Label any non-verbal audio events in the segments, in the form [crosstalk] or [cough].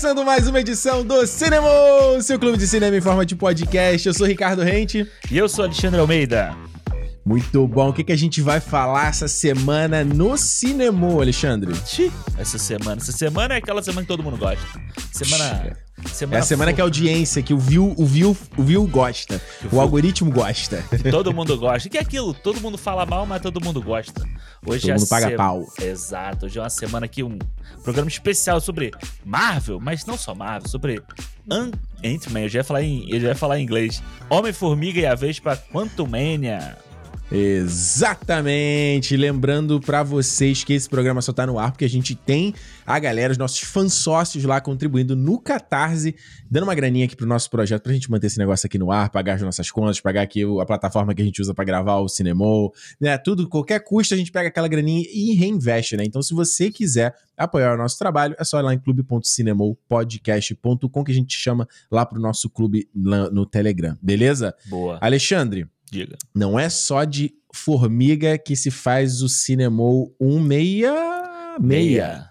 Começando mais uma edição do Cinema, seu clube de cinema em forma de podcast. Eu sou Ricardo Rente. E eu sou Alexandre Almeida. Muito bom. O que, que a gente vai falar essa semana no cinema, Alexandre? Essa semana. Essa semana é aquela semana que todo mundo gosta. Semana. semana é a semana que a audiência, que o view, o view, o view gosta. O, o algoritmo gosta. Que todo mundo gosta. Que é aquilo, todo mundo fala mal, mas todo mundo gosta. Hoje todo é mundo paga se... pau. Exato. Hoje é uma semana aqui, um programa especial sobre Marvel, mas não só Marvel, sobre Ant-Man. Eu já ia falar em, eu já ia falar em inglês. Homem-Formiga e a Vespa Quantumania. Exatamente! Lembrando para vocês que esse programa só tá no ar porque a gente tem a galera, os nossos fãs sócios lá contribuindo no Catarse, dando uma graninha aqui pro nosso projeto pra gente manter esse negócio aqui no ar, pagar as nossas contas, pagar aqui a plataforma que a gente usa para gravar o Cinemol, né? Tudo, qualquer custo a gente pega aquela graninha e reinveste, né? Então se você quiser apoiar o nosso trabalho, é só ir lá em clube.cinemopodcast.com que a gente chama lá pro nosso clube no Telegram, beleza? Boa. Alexandre, Diga. Não é só de formiga que se faz o Cinemol 166.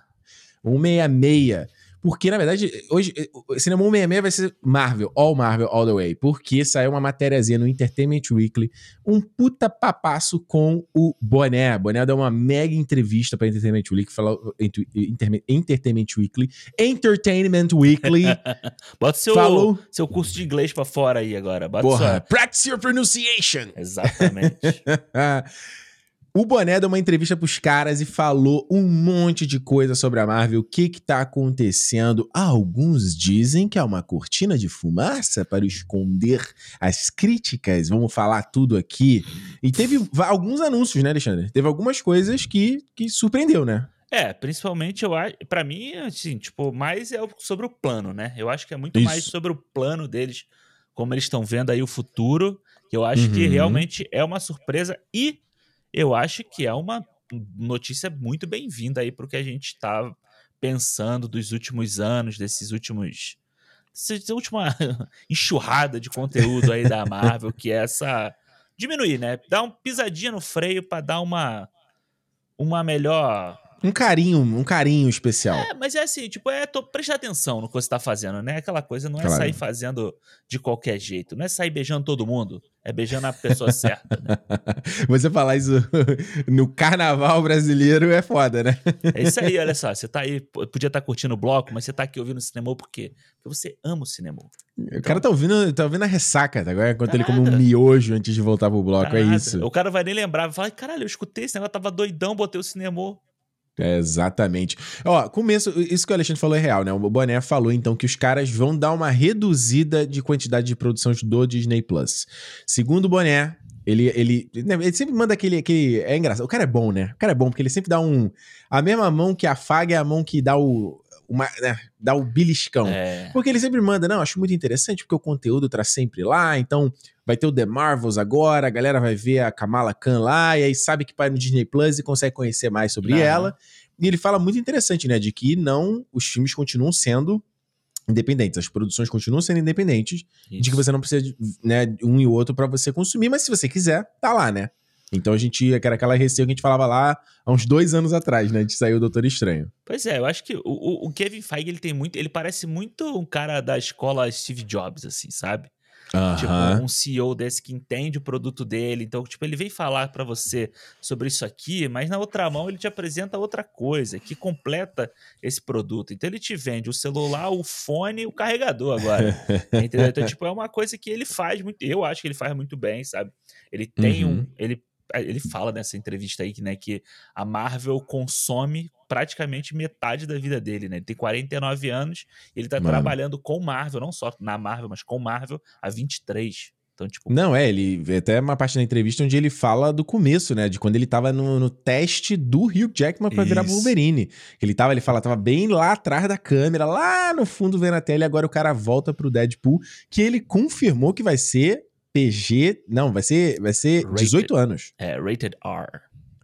166. Porque, na verdade, hoje, o Cinema 166 vai ser Marvel, All Marvel, All the Way. Porque saiu uma matériazinha no Entertainment Weekly, um puta papasso com o Boné. Boné deu uma mega entrevista pra Entertainment Weekly, falou, Entertainment Weekly, Entertainment Weekly. [laughs] Bota seu, falou, seu curso de inglês pra fora aí agora. Bota Porra, sua... practice your pronunciation. Exatamente. [laughs] O Boné deu uma entrevista pros caras e falou um monte de coisa sobre a Marvel, o que que tá acontecendo. Alguns dizem que é uma cortina de fumaça para esconder as críticas. Vamos falar tudo aqui. E teve alguns anúncios, né, Alexandre? Teve algumas coisas que, que surpreendeu, né? É, principalmente eu acho, para mim, assim, tipo, mais é sobre o plano, né? Eu acho que é muito Isso. mais sobre o plano deles, como eles estão vendo aí o futuro, que eu acho uhum. que realmente é uma surpresa e eu acho que é uma notícia muito bem-vinda aí para o que a gente está pensando dos últimos anos, desses últimos. Essa última [laughs] enxurrada de conteúdo aí da Marvel, que é essa. Diminuir, né? Dar um pisadinha no freio para dar uma. Uma melhor um carinho, um carinho especial. É, mas é assim, tipo, é tô, prestar atenção no que você tá fazendo, né? Aquela coisa não é claro. sair fazendo de qualquer jeito, não é sair beijando todo mundo, é beijando a pessoa certa, né? [laughs] Você falar isso [laughs] no carnaval brasileiro é foda, né? É isso aí, [laughs] olha só, você tá aí, podia estar tá curtindo o bloco, mas você tá aqui ouvindo o cinema por quê? Porque você ama o cinema. Então, o cara tá ouvindo, tá ouvindo a ressaca, tá? Agora enquanto ele come um miojo antes de voltar pro bloco, é isso. O cara vai nem lembrar, vai falar, caralho, eu escutei esse negócio, tava doidão, botei o cinema. É, exatamente. Ó, começo, isso que o Alexandre falou é real, né? O Boné falou então que os caras vão dar uma reduzida de quantidade de produção do Disney Plus. Segundo o Boné, ele, ele, né, ele sempre manda aquele, aquele. É engraçado. O cara é bom, né? O cara é bom, porque ele sempre dá um. A mesma mão que afaga é a mão que dá o. Uma, né, dá o beliscão. É. Porque ele sempre manda, não, acho muito interessante, porque o conteúdo tá sempre lá, então vai ter o The Marvels agora, a galera vai ver a Kamala Khan lá, e aí sabe que vai no Disney Plus e consegue conhecer mais sobre não. ela. E ele fala muito interessante, né, de que não, os filmes continuam sendo independentes, as produções continuam sendo independentes, Isso. de que você não precisa de né, um e outro para você consumir, mas se você quiser, tá lá, né? Então a gente ia, era aquela receio que a gente falava lá há uns dois anos atrás, né? De sair o Doutor Estranho. Pois é, eu acho que o, o, Kevin Feige ele tem muito. Ele parece muito um cara da escola Steve Jobs, assim, sabe? Uhum. Tipo, um CEO desse que entende o produto dele. Então, tipo, ele vem falar para você sobre isso aqui, mas na outra mão ele te apresenta outra coisa que completa esse produto. Então, ele te vende o celular, o fone e o carregador agora. [laughs] entendeu? Então, tipo, é uma coisa que ele faz muito. Eu acho que ele faz muito bem, sabe? Ele tem uhum. um. Ele ele fala nessa entrevista aí que, né, que a Marvel consome praticamente metade da vida dele, né? Ele tem 49 anos e ele tá Mano. trabalhando com Marvel, não só na Marvel, mas com Marvel há 23. Então, tipo... Não, é, ele até uma parte da entrevista onde ele fala do começo, né? De quando ele tava no, no teste do Hugh Jackman pra Isso. virar Wolverine. Ele tava, ele fala, tava bem lá atrás da câmera, lá no fundo vendo a tela, e agora o cara volta pro Deadpool, que ele confirmou que vai ser PG. Não, vai ser, vai ser rated, 18 anos. É, rated R.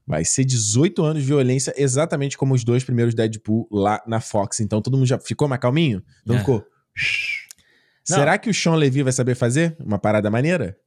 Vai ser 18 anos de violência, exatamente como os dois primeiros Deadpool lá na Fox. Então todo mundo já ficou mais calminho? Não é. ficou. Não. Será que o Sean Levy vai saber fazer uma parada maneira?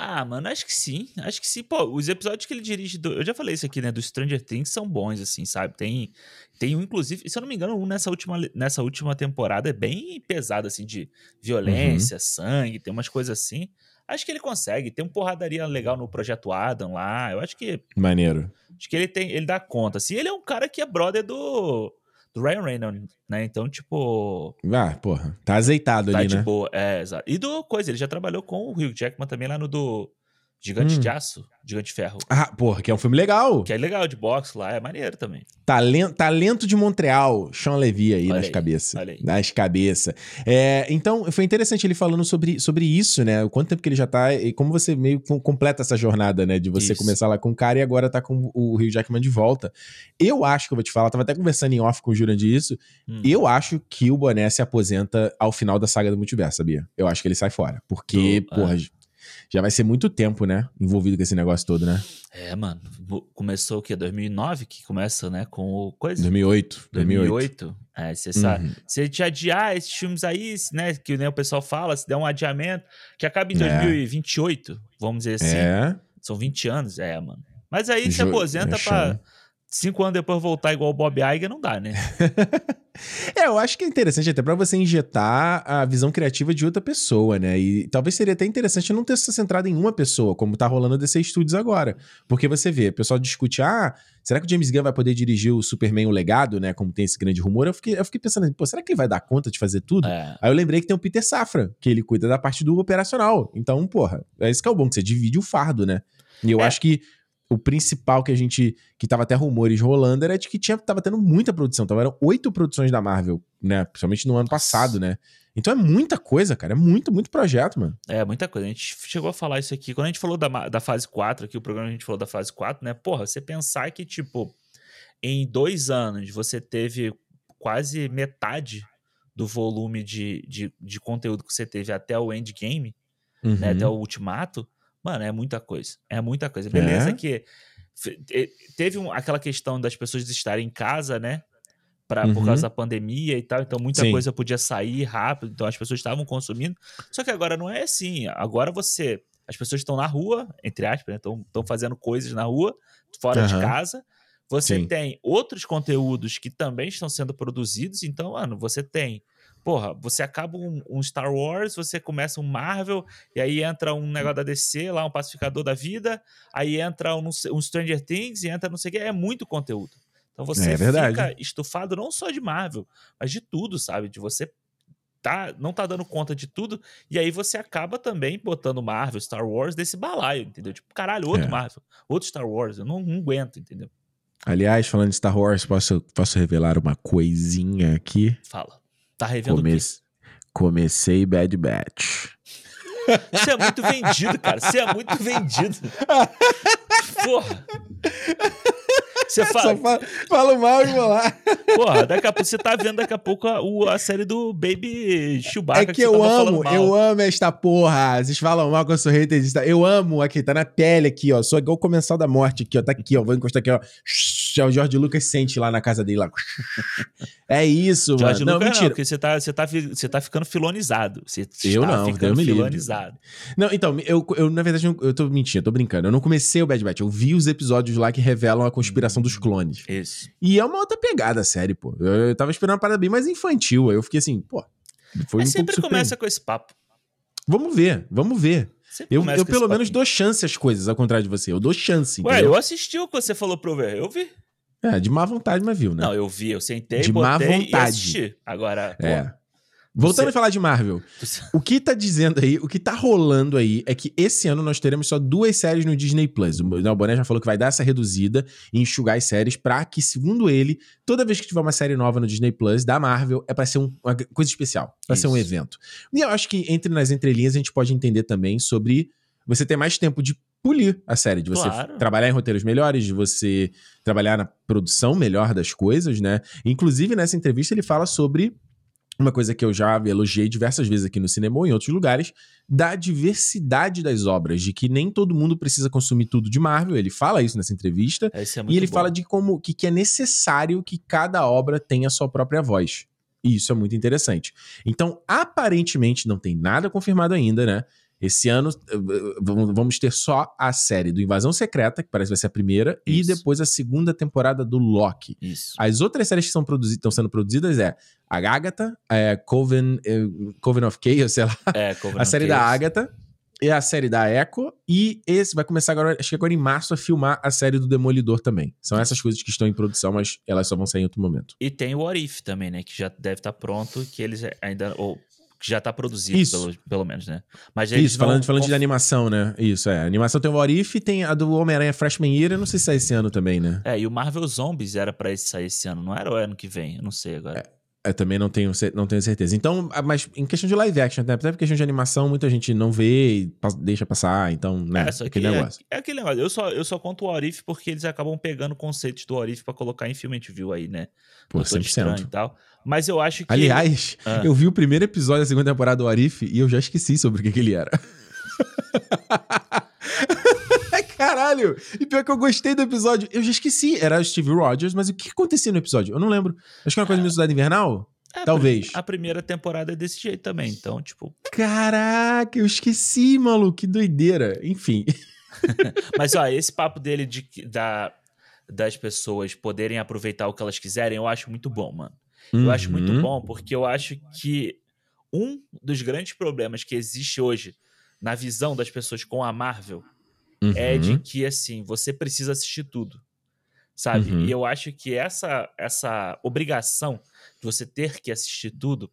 Ah, mano, acho que sim. Acho que sim. Pô, os episódios que ele dirige. Do, eu já falei isso aqui, né? Do Stranger Things são bons, assim, sabe? Tem, tem um, inclusive, se eu não me engano, um nessa última, nessa última temporada é bem pesado, assim, de violência, uhum. sangue, tem umas coisas assim. Acho que ele consegue. Tem um porradaria legal no Projeto Adam lá. Eu acho que. Maneiro. Acho que ele tem. Ele dá conta. Se assim, ele é um cara que é brother do do Ryan Reynolds, né? Então, tipo. Ah, porra. Tá azeitado tá ali, de né? boa. É, exato. E do coisa, ele já trabalhou com o Hugh Jackman também lá no do Gigante hum. de Aço, Gigante de Ferro. Ah, porra, que é um filme legal. Que é legal, de boxe lá, é maneiro também. Talento, talento de Montreal, Sean Levy aí olha nas cabeças. Nas cabeças. É, então, foi interessante ele falando sobre, sobre isso, né? O quanto tempo que ele já tá e como você meio completa essa jornada, né? De você isso. começar lá com o cara e agora tá com o Rio Jackman de volta. Eu acho que eu vou te falar, tava até conversando em off com o Jurandir isso. Hum. Eu acho que o Boné se aposenta ao final da saga do multiverso, sabia? Eu acho que ele sai fora. Porque, Tô, porra. É já vai ser muito tempo, né? Envolvido com esse negócio todo, né? É, mano. Começou o quê? 2009 que começa, né? Com o coisa? 2008. 2008. 2008. É, você sabe. Uhum. Se gente adiar esses filmes aí, né? Que né, o pessoal fala, se der um adiamento, que acaba em 2028, é. vamos dizer assim. É. São 20 anos. É, mano. Mas aí jo se aposenta é pra cinco anos depois voltar igual o Bob Iger, não dá, né? [laughs] é, eu acho que é interessante até para você injetar a visão criativa de outra pessoa, né? E talvez seria até interessante não ter se centrado em uma pessoa, como tá rolando a DC Studios agora. Porque você vê, o pessoal discute, ah, será que o James Gunn vai poder dirigir o Superman o legado, né? Como tem esse grande rumor. Eu fiquei, eu fiquei pensando, pô, será que ele vai dar conta de fazer tudo? É. Aí eu lembrei que tem o Peter Safra, que ele cuida da parte do operacional. Então, porra, é isso que é o bom, que você divide o fardo, né? E eu é. acho que o principal que a gente. que tava até rumores rolando era de que tinha, tava tendo muita produção. Tava, eram oito produções da Marvel, né? Principalmente no ano passado, né? Então é muita coisa, cara. É muito, muito projeto, mano. É, muita coisa. A gente chegou a falar isso aqui. Quando a gente falou da, da fase 4, aqui, o programa a gente falou da fase 4, né? Porra, você pensar que, tipo, em dois anos você teve quase metade do volume de, de, de conteúdo que você teve até o endgame, uhum. né? Até o ultimato Mano, é muita coisa. É muita coisa. Beleza é? que teve um, aquela questão das pessoas estarem em casa, né? Pra, uhum. Por causa da pandemia e tal, então muita Sim. coisa podia sair rápido, então as pessoas estavam consumindo. Só que agora não é assim. Agora você. As pessoas estão na rua, entre aspas, estão né? fazendo coisas na rua, fora uhum. de casa. Você Sim. tem outros conteúdos que também estão sendo produzidos, então, mano, você tem porra, você acaba um, um, Star Wars, você começa um Marvel, e aí entra um negócio da DC, lá um pacificador da vida, aí entra um, um Stranger Things e entra não sei o que, é muito conteúdo. Então você é fica estufado não só de Marvel, mas de tudo, sabe? De você tá, não tá dando conta de tudo, e aí você acaba também botando Marvel, Star Wars desse balaio, entendeu? Tipo, caralho, outro é. Marvel, outro Star Wars, eu não, não aguento, entendeu? Aliás, falando de Star Wars, posso, posso revelar uma coisinha aqui? Fala. Tá revendo Come... o quê? Comecei Bad Batch. Você é muito vendido, cara. Você é muito vendido. Porra. Você fala... fala, fala mal e vou lá. Porra, daqui a pouco você tá vendo daqui a pouco a, a série do Baby Chewbacca. É que, que eu amo, eu amo esta porra. Vocês falam mal que eu sou hater Eu amo aqui, tá na pele aqui, ó. Sou igual o comensal da morte aqui, ó. Tá aqui, ó. Vou encostar aqui, ó. O George Lucas sente lá na casa dele, lá. É isso, George mano. Lucas não, mentira. Não, porque você tá, você tá, você tá ficando filonizado. Você eu não, ficando eu me filonizado. Não, então, eu, eu na verdade, eu tô mentindo, eu tô brincando. Eu não comecei o Bad Batch. Eu vi os episódios lá que revelam a conspiração dos clones. Isso. E é uma outra pegada a série, pô. Eu, eu tava esperando uma parada bem mais infantil. Aí eu fiquei assim, pô. Foi é um sempre começa com esse papo. Vamos ver, vamos ver. Eu, eu pelo menos dou chance às coisas, ao contrário de você. Eu dou chance. Ué, entendeu? eu assisti o que você falou eu ver. Eu vi. É, de má vontade, mas viu, né? Não, eu vi, eu sentei, de má vontade. e assisti. Agora, é. Voltando você... a falar de Marvel, o que tá dizendo aí, o que tá rolando aí é que esse ano nós teremos só duas séries no Disney Plus. O Boné já falou que vai dar essa reduzida e enxugar as séries pra que, segundo ele, toda vez que tiver uma série nova no Disney Plus da Marvel, é pra ser um, uma coisa especial, pra Isso. ser um evento. E eu acho que entre nas entrelinhas a gente pode entender também sobre você ter mais tempo de polir a série, de você claro. trabalhar em roteiros melhores, de você trabalhar na produção melhor das coisas, né? Inclusive, nessa entrevista, ele fala sobre uma coisa que eu já elogiei diversas vezes aqui no cinema ou em outros lugares, da diversidade das obras, de que nem todo mundo precisa consumir tudo de Marvel. Ele fala isso nessa entrevista. É e ele bom. fala de como que, que é necessário que cada obra tenha a sua própria voz. E isso é muito interessante. Então, aparentemente, não tem nada confirmado ainda, né? Esse ano vamos ter só a série do Invasão Secreta, que parece que vai ser a primeira, Isso. e depois a segunda temporada do Loki. Isso. As outras séries que estão sendo produzidas é a Agatha, é Coven, é, Coven of Chaos, sei lá. É, Coven a série da Agatha e a série da Echo. E esse vai começar agora, acho que agora em março, a filmar a série do Demolidor também. São essas coisas que estão em produção, mas elas só vão sair em outro momento. E tem o What If também, né? Que já deve estar tá pronto, que eles ainda. Ou que já tá produzido, Isso. Pelo, pelo menos, né? Mas Isso, falando, falando de animação, né? Isso, é. A animação tem o What If, tem a do Homem-Aranha Freshman Year, eu não sei se sai esse ano também, né? É, e o Marvel Zombies era pra sair esse ano, não era o ano que vem? Eu não sei agora. É. Eu também não tenho, não tenho certeza. Então, mas em questão de live action, né? até em questão de animação, muita gente não vê e deixa passar, então, né? É, aquele é, negócio. É, é, aquele negócio. Eu só, eu só conto o Orif porque eles acabam pegando conceitos do Orif pra colocar em filme, a gente viu aí, né? Pô, 100%. e tal. Mas eu acho que. Aliás, ah. eu vi o primeiro episódio da segunda temporada do Orif e eu já esqueci sobre o que, que ele era. [laughs] Caralho! E pior que eu gostei do episódio. Eu já esqueci. Era o Steve Rogers, mas o que acontecia no episódio? Eu não lembro. Acho que era uma coisa meio Cidade Invernal? É, Talvez. A primeira temporada é desse jeito também, então, tipo. Caraca, eu esqueci, maluco. Que doideira. Enfim. [laughs] mas, ó, esse papo dele de, da, das pessoas poderem aproveitar o que elas quiserem, eu acho muito bom, mano. Uhum. Eu acho muito uhum. bom, porque eu acho que um dos grandes problemas que existe hoje na visão das pessoas com a Marvel uhum. é de que, assim, você precisa assistir tudo, sabe? Uhum. E eu acho que essa, essa obrigação de você ter que assistir tudo,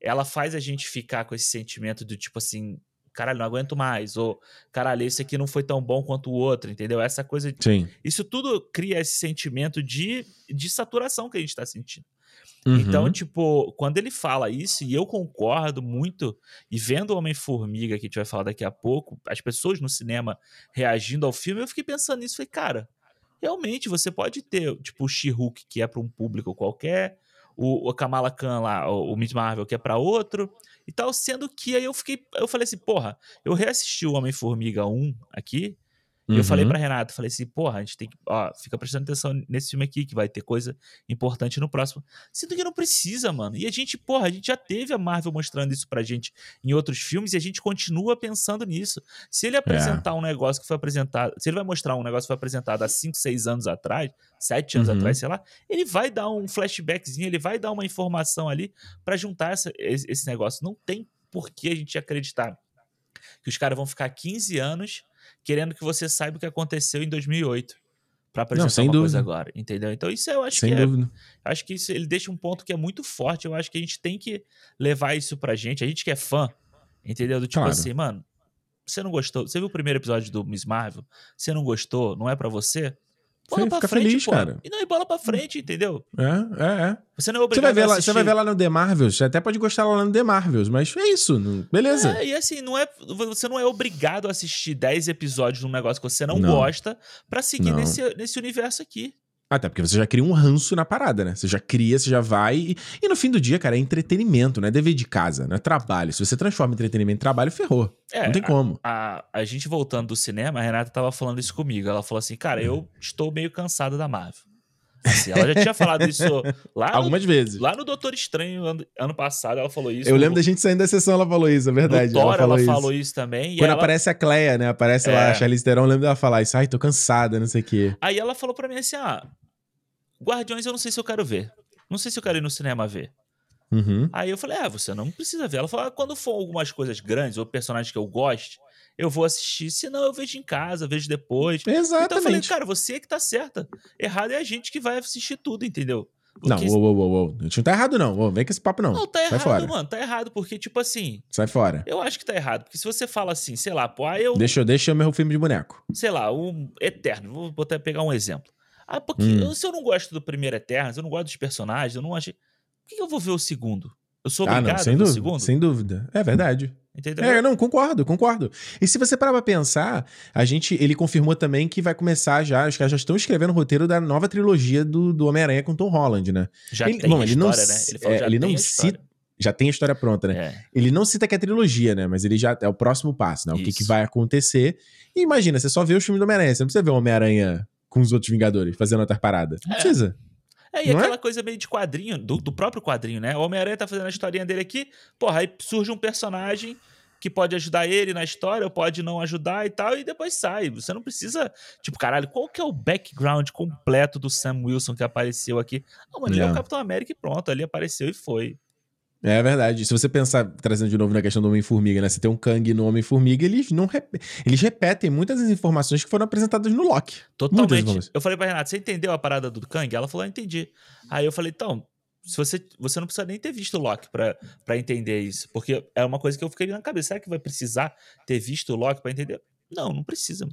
ela faz a gente ficar com esse sentimento do tipo assim, caralho, não aguento mais, ou caralho, esse aqui não foi tão bom quanto o outro, entendeu? Essa coisa. Sim. Isso tudo cria esse sentimento de, de saturação que a gente tá sentindo. Então, uhum. Então, tipo, quando ele fala isso, e eu concordo muito, e vendo o Homem-Formiga, que a gente vai falar daqui a pouco, as pessoas no cinema reagindo ao filme, eu fiquei pensando nisso, falei, cara, realmente você pode ter, tipo, o She-Hulk, que é para um público qualquer, o, o Kamala Khan lá, o, o Miss Marvel, que é para outro, e tal, sendo que aí eu fiquei, eu falei assim, porra, eu reassisti o Homem-Formiga 1 aqui, e eu falei uhum. pra Renata, falei assim, porra, a gente tem que. Ó, fica prestando atenção nesse filme aqui, que vai ter coisa importante no próximo. Sendo que não precisa, mano. E a gente, porra, a gente já teve a Marvel mostrando isso pra gente em outros filmes e a gente continua pensando nisso. Se ele apresentar é. um negócio que foi apresentado. Se ele vai mostrar um negócio que foi apresentado há 5, 6 anos atrás, 7 anos uhum. atrás, sei lá, ele vai dar um flashbackzinho, ele vai dar uma informação ali para juntar essa, esse negócio. Não tem por que a gente acreditar que os caras vão ficar 15 anos querendo que você saiba o que aconteceu em 2008 para apresentar Não, uma dúvida. coisa agora, entendeu? Então isso eu acho sem que é dúvida. é, acho que isso, ele deixa um ponto que é muito forte. Eu acho que a gente tem que levar isso pra gente. A gente que é fã, entendeu? Do tipo claro. assim, mano, você não gostou? Você viu o primeiro episódio do Miss Marvel? Você não gostou? Não é para você? Bola pra frente, feliz, pô. cara. E não, e bola pra frente, entendeu? É, é, é. Você não é obrigado você vai ver lá, Você vai ver lá no The Marvels, você até pode gostar lá no The Marvels, mas é isso, beleza. É, e assim, não é, você não é obrigado a assistir 10 episódios de um negócio que você não, não. gosta para seguir nesse, nesse universo aqui. Até porque você já cria um ranço na parada, né? Você já cria, você já vai. E, e, no fim do dia, cara, é entretenimento, não é dever de casa, não é trabalho. Se você transforma entretenimento em trabalho, ferrou. É, não tem como. A, a, a, gente voltando do cinema, a Renata tava falando isso comigo. Ela falou assim, cara, eu estou meio cansada da Marvel. Assim, ela já tinha falado isso lá. Algumas no, vezes. Lá no Doutor Estranho, ano, ano, passado, ela falou isso. Eu lembro da gente saindo da sessão, ela falou isso, é verdade. No Thor, ela falou, ela isso. falou isso também. Quando ela... aparece a Cleia, né? Aparece é... lá a Charlize Theron, eu lembro dela falar isso. Ai, tô cansada, não sei o quê. Aí ela falou pra mim assim, ah, Guardiões eu não sei se eu quero ver. Não sei se eu quero ir no cinema ver. Uhum. Aí eu falei, ah, você não precisa ver. Ela falou, ah, quando for algumas coisas grandes ou personagens que eu goste, eu vou assistir. Se não, eu vejo em casa, vejo depois. Exatamente. Então eu falei, cara, você é que tá certa. Errado é a gente que vai assistir tudo, entendeu? Porque... Não, uou, uou, uou, uou. A gente não tá errado, não. Vem com esse papo, não. Não, tá Sai errado, fora. mano. Tá errado, porque, tipo assim. Sai fora. Eu acho que tá errado. Porque se você fala assim, sei lá, pô, aí eu. Deixa, deixa o meu filme de boneco. Sei lá, o Eterno. Vou botar, pegar um exemplo. Ah, porque hum. se eu não gosto do primeiro Eterno, se eu não gosto dos personagens, eu não achei. Por que eu vou ver o segundo? Eu sou obrigado ah, não, sem a ver dúvida, o segundo? Sem dúvida. É verdade. Entendeu? É, não, concordo, concordo. E se você parar pra pensar, a gente, ele confirmou também que vai começar já, os caras já estão escrevendo o roteiro da nova trilogia do, do Homem-Aranha com Tom Holland, né? Já ele, tem bom, a história, não, né? Ele, falou, é, ele não cita, já tem a história pronta, né? É. Ele não cita que é trilogia, né? Mas ele já é o próximo passo, né? O que, que, vai acontecer. E imagina, você só vê o filme do Homem-Aranha, você não precisa ver o Homem-Aranha com os outros Vingadores, fazendo outra parada. Não é. precisa. É, e não aquela é? coisa meio de quadrinho, do, do próprio quadrinho, né? O Homem-Aranha tá fazendo a historinha dele aqui, porra, aí surge um personagem que pode ajudar ele na história, ou pode não ajudar e tal, e depois sai. Você não precisa. Tipo, caralho, qual que é o background completo do Sam Wilson que apareceu aqui? Não, mano, ele é o Capitão América e pronto, ali apareceu e foi. É verdade. Se você pensar, trazendo de novo na questão do Homem-Formiga, né? Você tem um Kang no Homem-Formiga, eles não rep... eles repetem muitas das informações que foram apresentadas no Loki. Totalmente. Eu falei pra Renata, você entendeu a parada do Kang? Ela falou, entendi. Aí eu falei, então, se você, você não precisa nem ter visto o Loki para entender isso. Porque é uma coisa que eu fiquei na cabeça. Será que vai precisar ter visto o Loki para entender? Não, não precisa.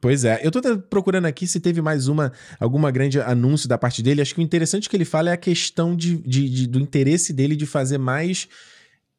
Pois é, eu tô procurando aqui se teve mais uma, alguma grande anúncio da parte dele. Acho que o interessante que ele fala é a questão de, de, de do interesse dele de fazer mais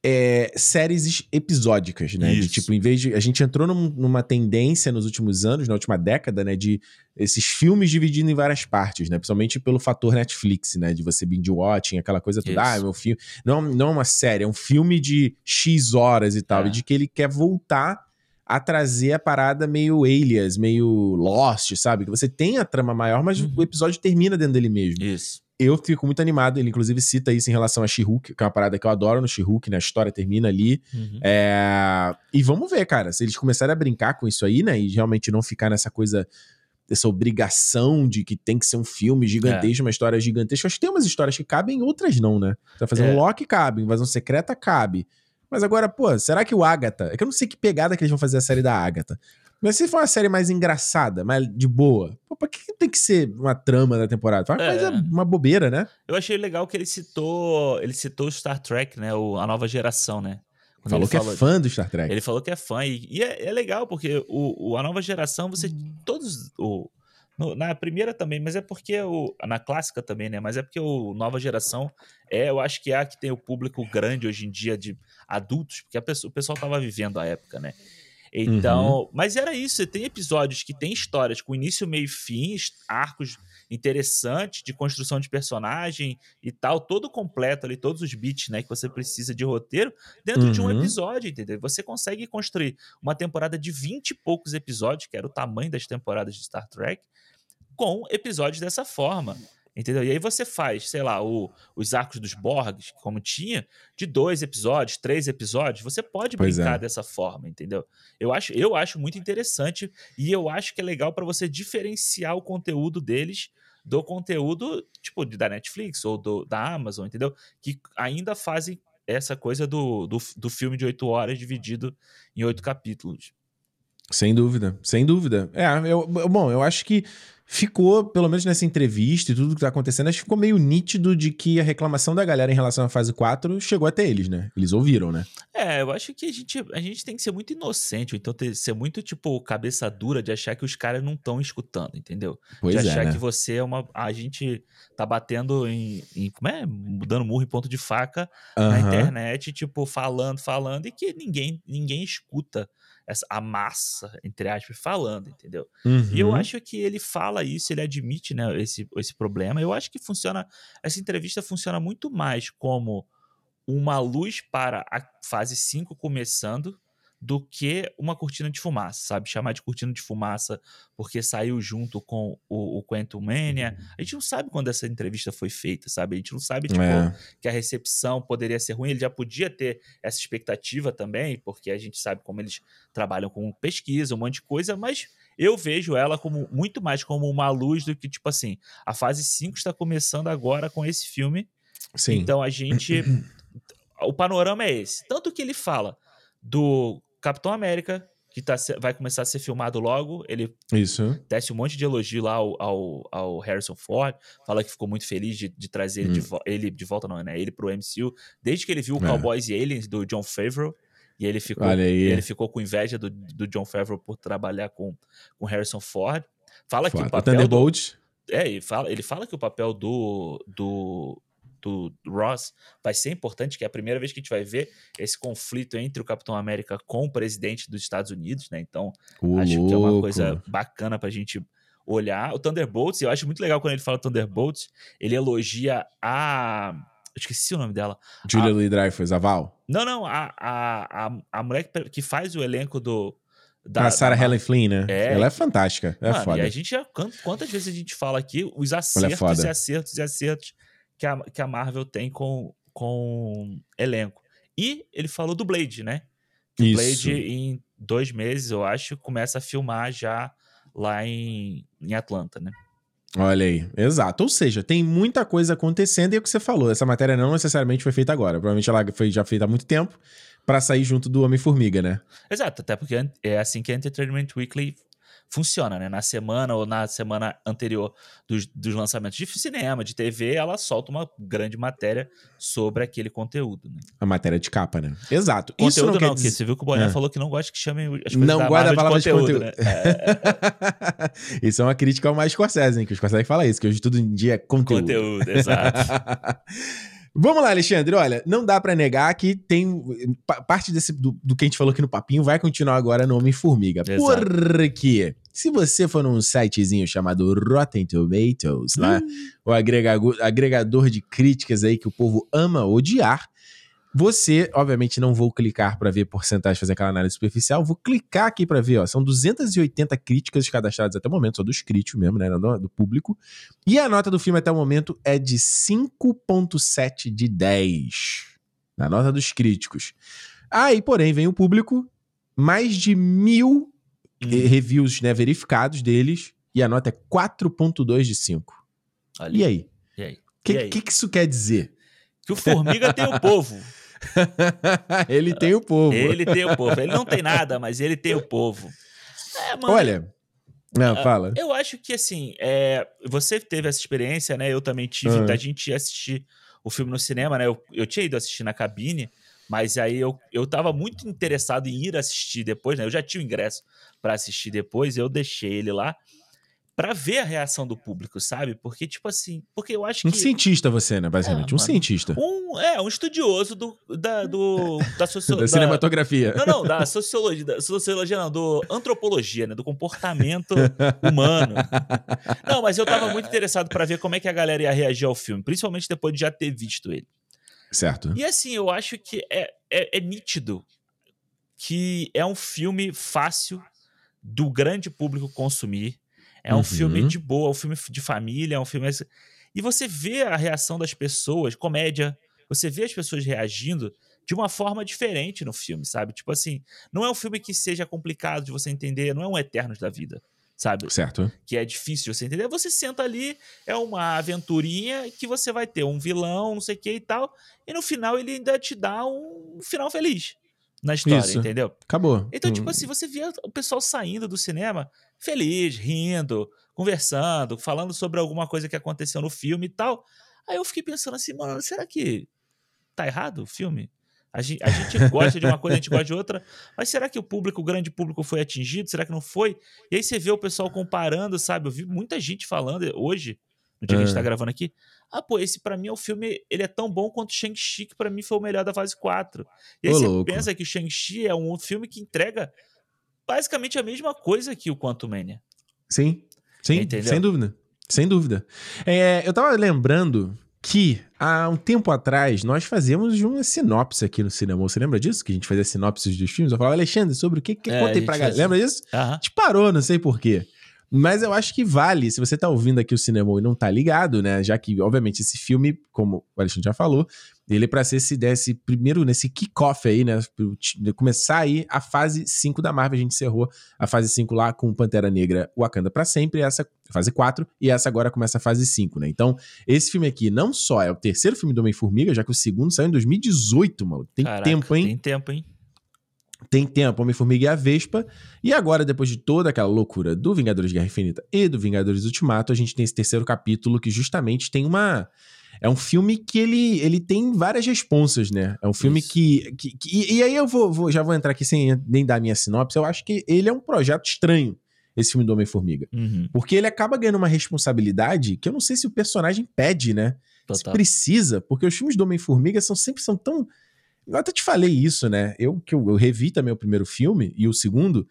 é, séries episódicas, né? Isso. De tipo, em vez de. A gente entrou num, numa tendência nos últimos anos, na última década, né? De esses filmes divididos em várias partes, né? Principalmente pelo fator Netflix, né? De você binge watching, aquela coisa toda. Ah, é meu filme. Não, não é uma série, é um filme de X horas e tal. É. E de que ele quer voltar a trazer a parada meio alias, meio Lost, sabe? Que você tem a trama maior, mas uhum. o episódio termina dentro dele mesmo. Isso. Eu fico muito animado. Ele, inclusive, cita isso em relação a she que é uma parada que eu adoro no she né? A história termina ali. Uhum. É... E vamos ver, cara. Se eles começarem a brincar com isso aí, né? E realmente não ficar nessa coisa dessa obrigação de que tem que ser um filme gigantesco, é. uma história gigantesca. Acho que tem umas histórias que cabem, outras não, né? Você vai fazer é. um Loki, cabe. Invasão Secreta, cabe. Mas agora, pô, será que o Agatha. É que eu não sei que pegada que eles vão fazer a série da Agatha. Mas se for uma série mais engraçada, mais de boa, pô, pra que tem que ser uma trama da temporada? Faz é. uma bobeira, né? Eu achei legal que ele citou. Ele citou Star Trek, né? O, a nova geração, né? Quando falou que é falou, é fã do Star Trek. Ele falou que é fã. E, e é, é, legal, porque o, o, a nova geração, você. Todos. O, no, na primeira também, mas é porque o, na clássica também, né? Mas é porque o nova geração é, eu acho que é a que tem o público grande hoje em dia de adultos, porque pessoa, o pessoal tava vivendo a época, né? Então, uhum. mas era isso. Você tem episódios que tem histórias com início, meio e fim, arcos interessantes de construção de personagem e tal, todo completo ali, todos os bits, né, que você precisa de roteiro dentro uhum. de um uhum. episódio, entendeu? Você consegue construir uma temporada de 20 e poucos episódios, que era o tamanho das temporadas de Star Trek, com episódios dessa forma. Entendeu? E aí você faz, sei lá, o, os arcos dos Borgs, como tinha, de dois episódios, três episódios, você pode pois brincar é. dessa forma, entendeu? Eu acho, eu acho muito interessante e eu acho que é legal para você diferenciar o conteúdo deles do conteúdo, tipo, da Netflix ou do, da Amazon, entendeu? Que ainda fazem essa coisa do, do, do filme de oito horas dividido em oito capítulos. Sem dúvida, sem dúvida. É, eu, bom, eu acho que ficou, pelo menos nessa entrevista e tudo que tá acontecendo, acho que ficou meio nítido de que a reclamação da galera em relação à fase 4 chegou até eles, né? Eles ouviram, né? É, eu acho que a gente, a gente tem que ser muito inocente, ou então ter, ser muito, tipo, cabeça dura de achar que os caras não estão escutando, entendeu? Pois de é, achar né? que você é uma. A gente tá batendo em. em como é? Dando murro em ponto de faca uhum. na internet, tipo, falando, falando, e que ninguém, ninguém escuta essa, a massa, entre aspas, falando, entendeu? Uhum. E eu uhum. acho que ele fala isso, ele admite né, esse, esse problema. Eu acho que funciona. Essa entrevista funciona muito mais como uma luz para a fase 5 começando do que uma cortina de fumaça, sabe? Chamar de cortina de fumaça porque saiu junto com o, o Quantum Mania. A gente não sabe quando essa entrevista foi feita, sabe? A gente não sabe, tipo, é. que a recepção poderia ser ruim. Ele já podia ter essa expectativa também, porque a gente sabe como eles trabalham com pesquisa, um monte de coisa, mas eu vejo ela como muito mais como uma luz do que, tipo assim, a fase 5 está começando agora com esse filme. Sim. Então a gente. [clears throat] o panorama é esse. Tanto que ele fala do Capitão América, que tá, vai começar a ser filmado logo. Ele Isso. teste um monte de elogio lá ao, ao, ao Harrison Ford. Fala que ficou muito feliz de, de trazer hum. ele, de, ele de volta, não, né? Ele pro MCU. Desde que ele viu o é. Cowboys e Aliens do John Favreau. E ele ficou, ele ficou com inveja do, do John Favreau por trabalhar com, com Harrison Ford. Fala Foda. que o papel. O Thunderbolt. Do, é, ele fala, ele fala que o papel do, do, do Ross vai ser importante, que é a primeira vez que a gente vai ver esse conflito entre o Capitão América com o presidente dos Estados Unidos, né? Então, o acho louco. que é uma coisa bacana pra gente olhar. O Thunderbolts, eu acho muito legal quando ele fala Thunderbolts, ele elogia a. Eu esqueci o nome dela. Julia Lee Dreyfus, a Val? Não, não, a, a, a, a mulher que faz o elenco do. Da, a Sarah da... Helen Flynn, né? É, Ela é fantástica. É Mano, foda. E a gente já. Quantas vezes a gente fala aqui os é acertos é e acertos e acertos que a, que a Marvel tem com, com elenco. E ele falou do Blade, né? O Blade, em dois meses, eu acho, começa a filmar já lá em, em Atlanta, né? Olha aí, exato. Ou seja, tem muita coisa acontecendo e é o que você falou. Essa matéria não necessariamente foi feita agora. Provavelmente ela foi já feita há muito tempo para sair junto do Homem-Formiga, né? Exato, até porque é assim que a Entertainment Weekly funciona, né? Na semana ou na semana anterior dos, dos lançamentos de cinema, de TV, ela solta uma grande matéria sobre aquele conteúdo. Né? A matéria de capa, né? Exato. Conteúdo Isso não, não quer dizer... você viu que o Boné é. falou que não gosta que chamem as coisas não da guarda a palavra de conteúdo. De conteúdo. Né? É. [laughs] isso é uma crítica ao mais Scorsese, hein? Que o Scorsese fala isso, que hoje tudo em dia é conteúdo. Conteúdo, exato. [laughs] Vamos lá, Alexandre. Olha, não dá para negar que tem parte desse do, do, que a gente falou aqui no papinho vai continuar agora no Homem-Formiga. Porque se você for num sitezinho chamado Rotten Tomatoes, lá, hum. o agregador, agregador de críticas aí que o povo ama odiar, você, obviamente, não vou clicar para ver porcentagem, fazer aquela análise superficial, vou clicar aqui para ver, ó, são 280 críticas cadastradas até o momento, só dos críticos mesmo, né, do, público. E a nota do filme até o momento é de 5.7 de 10. Na nota dos críticos. Aí, porém, vem o público, mais de mil hum. reviews né, verificados deles, e a nota é 4.2 de 5. E aí? E aí? O que, que, que isso quer dizer? Que o Formiga tem o povo. [laughs] [laughs] ele tem o povo. Ele tem o povo. Ele não tem nada, mas ele tem o povo. É, mano, Olha. Não, ah, fala. Eu acho que assim, é, você teve essa experiência, né? Eu também tive. Uhum. A gente ia assistir o filme no cinema, né? Eu, eu tinha ido assistir na cabine, mas aí eu, eu tava muito interessado em ir assistir depois, né? Eu já tinha o ingresso para assistir depois, eu deixei ele lá para ver a reação do público, sabe? Porque, tipo assim, porque eu acho que. Um cientista você, né, basicamente? É, um mano, cientista. Um, é, um estudioso do, da, do, da, socio... [laughs] da cinematografia. Não, não, da sociologia, da sociologia não, do antropologia, né? Do comportamento humano. Não, mas eu tava muito interessado para ver como é que a galera ia reagir ao filme, principalmente depois de já ter visto ele. Certo. E assim, eu acho que é, é, é nítido que é um filme fácil do grande público consumir é um uhum. filme de boa, é um filme de família, é um filme. E você vê a reação das pessoas, comédia, você vê as pessoas reagindo de uma forma diferente no filme, sabe? Tipo assim, não é um filme que seja complicado de você entender, não é um Eternos da vida, sabe? Certo. Que é difícil de você entender. Você senta ali, é uma aventurinha que você vai ter um vilão, não sei o que e tal, e no final ele ainda te dá um final feliz na história, Isso. entendeu? Acabou. Então, tipo hum. assim, você via o pessoal saindo do cinema feliz, rindo, conversando, falando sobre alguma coisa que aconteceu no filme e tal. Aí eu fiquei pensando assim, mano, será que tá errado o filme? A gente, a gente [laughs] gosta de uma coisa, a gente gosta de outra, mas será que o público, o grande público, foi atingido? Será que não foi? E aí você vê o pessoal comparando, sabe? Eu vi muita gente falando hoje, no dia é. que a gente tá gravando aqui. Ah, pô, esse para mim é o filme, ele é tão bom quanto Shang-Chi, que pra mim foi o melhor da fase 4. E aí Ô, você louco. pensa que o Shang-Chi é um filme que entrega basicamente a mesma coisa que o Quantum Mania. Sim, sim, Entendeu? sem dúvida. Sem dúvida. É, eu tava lembrando que há um tempo atrás nós fazíamos uma sinopse aqui no cinema. Você lembra disso? Que a gente fazia sinopses dos filmes. Eu falava, Alexandre, sobre o que que é, contei pra galera. Lembra disso? Uhum. A gente parou, não sei porquê. Mas eu acho que vale, se você tá ouvindo aqui o cinema e não tá ligado, né? Já que, obviamente, esse filme, como o Alexandre já falou, ele é pra ser esse desse primeiro, nesse kickoff aí, né? Começar aí a fase 5 da Marvel. A gente encerrou a fase 5 lá com Pantera Negra Wakanda para sempre, essa fase 4, e essa agora começa a fase 5, né? Então, esse filme aqui não só é o terceiro filme do Homem-Formiga, já que o segundo saiu em 2018, mano. Tem Caraca, tempo, hein? Tem tempo, hein? Tem tempo Homem-Formiga e a Vespa. E agora, depois de toda aquela loucura do Vingadores Guerra Infinita e do Vingadores Ultimato, a gente tem esse terceiro capítulo que justamente tem uma. É um filme que ele, ele tem várias responsas, né? É um filme que, que, que, E aí eu vou, vou, já vou entrar aqui sem nem dar minha sinopse. Eu acho que ele é um projeto estranho, esse filme do Homem-Formiga. Uhum. Porque ele acaba ganhando uma responsabilidade que eu não sei se o personagem pede, né? Total. Se precisa, porque os filmes do Homem-Formiga são sempre são tão eu até te falei isso, né? Eu que eu, eu, revi também o primeiro filme e o segundo.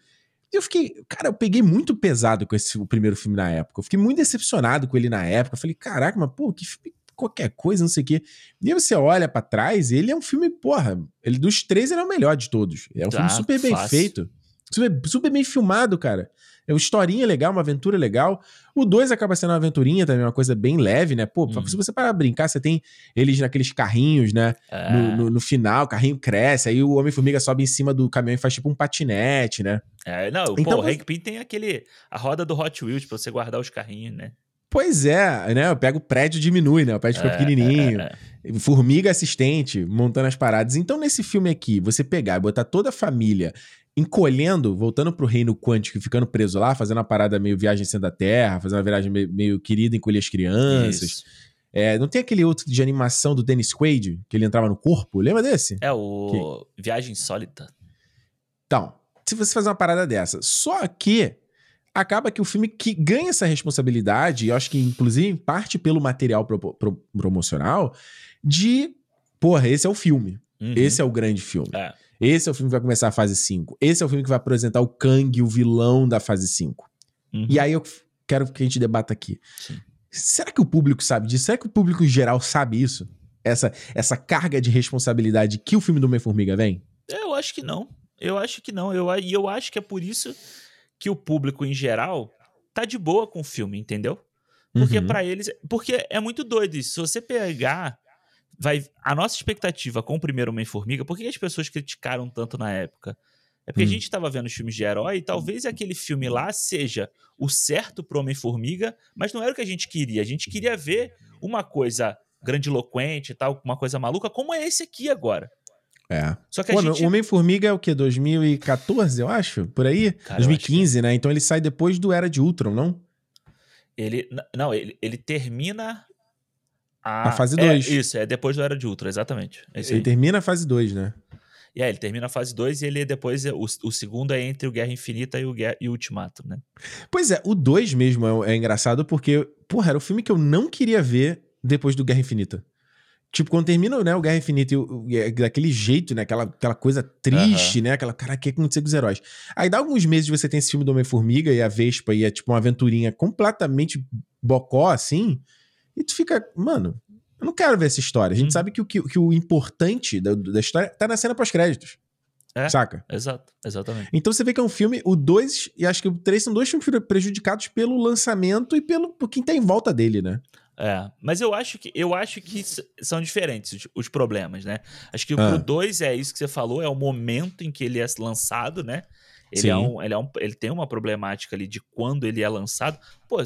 E eu fiquei, cara, eu peguei muito pesado com esse o primeiro filme na época. Eu fiquei muito decepcionado com ele na época. Eu falei, caraca, mas pô, que filme, qualquer coisa, não sei o quê. E aí você olha para trás, ele é um filme, porra, ele dos três ele é o melhor de todos. É um tá, filme super bem fácil. feito. Super, super bem filmado, cara. É uma historinha legal, uma aventura legal. O 2 acaba sendo uma aventurinha também, uma coisa bem leve, né? Pô, uhum. se você parar brincar, você tem eles naqueles carrinhos, né? É. No, no, no, final, o carrinho cresce, aí o Homem-Formiga sobe em cima do caminhão e faz tipo um patinete, né? É, não, então, pô, o Hank Pym tem aquele. a roda do Hot Wheels pra você guardar os carrinhos, né? Pois é, né? Eu pego o prédio diminui, né? O prédio fica é, pequenininho. É, é. Formiga assistente, montando as paradas. Então, nesse filme aqui, você pegar e botar toda a família encolhendo, voltando pro reino quântico e ficando preso lá, fazendo uma parada meio viagem sendo da Terra, fazendo uma viagem meio, meio querida, encolher as crianças. É, não tem aquele outro de animação do Dennis Quaid, que ele entrava no corpo? Lembra desse? É, o que... Viagem Insólita. Então, se você fazer uma parada dessa, só que acaba que o filme que ganha essa responsabilidade, e eu acho que inclusive parte pelo material pro, pro, promocional, de, porra, esse é o filme. Uhum. Esse é o grande filme. É. Esse é o filme que vai começar a fase 5. Esse é o filme que vai apresentar o Kang, o vilão da fase 5. Uhum. E aí eu quero que a gente debata aqui. Sim. Será que o público sabe disso? Será que o público em geral sabe isso? Essa, essa carga de responsabilidade que o filme do Homem-Formiga vem? Eu acho que não. Eu acho que não. E eu, eu acho que é por isso que o público em geral tá de boa com o filme, entendeu? Porque uhum. para eles. Porque é muito doido isso. Se você pegar. Vai, a nossa expectativa com o primeiro Homem-Formiga, por que as pessoas criticaram tanto na época? É porque hum. a gente estava vendo os filmes de herói e talvez aquele filme lá seja o certo pro Homem-Formiga, mas não era o que a gente queria. A gente queria ver uma coisa grandiloquente e tal, uma coisa maluca, como é esse aqui agora. É. Só que a Pô, gente... O Homem-Formiga é o quê? 2014, eu acho? Por aí? Cara, 2015, né? Então ele sai depois do Era de Ultron, não? Ele. Não, ele, ele termina. A, a fase 2. É, isso, é depois do Era de Ultron, exatamente. É ele aí. termina a fase 2, né? E é, ele termina a fase 2 e ele depois. É, o, o segundo é entre o Guerra Infinita e o, Guerra, e o Ultimato, né? Pois é, o 2 mesmo é, é engraçado porque, porra, era o filme que eu não queria ver depois do Guerra Infinita. Tipo, quando termina né, o Guerra Infinita e, é daquele jeito, né? Aquela, aquela coisa triste, né? Aquela, cara, o que aconteceu com os heróis? Aí dá alguns meses você tem esse filme do Homem-Formiga e a Vespa e é tipo uma aventurinha completamente bocó, assim. E tu fica, mano, eu não quero ver essa história. A gente hum. sabe que o, que, que, o importante da, da história tá na cena pós-créditos. É, saca? Exato, exatamente. Então você vê que é um filme, o 2 e acho que o 3 são dois filmes prejudicados pelo lançamento e pelo por quem tá em volta dele, né? É, mas eu acho que eu acho que são diferentes os, os problemas, né? Acho que ah. pro 2 é isso que você falou, é o momento em que ele é lançado, né? Ele, é um, ele, é um, ele tem uma problemática ali de quando ele é lançado. Pô,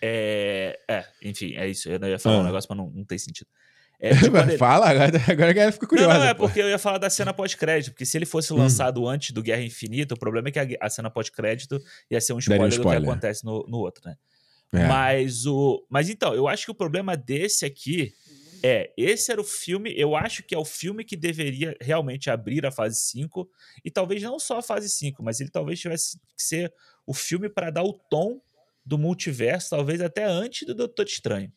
é. É, enfim, é isso. Eu não ia falar ah. um negócio, mas não, não tem sentido. [laughs] É, ele... Fala, agora, agora a galera fica curiosa. Não, não é porque eu ia falar da cena pós-crédito, porque se ele fosse hum. lançado hum. antes do Guerra Infinita, o problema é que a, a cena pós-crédito ia ser um spoiler, um spoiler, do que acontece no, no outro, né? É. Mas o. Mas então, eu acho que o problema desse aqui é. Esse era o filme. Eu acho que é o filme que deveria realmente abrir a fase 5. E talvez não só a fase 5, mas ele talvez tivesse que ser o filme para dar o tom do multiverso, talvez até antes do Doutor Estranho.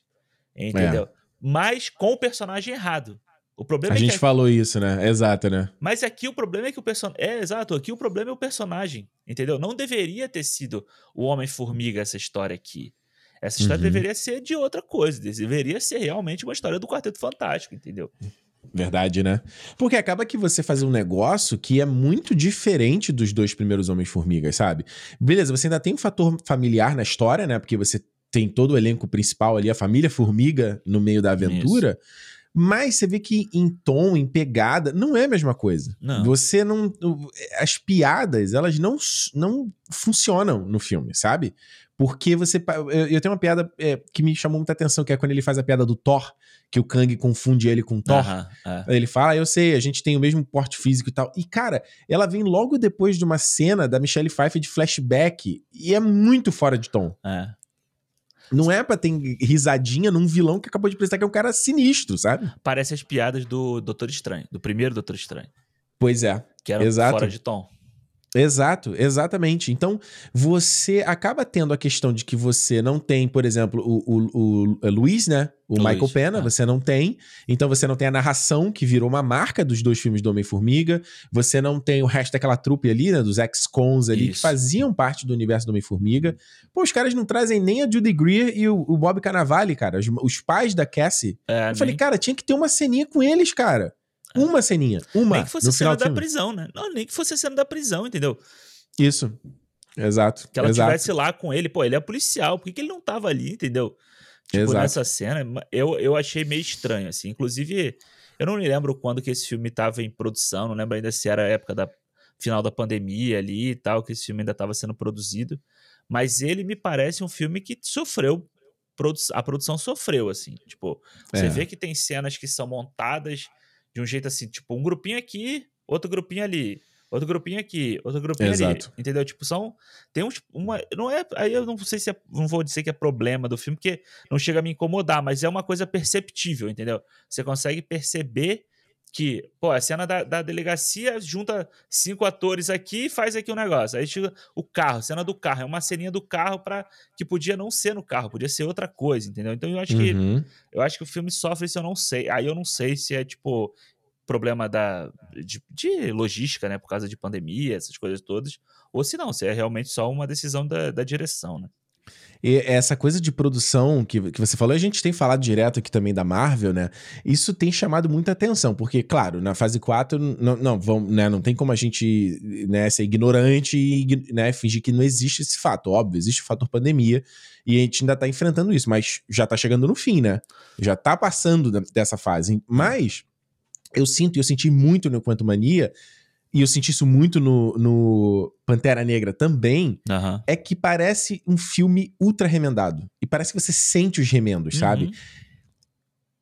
Entendeu? É. Mas com o personagem errado. O problema a é gente falou isso, né? Exato, né? Mas aqui o problema é que o personagem. É, exato. Aqui o problema é o personagem. Entendeu? Não deveria ter sido o Homem-Formiga essa história aqui. Essa história uhum. deveria ser de outra coisa. Deveria ser realmente uma história do Quarteto Fantástico, entendeu? Verdade, né? Porque acaba que você faz um negócio que é muito diferente dos dois primeiros Homens-Formigas, sabe? Beleza, você ainda tem um fator familiar na história, né? Porque você tem todo o elenco principal ali, a família Formiga no meio da aventura. Isso. Mas você vê que em tom, em pegada, não é a mesma coisa. Não. Você não. As piadas, elas não, não funcionam no filme, sabe? Porque você. Eu, tenho uma piada é, que me chamou muita atenção, que é quando ele faz a piada do Thor, que o Kang confunde ele com o Thor. Uh -huh, é. Ele fala, ah, eu sei, a gente tem o mesmo porte físico e tal. E, cara, ela vem logo depois de uma cena da Michelle Pfeiffer de flashback, e é muito fora de tom. É. Não é pra ter risadinha num vilão que acabou de prestar que é um cara sinistro, sabe? Parece as piadas do Doutor Estranho, do primeiro Doutor Estranho. Pois é. Que era fora de tom. Exato, exatamente. Então, você acaba tendo a questão de que você não tem, por exemplo, o, o, o é Luiz, né? O, Michael Luiz, Pena, é. você não tem. Então, você não tem a narração, que virou uma marca dos dois filmes do Homem-Formiga. Você não tem o resto daquela trupe ali, né? Dos ex-cons ali, Isso. que faziam parte do universo do Homem-Formiga. Pô, os caras não trazem nem a Judy Greer e o, o Bob Cannavale, cara. Os, os pais da Cassie. É, eu falei, cara, tinha que ter uma ceninha com eles, cara. Uma ceninha. Uma. Nem que fosse a cena da prisão, né? Não, nem que fosse a cena da prisão, entendeu? Isso. Exato. Que ela exato. estivesse lá com ele. Pô, ele é policial, por que, que ele não tava ali, entendeu? Tipo, Exato. nessa cena, eu, eu achei meio estranho, assim. Inclusive, eu não me lembro quando que esse filme estava em produção, não lembro ainda se era a época da final da pandemia ali e tal, que esse filme ainda estava sendo produzido. Mas ele me parece um filme que sofreu, a produção sofreu, assim. Tipo, você é. vê que tem cenas que são montadas de um jeito assim, tipo, um grupinho aqui, outro grupinho ali outro grupinho aqui, outro grupinho Exato. ali. Entendeu? Tipo, são. Tem um, uma. Não é. Aí eu não sei se é. Não vou dizer que é problema do filme, porque não chega a me incomodar, mas é uma coisa perceptível, entendeu? Você consegue perceber que, pô, a cena da, da delegacia junta cinco atores aqui e faz aqui um negócio. Aí chega o carro, cena do carro, é uma ceninha do carro para que podia não ser no carro, podia ser outra coisa, entendeu? Então eu acho uhum. que eu acho que o filme sofre isso, eu não sei. Aí eu não sei se é tipo problema da, de, de, logística, né? Por causa de pandemia, essas coisas todas. Ou se não, se é realmente só uma decisão da, da direção, né? E essa coisa de produção que, que você falou, a gente tem falado direto aqui também da Marvel, né? Isso tem chamado muita atenção, porque, claro, na fase 4, não, não, vamos, né, não tem como a gente né, ser ignorante e né, fingir que não existe esse fato. Óbvio, existe o fator pandemia e a gente ainda tá enfrentando isso, mas já tá chegando no fim, né? Já tá passando dessa fase. Mas eu sinto, e eu senti muito no Quanto Mania, e eu senti isso muito no, no Pantera Negra também, uhum. é que parece um filme ultra remendado. E parece que você sente os remendos, uhum. sabe?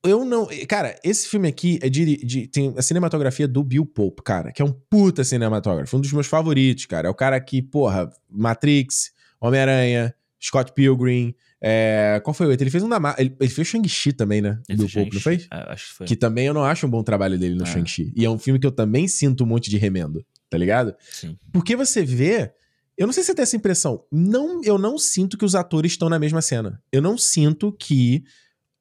Eu não. Cara, esse filme aqui é de, de, Tem a cinematografia do Bill Pope, cara, que é um puta cinematógrafo, um dos meus favoritos, cara. É o cara que, porra, Matrix, Homem-Aranha, Scott Pilgrim, é, qual foi o outro? Ele fez um da ele, ele fez Shang-Chi também, né? Ele do Pope, não fez? É, acho que foi. Que também eu não acho um bom trabalho dele no é. Shang-Chi. E é um filme que eu também sinto um monte de remendo, tá ligado? Sim. Porque você vê. Eu não sei se você tem essa impressão. Não, eu não sinto que os atores estão na mesma cena. Eu não sinto que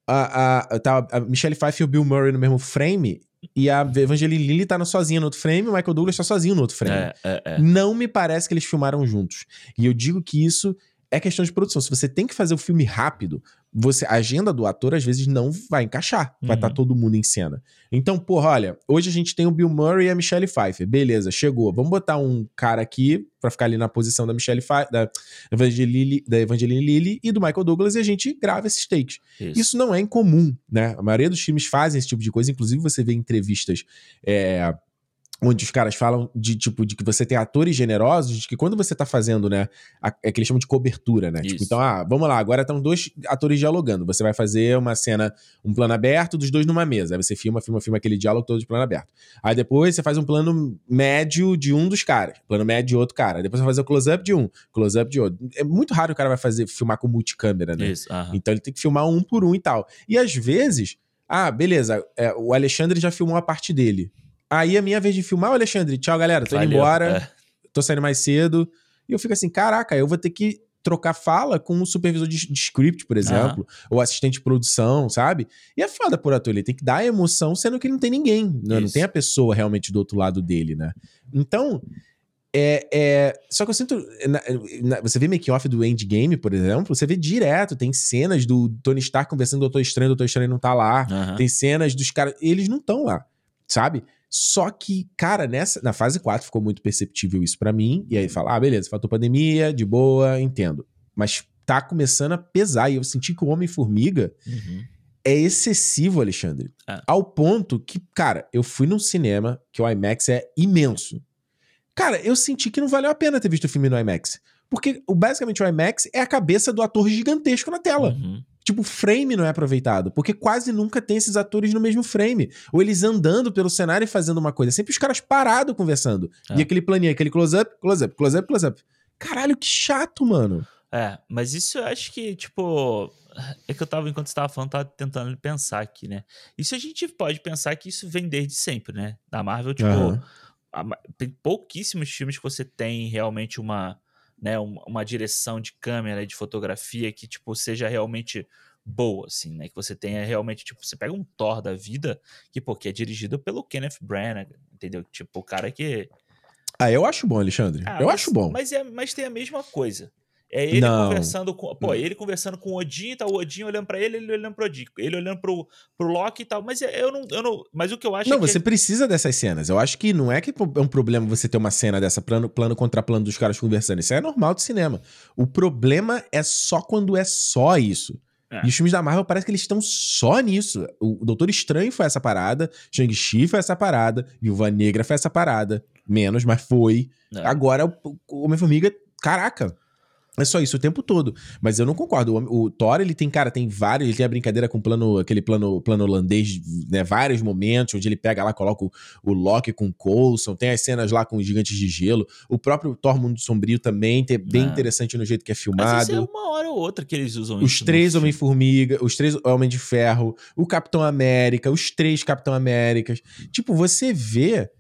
a, a, tá, a Michelle Pfeiffer e o Bill Murray no mesmo frame e a Evangeline Lilly tá sozinha no outro frame, o Michael Douglas tá sozinho no outro frame. É, é, é. Não me parece que eles filmaram juntos. E eu digo que isso é questão de produção. Se você tem que fazer o filme rápido, você a agenda do ator às vezes não vai encaixar. Vai estar tá uhum. todo mundo em cena. Então, porra, olha, hoje a gente tem o Bill Murray e a Michelle Pfeiffer. Beleza, chegou. Vamos botar um cara aqui para ficar ali na posição da Michelle Pfeiffer, da Evangeline, da Evangeline Lilly e do Michael Douglas e a gente grava esses takes. Isso. Isso não é incomum, né? A maioria dos filmes fazem esse tipo de coisa. Inclusive, você vê entrevistas. É, onde os caras falam de tipo de que você tem atores generosos, de que quando você tá fazendo, né, a, é que eles chamam de cobertura, né? Tipo, então, ah, vamos lá, agora estão dois atores dialogando. Você vai fazer uma cena, um plano aberto dos dois numa mesa. Aí você filma, filma, filma aquele diálogo todo de plano aberto. Aí depois você faz um plano médio de um dos caras, plano médio de outro cara. Aí depois você vai fazer o close-up de um, close-up de outro. É muito raro o cara vai fazer filmar com multicâmera, né? Isso, uh -huh. Então ele tem que filmar um por um e tal. E às vezes, ah, beleza, é, o Alexandre já filmou a parte dele. Aí a minha vez de filmar, o Alexandre, tchau, galera, tô Valeu, indo embora, é. tô saindo mais cedo. E eu fico assim, caraca, eu vou ter que trocar fala com o supervisor de, de script, por exemplo, uhum. ou assistente de produção, sabe? E é foda por ator, ele tem que dar emoção, sendo que ele não tem ninguém, né? não tem a pessoa realmente do outro lado dele, né? Então, é, é, só que eu sinto. Na, na, você vê make-off do Endgame, por exemplo, você vê direto. Tem cenas do Tony Stark conversando com o Doutor Estranho, o Doutor Estranho não tá lá. Uhum. Tem cenas dos caras. Eles não estão lá, sabe? Só que, cara, nessa, na fase 4 ficou muito perceptível isso para mim. E aí fala, ah, beleza, faltou pandemia, de boa, entendo. Mas tá começando a pesar. E eu senti que o Homem-Formiga uhum. é excessivo, Alexandre. É. Ao ponto que, cara, eu fui num cinema que o IMAX é imenso. Cara, eu senti que não valeu a pena ter visto o filme no IMAX. Porque basicamente o IMAX é a cabeça do ator gigantesco na tela. Uhum. Tipo, o frame não é aproveitado, porque quase nunca tem esses atores no mesmo frame. Ou eles andando pelo cenário e fazendo uma coisa. Sempre os caras parados conversando. É. E aquele planinho, aquele close-up, close-up, close-up, close-up. Caralho, que chato, mano. É, mas isso eu acho que, tipo. É que eu tava, enquanto você tava falando, tava tentando pensar aqui, né? Isso a gente pode pensar que isso vem desde sempre, né? Da Marvel, tipo. Uhum. tem pouquíssimos filmes que você tem realmente uma né, uma, direção de câmera e de fotografia que, tipo, seja realmente boa, assim, né? Que você tenha realmente, tipo, você pega um Thor da vida, que, pô, que é dirigido pelo Kenneth Branagh, entendeu? Tipo, o cara que... Ah, eu acho bom, Alexandre. Ah, eu mas, acho bom. Mas, é, mas tem a mesma coisa. É ele não. conversando com. Pô, ele conversando com o Odin, tá o Odin olhando pra ele, ele olhando pro Odin. Ele olhando pro, pro Loki e tal. Mas eu não, eu não. Mas o que eu acho Não, é você precisa dessas cenas. Eu acho que não é que é um problema você ter uma cena dessa, plano, plano contra plano dos caras conversando. Isso é normal de cinema. O problema é só quando é só isso. É. E os filmes da Marvel parece que eles estão só nisso. O Doutor Estranho foi essa parada, Shang-Chi foi essa parada, Viúva Negra foi essa parada. Menos, mas foi. É. Agora o Homem-Formiga, caraca, é só isso o tempo todo. Mas eu não concordo. O, o, Thor, ele tem, cara, tem vários. Ele tem a brincadeira com plano, aquele plano, plano holandês, né? Vários momentos onde ele pega lá, coloca o, o Loki com o Coulson. Tem as cenas lá com os gigantes de gelo. O próprio Thor Mundo Sombrio também, tem, bem é. interessante no jeito que é filmado. Mas isso é uma hora ou outra que eles usam os isso. Os três Homem-Formiga, os três Homem de Ferro, o Capitão América, os três Capitão Américas. Tipo, você vê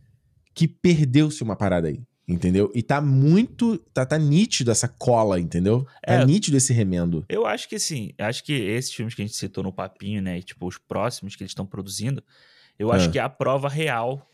que perdeu-se uma parada aí. Entendeu? E tá muito. Tá, tá nítido essa cola, entendeu? Tá é, nítido esse remendo. Eu acho que assim, acho que esses filmes que a gente citou no papinho, né? E, tipo, os próximos que eles estão produzindo, eu acho é. que é a prova real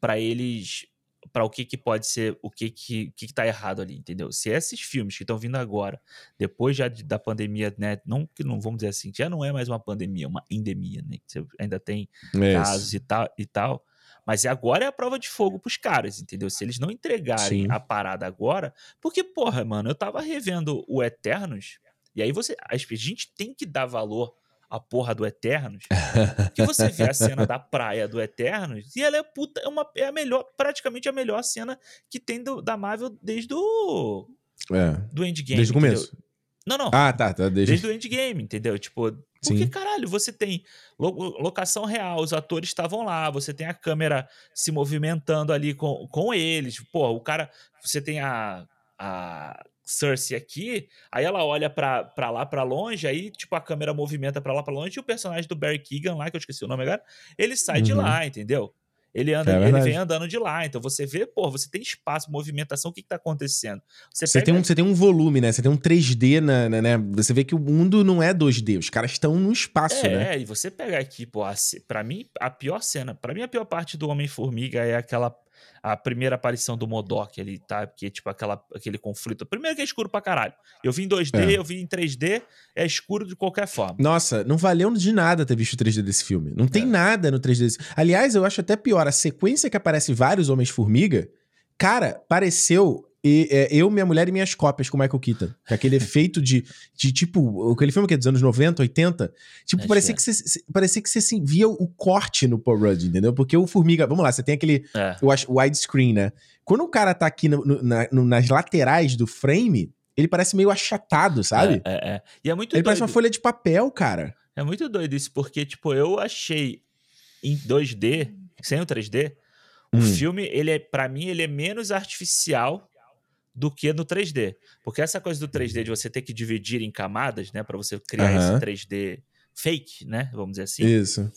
para eles. para o que, que pode ser, o que, que, que, que tá errado ali, entendeu? Se esses filmes que estão vindo agora, depois já de, da pandemia, né? Não que não vamos dizer assim, já não é mais uma pandemia, é uma endemia, né? Você ainda tem é casos e tal, e tal mas agora é a prova de fogo pros caras, entendeu? Se eles não entregarem Sim. a parada agora. Porque, porra, mano, eu tava revendo o Eternos. E aí você. A gente tem que dar valor à porra do Eternos. que você vê a cena da [laughs] praia do Eternos. E ela é puta. É, uma, é a melhor. Praticamente a melhor cena que tem do, da Marvel desde o. É. Do Endgame. Desde o começo. Não, não. Ah, tá. tá desde... desde o Endgame, entendeu? Tipo, porque, Sim. caralho, você tem locação real, os atores estavam lá, você tem a câmera se movimentando ali com, com eles. Pô, o cara. Você tem a, a Cersei aqui, aí ela olha pra, pra lá, pra longe, aí, tipo, a câmera movimenta pra lá, pra longe, e o personagem do Barry Keegan lá, que eu esqueci o nome agora, ele sai uhum. de lá, entendeu? Ele anda, é ele vem andando de lá. Então você vê, pô, você tem espaço, movimentação, o que, que tá acontecendo? Você, você pega... tem um, você tem um volume, né? Você tem um 3D, na, na, né? Você vê que o mundo não é 2D, os caras estão no espaço, é, né? É, e você pega aqui, pô, para mim, a pior cena, para mim a pior parte do Homem-Formiga é aquela a primeira aparição do Modok ali, tá? Porque, tipo, aquela, aquele conflito. Primeiro que é escuro pra caralho. Eu vi em 2D, é. eu vi em 3D, é escuro de qualquer forma. Nossa, não valeu de nada ter visto o 3D desse filme. Não tem é. nada no 3D desse Aliás, eu acho até pior, a sequência que aparece vários Homens-Formiga, cara, pareceu e, é, eu, minha mulher e minhas cópias com o Michael Keaton. aquele [laughs] efeito de, de tipo, aquele filme que é dos anos 90, 80. Tipo, parecia que, você, parecia que você assim, via o corte no Paul Rudd, entendeu? Porque o Formiga, vamos lá, você tem aquele é. o widescreen, né? Quando o cara tá aqui no, no, na, no, nas laterais do frame, ele parece meio achatado, sabe? É, é, é. E é muito Ele doido. parece uma folha de papel, cara. É muito doido isso, porque, tipo, eu achei em 2D, sem o 3D, o hum. filme, ele é, para mim, ele é menos artificial do que no 3D. Porque essa coisa do 3D de você ter que dividir em camadas, né, para você criar uhum. esse 3D fake, né, vamos dizer assim. Isso.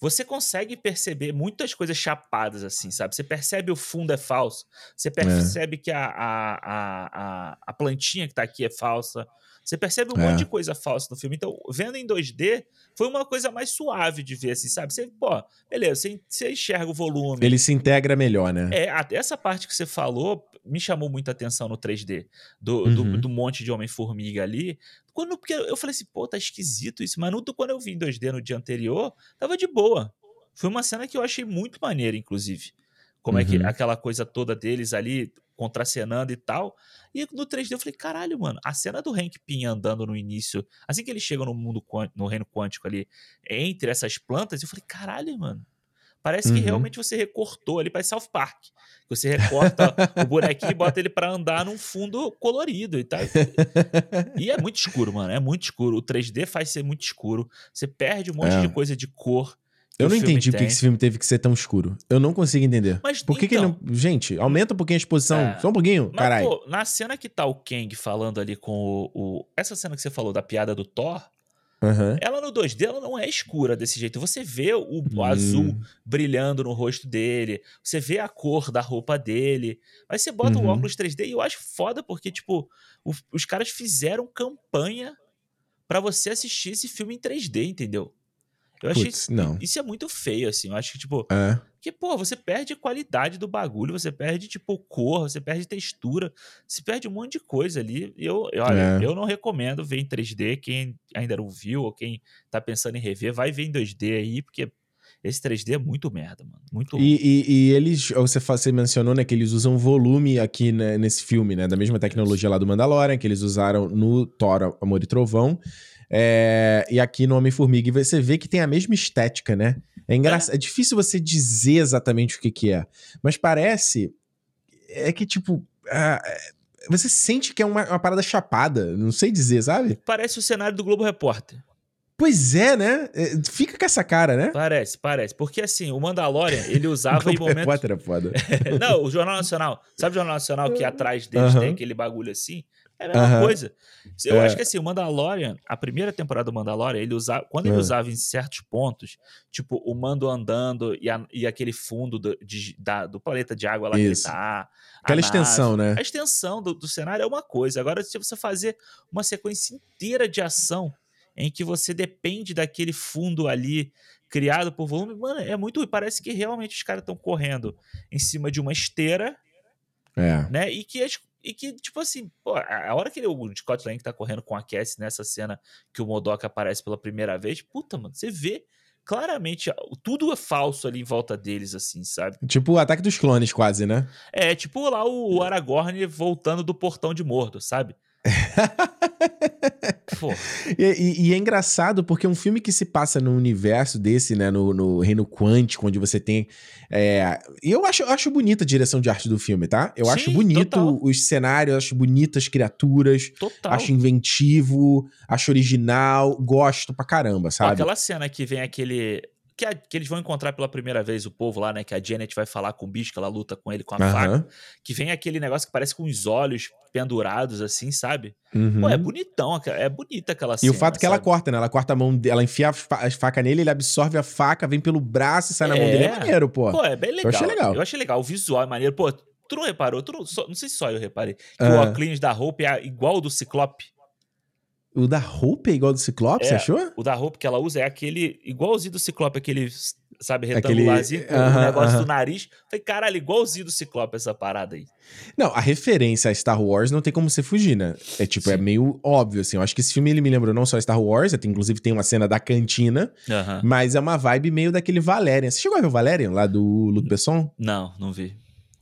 Você consegue perceber muitas coisas chapadas assim, sabe? Você percebe o fundo é falso, você percebe é. que a, a, a, a, plantinha que tá aqui é falsa, você percebe um é. monte de coisa falsa no filme. Então, vendo em 2D, foi uma coisa mais suave de ver, assim, sabe? Você, pô, beleza, você, você enxerga o volume. Ele se integra melhor, né? É, essa parte que você falou me chamou muita atenção no 3D, do, uhum. do, do, monte de Homem-Formiga ali. Quando, porque eu falei assim, pô, tá esquisito isso. Mas no, quando eu vi em 2D no dia anterior, tava de boa. Foi uma cena que eu achei muito maneira, inclusive. Como uhum. é que uhum. aquela coisa toda deles ali contracenando e tal. E no 3D eu falei, caralho, mano, a cena do Hank Pym andando no início, assim que ele chega no mundo no reino quântico ali, entre essas plantas, eu falei, caralho, mano. Parece uhum. que realmente você recortou ali para South Park. Você recorta [laughs] o bonequinho e bota ele para andar num fundo colorido e tal. [laughs] E é muito escuro, mano. É muito escuro. O 3D faz ser muito escuro. Você perde um monte é. de coisa de cor. Eu não entendi por que esse filme teve que ser tão escuro. Eu não consigo entender. Mas por que, então, que ele não. Gente, aumenta um pouquinho a exposição. É, só um pouquinho, caralho. Na cena que tá o Kang falando ali com o, o, Essa cena que você falou da piada do Thor. Uhum. Ela no 2D ela não é escura desse jeito. Você vê o, hum. azul brilhando no rosto dele. Você vê a cor da roupa dele. Mas você bota uhum. o óculos 3D e eu acho foda porque, tipo, o, os caras fizeram campanha para você assistir esse filme em 3D, entendeu? Eu achei Puts, não. isso é muito feio, assim. Eu acho que, tipo. É. Que, pô, você perde a qualidade do bagulho, você perde, tipo, cor, você perde textura, você perde um monte de coisa ali. Eu, eu, olha, é. eu não recomendo ver em 3D. Quem ainda não viu ou quem tá pensando em rever, vai ver em 2D aí, porque esse 3D é muito merda, mano. Muito e, e, e, eles, você, você mencionou, né, que eles usam volume aqui né, nesse filme, né? Da mesma tecnologia lá do Mandalorian, que eles usaram no Thor, Amor e Trovão. É, e aqui no Homem-Formiga. E você vê que tem a mesma estética, né? É engraçado. É. é difícil você dizer exatamente o que, que é. Mas parece. É que, tipo. Uh, você sente que é uma, uma, parada chapada. Não sei dizer, sabe? Parece o cenário do Globo Repórter. Pois é, né? É, fica com essa cara, né? Parece, parece. Porque assim, o Mandalorian, ele usava [laughs] em momentos. Repórter é foda. [laughs] Não, o Jornal Nacional. Sabe o Jornal Nacional que atrás deles tem aquele bagulho assim? É a mesma coisa. Eu é. acho que assim, o Mandalorian, a primeira temporada do Mandalorian, ele usava, quando ele é. usava em certos pontos, tipo o Mando andando e, a, e aquele fundo do, de, da, do planeta de água lá Isso. que tá. Aquela extensão, né? A extensão do, do cenário é uma coisa. Agora, se você fazer uma sequência inteira de ação em que você depende daquele fundo ali criado por volume, mano, é muito. Parece que realmente os caras estão correndo em cima de uma esteira. É. Né? E que as e que, tipo assim, pô, a hora que ele, o Scott Lang tá correndo com a Cassie nessa cena que o Modok aparece pela primeira vez, puta, mano, você vê claramente tudo é falso ali em volta deles, assim, sabe? Tipo o ataque dos clones, quase, né? É, tipo lá o Aragorn voltando do portão de Mordo, sabe? [laughs] e, e, é engraçado porque é um filme que se passa no universo desse, né? No, no reino quântico, onde você tem. É, eu acho, eu acho bonita a direção de arte do filme, tá? Eu Sim, acho bonito total. os cenários, acho bonitas as criaturas. Total. Acho inventivo, acho original, gosto pra caramba, sabe? Aquela cena que vem aquele que, a, que, eles vão encontrar pela primeira vez o povo lá, né? Que a Janet vai falar com o bicho, que ela luta com ele com a uhum. faca. Que vem aquele negócio que parece com os olhos pendurados, assim, sabe? Uhum. Pô, é bonitão, é bonita aquela cena. E o fato que ela corta, né? Ela corta a mão, ela enfia a faca nele, ele absorve a faca, vem pelo braço e sai é... na mão dele. É, é maneiro, pô. Pô, é bem legal. Eu achei legal. Eu achei legal. O visual é maneiro. Pô, tu não reparou? Tu não, só, não sei se só eu reparei. Que uhum. o óculos da roupa é igual ao do Ciclope. O da roupa é igual do Ciclope, é, você achou? O da roupa que ela usa é aquele igualzinho do Ciclope, aquele sabe, retangularzinho, Aquele... com uh -huh, o negócio uh -huh. do nariz. Falei, caralho, igualzinho do Ciclope essa parada aí. Não, a referência a Star Wars não tem como você fugir, né? É tipo, é Sim. é meio óbvio, assim. Eu acho que esse filme ele me lembrou não só Star Wars, até, inclusive tem uma cena da cantina, uh -huh. mas é uma vibe meio daquele Valerian. Você chegou a ver o Valerian lá do Luc Besson? Não, não vi.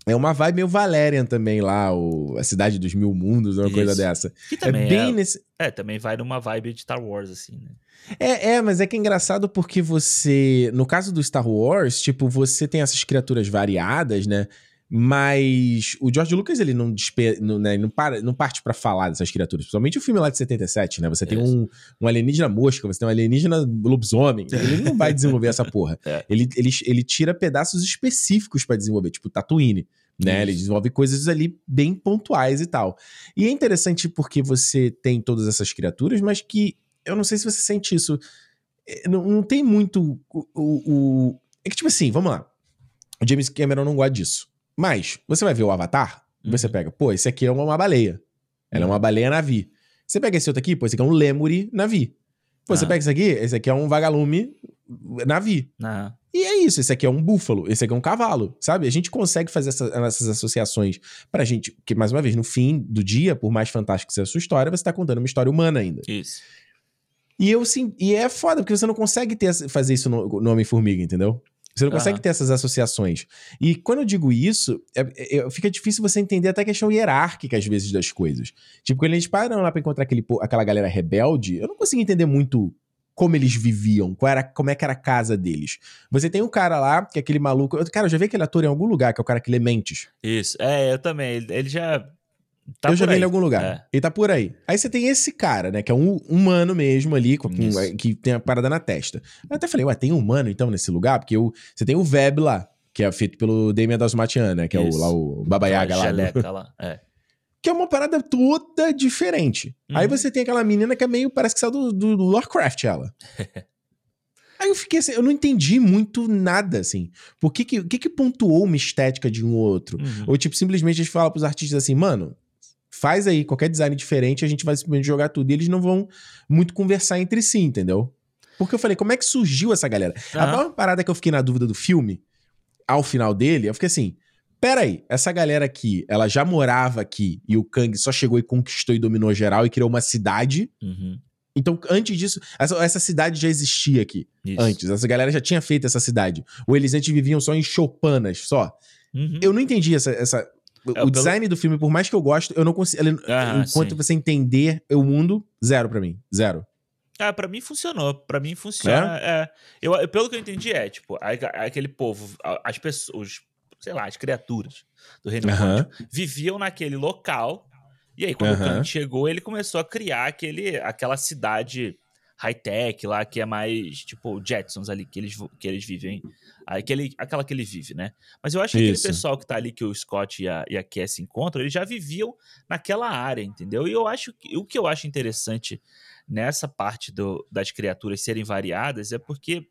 É uma vibe meio Valerian também lá, o, a Cidade dos Mil Mundos, uma Isso. coisa dessa. Que também é bem é, nesse... É, também vai numa vibe de Star Wars, assim, né? É, é, mas é que é engraçado porque você. No caso do Star Wars, tipo, você tem essas criaturas variadas, né? Mas o George Lucas, ele não, despe... não, né, não, para, não parte para falar dessas criaturas. Principalmente o filme lá de 77, né? Você tem um, um alienígena mosca, você tem um alienígena lobisomem. Ele não vai desenvolver essa porra. [laughs] É. Ele, ele, ele tira pedaços específicos para desenvolver, tipo Tatooine. Né? Ele desenvolve coisas ali bem pontuais e tal. E é interessante porque você tem todas essas criaturas, mas que eu não sei se você sente isso. É, não, não tem muito o, o, o, É que, tipo assim, vamos lá. O James Cameron não gosta disso. Mas, você vai ver o Avatar, uhum. você pega, pô, esse aqui é uma baleia. Ela é uma baleia navi. Você pega esse outro aqui, pô, esse aqui é um lemuri navi. Pô, ah. você pega esse aqui, esse aqui é um vagalume navi. Ah. E é isso, esse aqui é um búfalo, esse aqui é um cavalo, sabe? A gente consegue fazer essa, essas associações pra gente, que mais uma vez, no fim do dia, por mais fantástico que seja a sua história, você tá contando uma história humana ainda. Isso. E eu sim, e é foda, porque você não consegue ter, fazer isso no, no Homem-Formiga, entendeu? Você não uhum. consegue ter essas associações. E quando eu digo isso, é, é, fica difícil você entender até a questão hierárquica, às vezes, das coisas. Tipo, quando eles param lá pra encontrar aquele, aquela galera rebelde, eu não consigo entender muito como eles viviam, qual era, como é que era a casa deles. Você tem um cara lá, que é aquele maluco. Cara, eu já vi aquele ator em algum lugar, que é o cara que lê mentes. Isso, é, eu também. Ele, ele já Tá eu já vi ele em algum lugar. É. Ele tá por aí. Aí você tem esse cara, né? Que é um humano mesmo ali, com, que tem a parada na testa. Eu até falei, ué, tem um humano então nesse lugar? Porque eu, você tem o Veb lá, que é feito pelo Damien Dasmatian, né? Que Isso. é o, lá o Baba Yaga lá. Do... [laughs] lá. É. Que é uma parada toda diferente. Uhum. Aí você tem aquela menina que é meio, parece que saiu do, do, do Warcraft, ela. [laughs] Aí eu fiquei assim, eu não entendi muito nada, assim. Por que que, que, que pontuou uma estética de um ou outro? Uhum. Ou, tipo, simplesmente a gente fala pros artistas assim, mano, faz aí qualquer design diferente, a gente vai simplesmente jogar tudo. E eles não vão muito conversar entre si, entendeu? Porque eu falei, como é que surgiu essa galera? Uhum. A maior parada que eu fiquei na dúvida do filme, ao final dele, eu fiquei assim. Peraí, essa galera aqui, ela já morava aqui e o Kang só chegou e conquistou e dominou geral e criou uma cidade. Uhum. Então, antes disso, essa, essa, cidade já existia aqui. Isso. Antes. Essa galera já tinha feito essa cidade. Ou eles antes viviam só em choupanas, só. Uhum. Eu não entendi essa. essa é, o design pelo... do filme, por mais que eu goste, eu não consigo. Ah, enquanto sim. você entender o mundo, zero para mim. Zero. Ah, pra mim funcionou. Pra mim funciona. É? é. Eu, pelo que eu entendi, é, tipo, aquele povo, as pessoas, sei lá, as criaturas do Reino uhum. viviam naquele local e aí, quando uhum. o Kant chegou, ele começou a criar aquele, aquela cidade high-tech lá, que é mais tipo Jetsons ali, que eles, que eles vivem. Aquele, aquela que ele vive, né? Mas eu acho que Isso. aquele pessoal que tá ali, que o Scott e a, e a Cass encontram, eles já viviam naquela área, entendeu? E eu acho que o que eu acho interessante nessa parte do, das criaturas serem variadas é porque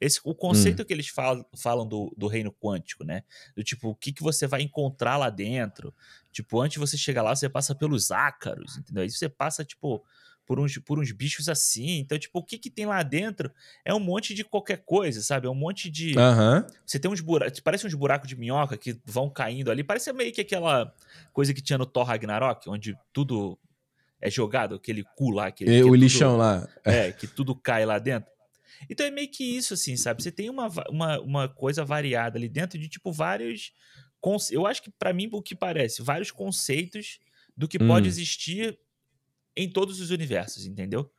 esse, o conceito hum. que eles falam, falam do, do, reino quântico, né? Do tipo, o que, que você vai encontrar lá dentro. Tipo, antes de você chegar lá, você passa pelos ácaros, entendeu? Aí você passa, tipo, por uns, por uns bichos assim. Então, tipo, o que, que tem lá dentro é um monte de qualquer coisa, sabe? É um monte de. Uhum. Você tem uns buracos. Parece uns buracos de minhoca que vão caindo ali. Parece meio que aquela coisa que tinha no Thor Ragnarok, onde tudo é jogado, aquele cu lá. Aquele, e o tudo, lixão lá. É, que tudo cai lá dentro. Então é meio que isso, assim, sabe? Você tem uma, uma, uma coisa variada ali dentro de, tipo, vários. Eu acho que, para mim, o que parece, vários conceitos do que hum. pode existir em todos os universos, entendeu?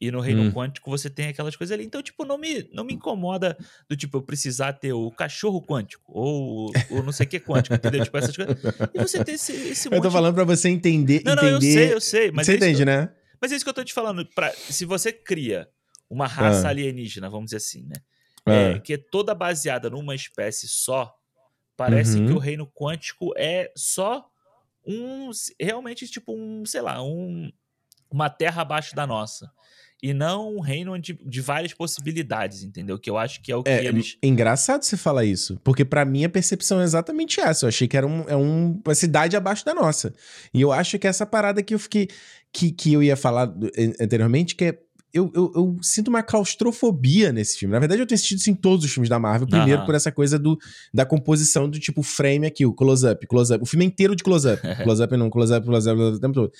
E no reino hum. quântico você tem aquelas coisas ali. Então, tipo, não me, não me incomoda do tipo eu precisar ter o cachorro quântico ou o não sei o que quântico, entendeu? Tipo, essas coisas. E você ter esse, esse Eu tô falando pra você entender. Não, entender... não, eu sei, eu sei. Mas você é entende, eu... né? Mas é isso que eu tô te falando. Pra... Se você cria uma raça ah. alienígena, vamos dizer assim, né? Ah. É, que é toda baseada numa espécie só, parece uhum. que o reino quântico é só um. Realmente, tipo, um, sei lá, um, uma terra abaixo da nossa. E não um reino de, de várias possibilidades, entendeu? Que eu acho que é o que é, eles. Engraçado você falar isso. Porque para mim a percepção é exatamente essa. Eu achei que era um, é um, uma cidade abaixo da nossa. E eu acho que essa parada que eu fiquei. Que, que eu ia falar anteriormente, que é eu, eu, eu, sinto uma claustrofobia nesse filme. Na verdade, eu tenho sentido isso em todos os filmes da Marvel. Primeiro, por essa coisa do, da composição do tipo frame aqui, o close-up, close-up. O filme é inteiro de close-up. [laughs] close-up não, close-up, close-up, close o tempo todo.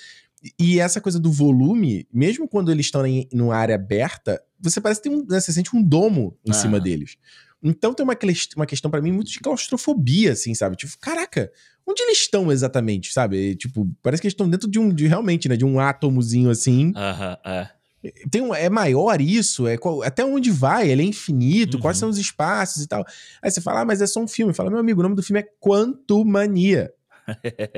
E essa coisa do volume, mesmo quando eles estão em numa área aberta, você parece que tem um, né, você sente um domo em cima deles. Então tem uma, uma questão para mim muito de claustrofobia, assim, sabe? Tipo, caraca, onde eles estão exatamente, sabe? tipo, parece que eles estão dentro de um, de, realmente, né, de um átomozinho assim. Aham, uh -huh, é. Tem um, é maior isso? É qual, até onde vai? Ele é infinito? Uhum. Quais são os espaços e tal? Aí você fala, ah, mas é só um filme. Fala, meu amigo, o nome do filme é Quantumania.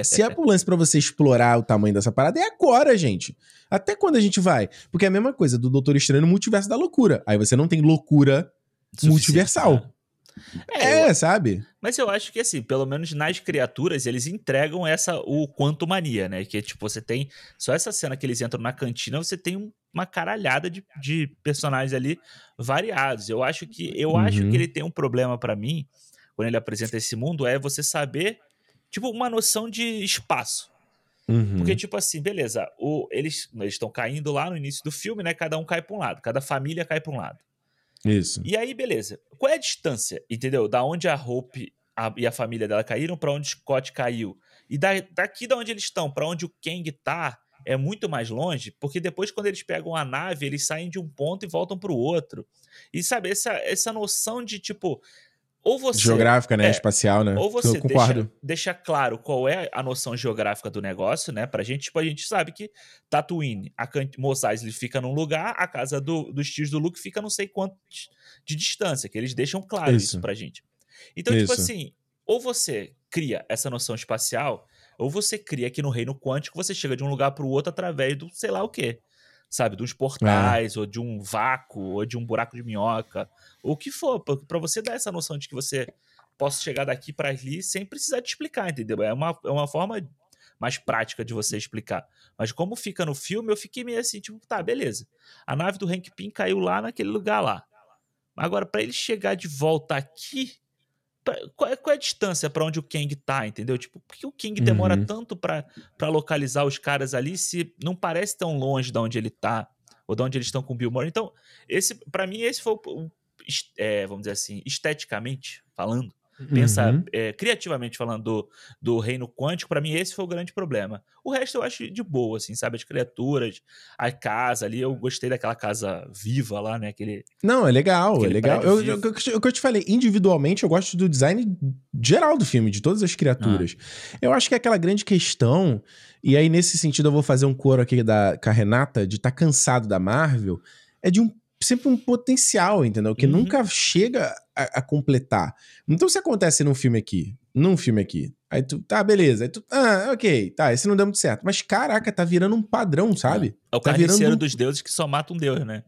Se é pro lance pra você explorar o tamanho dessa parada, é agora, gente. Até quando a gente vai? Porque é a mesma coisa do Doutor Estranho no Multiverso da Loucura. Aí você não tem loucura Suficiente, multiversal. Né? É, é eu, sabe? Mas eu acho que, assim, pelo menos nas criaturas, eles entregam essa, o quanto mania, né? Que, tipo, você tem. Só essa cena que eles entram na cantina, você tem um, uma caralhada de, de personagens ali variados. Eu acho que. Eu uhum. acho que ele tem um problema para mim, quando ele apresenta esse mundo, é você saber, tipo, uma noção de espaço. Uhum. Porque, tipo assim, beleza, o, eles estão caindo lá no início do filme, né? Cada um cai pra um lado, cada família cai pra um lado. Isso. E aí, beleza. Qual é a distância, entendeu? Da onde a Hope a, e a família dela caíram para onde Scott caiu. E da, daqui da onde eles estão para onde o Kang tá é muito mais longe, porque depois quando eles pegam a nave, eles saem de um ponto e voltam para o outro. E sabe, essa, essa noção de tipo, ou você. Geográfica, né? É, Espacial, né? Ou você deixa, deixa, claro qual é a noção geográfica do negócio, né? Pra gente, tipo, a gente sabe que Tatooine, a Mos Eisley fica num lugar, a casa do, dos tios do Luke fica não sei quanto de distância, que eles deixam claro isso, isso pra gente. Então, tipo isso. tipo assim, ou você cria essa noção espacial, ou você cria aqui no reino quântico, você chega de um lugar para o outro através do sei lá o quê sabe, dos portais, é. ou de um vácuo, ou de um buraco de minhoca, ou o que for, para você dar essa noção de que você possa chegar daqui para ali sem precisar te explicar, entendeu? É uma, é uma forma mais prática de você explicar. Mas como fica no filme, eu fiquei meio assim, tipo, tá, beleza. A nave do Hank Pym caiu lá naquele lugar lá. Agora, para ele chegar de volta aqui, qual é, qual é a distância para onde o Kang tá, entendeu? Tipo, por que o Kang demora uhum. tanto para localizar os caras ali se não parece tão longe de onde ele tá ou de onde eles estão com o Bill Murray. Então, esse, para mim, esse foi o, é, vamos dizer assim, esteticamente falando, pensar uhum. é, criativamente falando do, do reino quântico, para mim esse foi o grande problema. O resto eu acho de boa, assim, sabe? As criaturas, a casa ali, eu gostei daquela casa viva lá, né? Aquele, Não, é legal, é legal. Eu, eu, eu, eu, te falei, individualmente eu gosto do design geral do filme, de todas as criaturas. Ah. Eu acho que é aquela grande questão, e aí nesse sentido eu vou fazer um coro aqui da, com a Renata, de estar tá cansado da Marvel, é de um sempre um potencial, entendeu? Que uhum. nunca chega a, a, completar. Então, se acontece num filme aqui, num filme aqui, aí tu, tá, beleza, aí tu, ah, ok, tá, esse não deu muito certo. Mas, caraca, tá virando um padrão, sabe? É, é o tá virando um... dos deuses que só mata um deus, né?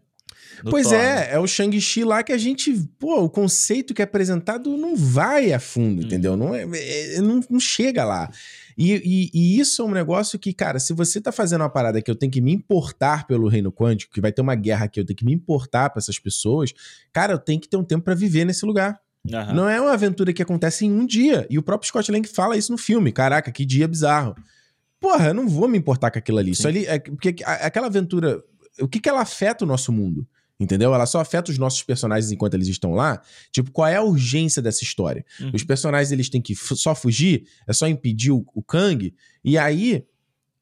Pois Thor, é, né? é o Shang-Chi lá que a gente, pô, o conceito que é apresentado não vai a fundo, uhum. entendeu? Não, é, é, não, não chega lá. E, e, e, isso é um negócio que, cara, se você tá fazendo uma parada que eu tenho que me importar pelo reino quântico, que vai ter uma guerra que eu tenho que me importar para essas pessoas, cara, eu tenho que ter um tempo para viver nesse lugar. Uhum. Não é uma aventura que acontece em um dia. E o próprio Scott Lang fala isso no filme. Caraca, que dia bizarro. Porra, eu não vou me importar com aquilo ali. Sim. Isso ali é porque aquela aventura, o que que ela afeta o nosso mundo? Entendeu? Ela só afeta os nossos personagens enquanto eles estão lá. Tipo, qual é a urgência dessa história? Uhum. Os personagens eles têm que só fugir, é só impedir o, o Kang. E aí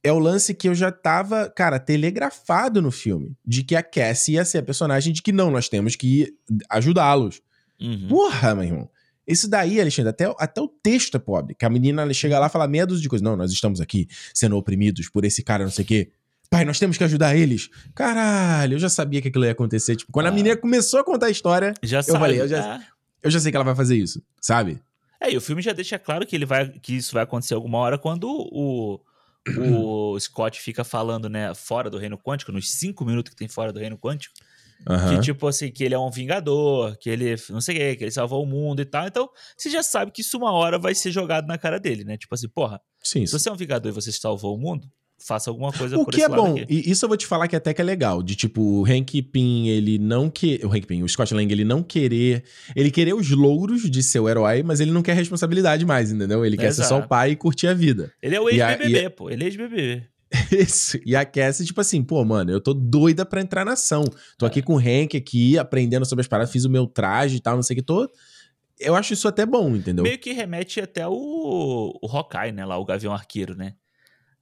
é o lance que eu já tava, cara, telegrafado no filme. De que a Cassie ia ser a personagem de que não, nós temos que ajudá-los. Uhum. Porra, meu irmão. Isso daí, Alexandre, até, até o texto é pobre. Que a menina chega lá e fala meia dúzia de coisas. Não, nós estamos aqui sendo oprimidos por esse cara, não sei o quê pai, nós temos que ajudar eles. Caralho, eu já sabia que aquilo ia acontecer. Tipo, quando ah. a menina começou a contar a história, já eu sabe, falei, eu já, é. eu já sei que ela vai fazer isso, sabe? É, e o filme já deixa claro que ele vai que isso vai acontecer alguma hora quando o, o [clears throat] Scott fica falando, né, fora do reino quântico, nos cinco minutos que tem fora do reino quântico. Uhum. Que, tipo assim, que ele é um vingador, que ele não sei o que, que ele salvou o mundo e tal. Então, você já sabe que isso uma hora vai ser jogado na cara dele, né? Tipo assim, porra, Sim, se você é um vingador e você salvou o mundo, faça alguma coisa o por que é bom aqui. e isso eu vou te falar que até que é legal de tipo o Hank Pym ele não que o Hank Pym o Scott Lang ele não querer ele querer os louros de ser o herói mas ele não quer responsabilidade mais entendeu ele quer Exato. ser só o pai e curtir a vida ele é o ex-BBB pô ele é ex-BBB [laughs] isso. E a Cassie, tipo assim, pô, mano, eu tô doida pra entrar na ação. Tô é. aqui com o Hank aqui, aprendendo sobre as paradas, fiz o meu traje e tal, não sei o que, tô. Eu acho isso até bom, entendeu? Meio que remete até o, o Hawkeye, né? Lá, o Gavião Arqueiro, né?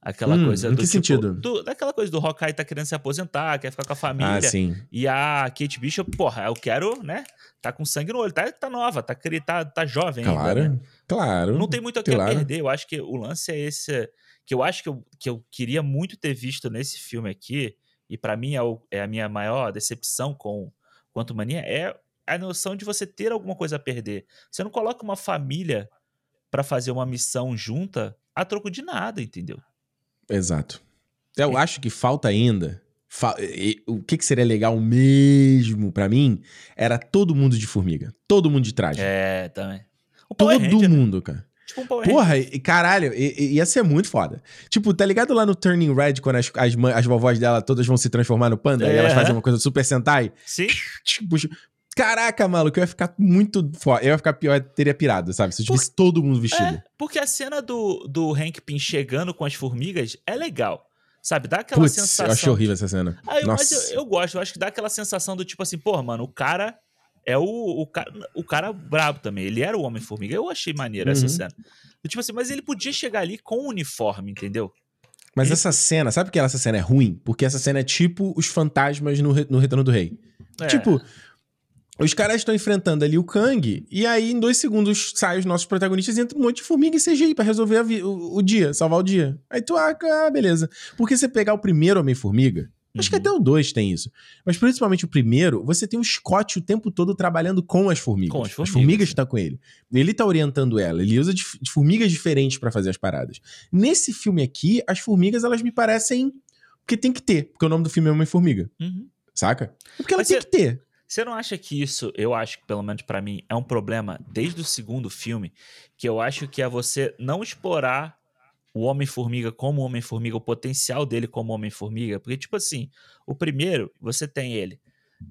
Aquela hum, coisa do. que tipo, sentido? Do, daquela coisa do Hawkeye tá querendo se aposentar, quer ficar com a família. Ah, sim. E a Kate Bishop, porra, eu quero, né? Tá com sangue no olho, tá, tá nova, tá, tá, tá jovem claro, ainda. Né? Claro. Não tem muito o que claro. perder. Eu acho que o lance é esse. Que eu acho que eu, que eu queria muito ter visto nesse filme aqui, e para mim é, o, é, a minha maior decepção com Quanto Mania, é a noção de você ter alguma coisa a perder. Você não coloca uma família para fazer uma missão junta a troco de nada, entendeu? Exato. Eu acho que falta ainda. Fa o que, que seria legal mesmo para mim era todo mundo de formiga. Todo mundo de traje. É, também. todo Ranger, né? mundo, né? cara. Tipo um Power Porra, e, caralho, ia ser muito foda. Tipo, tá ligado lá no Turning Red, quando as, as, as vovós dela todas vão se transformar no panda é. e elas fazem uma coisa super Sentai? Sim. Tipo, Caraca, maluco, eu ia ficar muito foda. Eu ia ficar pior, teria pirado, sabe? Se eu tivesse Por... todo mundo vestido. É, porque a cena do, do Hank Pym chegando com as formigas é legal. Sabe? Dá aquela Puts, sensação. Eu achei horrível essa cena. Ah, eu, Nossa. Mas eu, eu, gosto, eu acho que dá aquela sensação do tipo assim, porra, mano, o cara é o, o, cara, o cara brabo também. Ele era o Homem-Formiga. Eu achei maneiro uhum. essa cena. Tipo assim, mas ele podia chegar ali com o uniforme, entendeu? Mas ele... essa cena, sabe por que essa cena é ruim? Porque essa cena é tipo os fantasmas no, no Retorno do Rei. É. Tipo, os caras estão enfrentando ali o Kang, e aí em dois segundos saem os nossos protagonistas e entra um monte de formiga e CGI pra resolver o, o, dia, salvar o dia. Aí tu, ah, ah beleza. Porque você pegar o primeiro Homem-Formiga, uhum. acho que uhum. até o dois tem isso, mas principalmente o primeiro, você tem o Scott o tempo todo trabalhando com as formigas. Com as formigas. As formigas estão com ele. Ele tá orientando ela, ele usa de, de formigas diferentes para fazer as paradas. Nesse filme aqui, as formigas, elas me parecem que tem que ter, porque o nome do filme é Homem-Formiga. Uhum. Saca? É porque ela mas tem você... que ter. Você não acha que isso, eu acho que pelo menos para mim, é um problema desde o segundo filme, que eu acho que é você não explorar o Homem-Formiga como Homem-Formiga, o potencial dele como Homem-Formiga, porque tipo assim, o primeiro, você tem ele,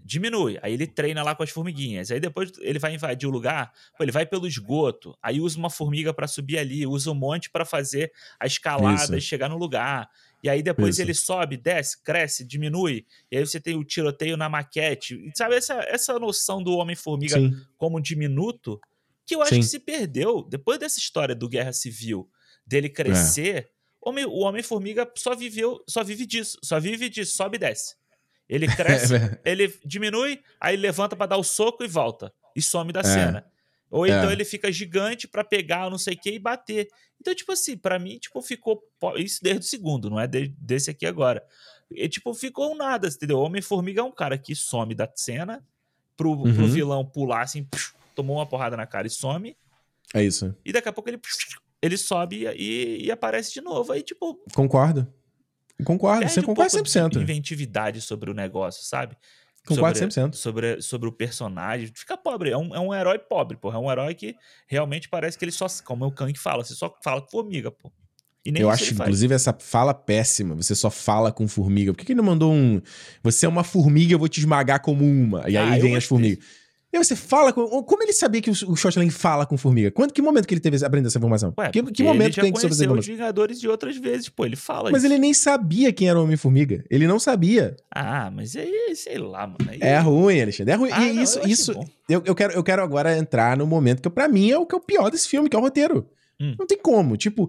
diminui, aí ele treina lá com as formiguinhas, aí depois ele vai invadir o lugar, pô, ele vai pelo esgoto, aí usa uma formiga para subir ali, usa um monte para fazer a escalada Isso. e chegar no lugar. E aí depois Isso. ele sobe, desce, cresce, diminui. E aí você tem o tiroteio na maquete. E sabe essa, essa noção do Homem-Formiga como diminuto? Que eu acho Sim. que se perdeu depois dessa história do Guerra Civil, dele crescer. É. O Homem-Formiga só viveu, só vive disso, só vive de sobe e desce. Ele [laughs] cresce, é ele diminui, aí levanta para dar o soco e volta. E some da é. cena. Ou então é. ele fica gigante para pegar não sei o que e bater. Então, tipo assim, para mim, tipo, ficou. Isso desde o segundo, não é desse aqui agora. E, tipo, ficou um nada, entendeu? Homem-Formiga é um cara que some da cena pro, uhum. pro vilão pular assim, tomou uma porrada na cara e some. É isso. E daqui a pouco ele, ele sobe e, e aparece de novo. Aí, tipo. Concordo. Concordo, você um concorda 100%. inventividade sobre o negócio, sabe? Concordo sobre, 100%. Sobre, sobre o personagem. Fica pobre. É um, é um herói pobre, pô. É um herói que realmente parece que ele só. Como é o Kang fala, você só fala com formiga, pô. Eu acho, inclusive, essa fala péssima. Você só fala com formiga. Por que, que ele não mandou um. Você é uma formiga, eu vou te esmagar como uma. E aí ah, vem as formigas. E você fala com. Como ele sabia que o, o Shotland fala com formiga? Quando, que momento que ele teve aprendendo essa informação? Ué, que, que momento ele já que ele os Vingadores de outras vezes, pô, ele fala Mas isso. ele nem sabia quem era o Homem-Formiga. Ele não sabia. Ah, mas aí, sei lá, mano. Aí... É ruim, Alexandre. É ruim. Ah, e não, isso, eu isso. Eu, eu, quero, eu quero agora entrar no momento que, para mim, é o que é o pior desse filme, que é o roteiro. Hum. Não tem como. Tipo,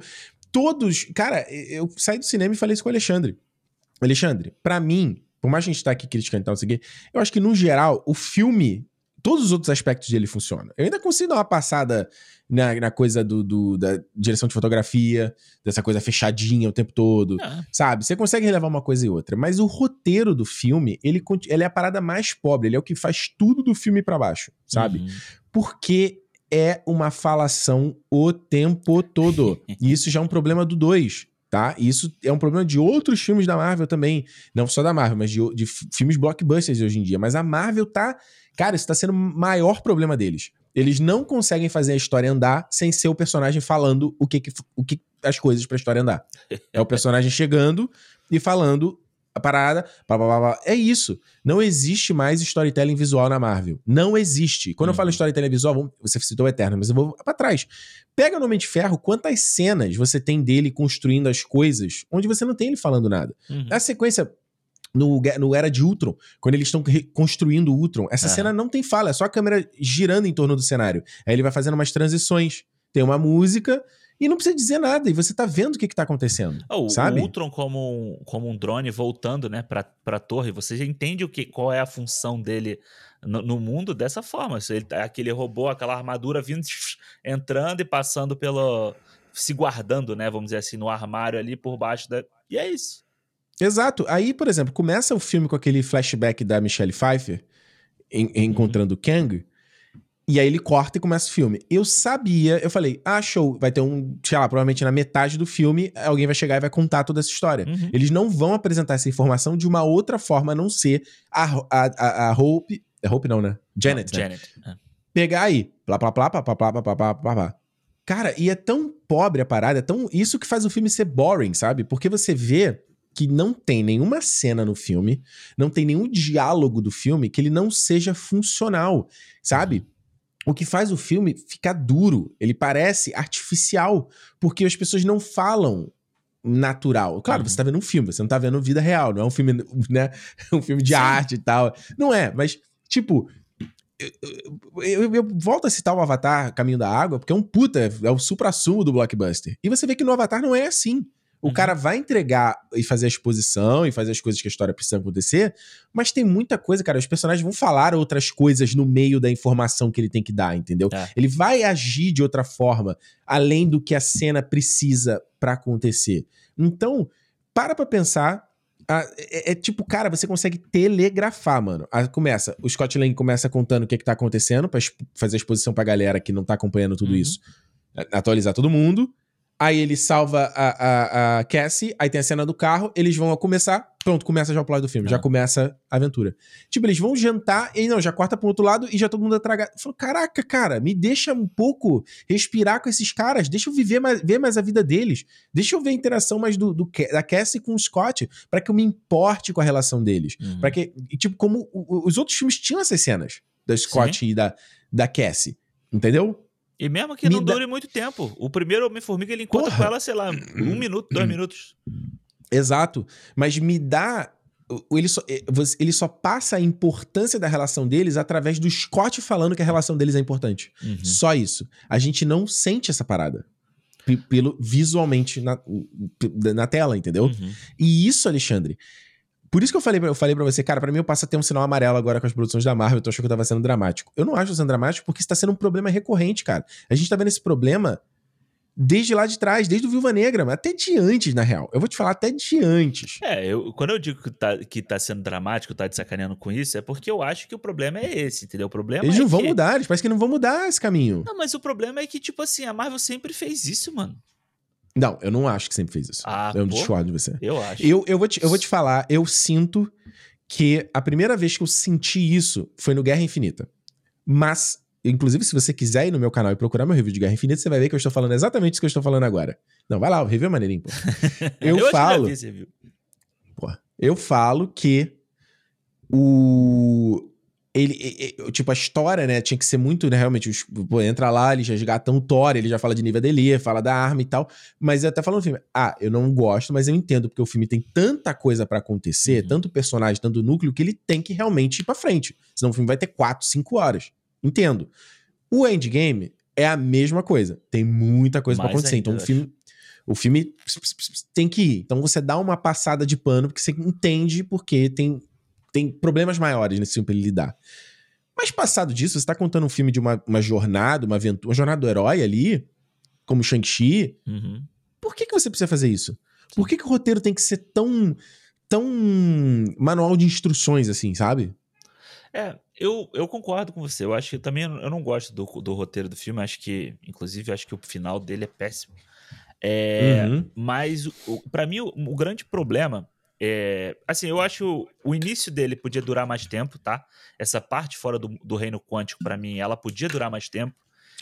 todos. Cara, eu saí do cinema e falei isso com o Alexandre. Alexandre, para mim, por mais que a gente tá aqui criticando e tal, eu acho que, no geral, o filme todos os outros aspectos dele funcionam. Eu ainda consigo dar uma passada na, na coisa do, do, da direção de fotografia, dessa coisa fechadinha o tempo todo, é. sabe? Você consegue relevar uma coisa e outra, mas o roteiro do filme, ele, ele é a parada mais pobre, ele é o que faz tudo do filme para baixo, sabe? Uhum. Porque é uma falação o tempo todo. e isso já é um problema do 2 tá? Isso é um problema de outros filmes da Marvel também, não só da Marvel, mas de, de filmes blockbusters hoje em dia. Mas a Marvel tá Cara, isso tá sendo o maior problema deles. Eles não conseguem fazer a história andar sem ser o personagem falando o que, que o que as coisas pra história andar. É o personagem chegando e falando a parada, blá, blá, blá, é isso. Não existe mais storytelling visual na Marvel. Não existe. Quando uhum. eu falo uhum. storytelling visual, você citou o Eterno, mas eu vou para trás. Pega no Homem de Ferro, quantas cenas você tem dele construindo as coisas onde você não tem ele falando nada. Uhum. A sequência no, no Era de Ultron, quando eles estão construindo o Ultron. Essa cena não tem fala, é só a câmera girando em torno do cenário. Aí ele vai fazendo umas transições. Tem uma música e não precisa dizer nada. E você tá vendo o que, que tá acontecendo. Oh, sabe? O Ultron, como um, como um drone voltando né, pra, pra torre, você já entende o que, qual é a função dele no, no mundo dessa forma. Ele, aquele robô, aquela armadura vindo, [laughs] entrando e passando pelo. se guardando, né? Vamos dizer assim, no armário ali por baixo da. E é isso. Exato. Aí, por exemplo, começa o filme com aquele flashback da Michelle Pfeiffer em, uhum. encontrando o Kang. E aí ele corta e começa o filme. Eu sabia, eu falei, ah, show, vai ter um, sei lá, provavelmente na metade do filme, alguém vai chegar e vai contar toda essa história. Uhum. Eles não vão apresentar essa informação de uma outra forma a não ser a, a, a, a Hope. É Hope não, né? Janet, né? Janet. É. Pegar aí, blá, blá, blá, blá, blá, blá, blá, blá, blá, blá. Cara, e é tão pobre a parada, é tão. Isso que faz o filme ser boring, sabe? Porque você vê que não tem nenhuma cena no filme, não tem nenhum diálogo do filme que ele não seja funcional, sabe? O que faz o filme ficar duro, ele parece artificial, porque as pessoas não falam natural. Claro, uhum. você tá vendo um filme, você não tá vendo vida real, não é um filme, né, [laughs] um filme de Sim. arte e tal. Não é, mas tipo, eu, eu, eu, volto a citar o Avatar Caminho da Água, porque é um puta, é o supra-sumo do blockbuster. E você vê que no Avatar não é assim. O uhum. cara vai entregar e fazer a exposição e fazer as coisas que a história precisa acontecer, mas tem muita coisa, cara. Os personagens vão falar outras coisas no meio da informação que ele tem que dar, entendeu? É. Ele vai agir de outra forma, além do que a cena precisa para acontecer. Então, para pra pensar. é, é, tipo, cara, você consegue telegrafar, mano. começa, o Scott Lang começa contando o que, é que tá acontecendo, para fazer a exposição pra galera que não tá acompanhando tudo uhum. isso. Atualizar todo mundo. Aí ele salva a, a, a, Cassie, aí tem a cena do carro, eles vão começar. Pronto, começa já o plot do filme, já começa a aventura. Tipo, eles vão jantar e não, já corta pro outro lado e já todo mundo atragado. Falou, caraca, cara, me deixa um pouco respirar com esses caras, deixa eu viver mais, ver mais a vida deles. Deixa eu ver a interação mais do, do da Cassie com o Scott, para que eu me importe com a relação deles. Uhum. para que, tipo, como os outros filmes tinham essas cenas da Scott Sim. e da, da Cassie, entendeu? E mesmo que Me não dá... dure muito tempo. O primeiro Homem-Formiga ele encontra Porra. com ela, sei lá, um minuto, dois minutos. Exato. Mas me dá. Ele só, eh, ele só passa a importância da relação deles através do Scott falando que a relação deles é importante. Uhum. Só isso. A gente não sente essa parada. Pelo, visualmente na, na tela, entendeu? Uhum. E isso, Alexandre, por isso que eu falei, eu falei pra você, cara, pra mim eu passo a ter um sinal amarelo agora com as produções da Marvel, eu tô achando que eu tava sendo dramático. Eu não acho sendo dramático porque isso tá sendo um problema recorrente, cara. A gente tá vendo esse problema desde lá de trás, desde o Viúva Negra, mas até de antes, na real. Eu vou te falar até de antes. É, eu, quando eu digo que tá, que tá sendo dramático, tá de sacaneando com isso, é porque eu acho que o problema é esse, entendeu? O problema Eles é não vão que... mudar, eles parecem que não vão mudar esse caminho. Não, mas o problema é que, tipo assim, a Marvel sempre fez isso, mano. Não, eu não acho que sempre fez isso. Ah, eu pô, discordo de você. Eu acho. Eu, eu, vou te, eu vou te falar, eu sinto que a primeira vez que eu senti isso foi no Guerra Infinita. Mas, inclusive, se você quiser ir no meu canal e procurar meu review de Guerra Infinita, você vai ver que eu estou falando exatamente isso que eu estou falando agora. Não, vai lá, o review é maneirinho, pô. [laughs] Eu, eu falo. Pô, eu falo que o ele, tipo, a história, né, tinha que ser muito, né, realmente, os, pô, entra lá, ele já resgatam o Thor, ele já fala de nível dele, fala da arma e tal, mas até falando no filme, ah, eu não gosto, mas eu entendo, porque o filme tem tanta coisa para acontecer, uhum. tanto personagem, tanto núcleo, que ele tem que realmente ir pra frente, senão o filme vai ter 4, 5 horas, entendo. O Endgame é a mesma coisa, tem muita coisa para acontecer, então o filme... O filme tem que ir. Então você dá uma passada de pano, porque você entende porque tem tem problemas maiores nesse filme pra ele lidar. Mas passado disso, você tá contando um filme de uma, uma jornada, uma aventura, uma jornada do herói ali, como Shang-Chi. Uhum. Por que, que você precisa fazer isso? Por que, que o roteiro tem que ser tão, tão manual de instruções assim, sabe? É, eu, eu concordo com você. Eu acho que também eu não gosto do, do roteiro do filme. Acho que, inclusive, acho que o final dele é péssimo. É, uhum. Mas, para mim, o, o, grande problema é, assim, eu acho o início dele podia durar mais tempo, tá? Essa parte fora do, do reino quântico, para mim, ela podia durar mais tempo.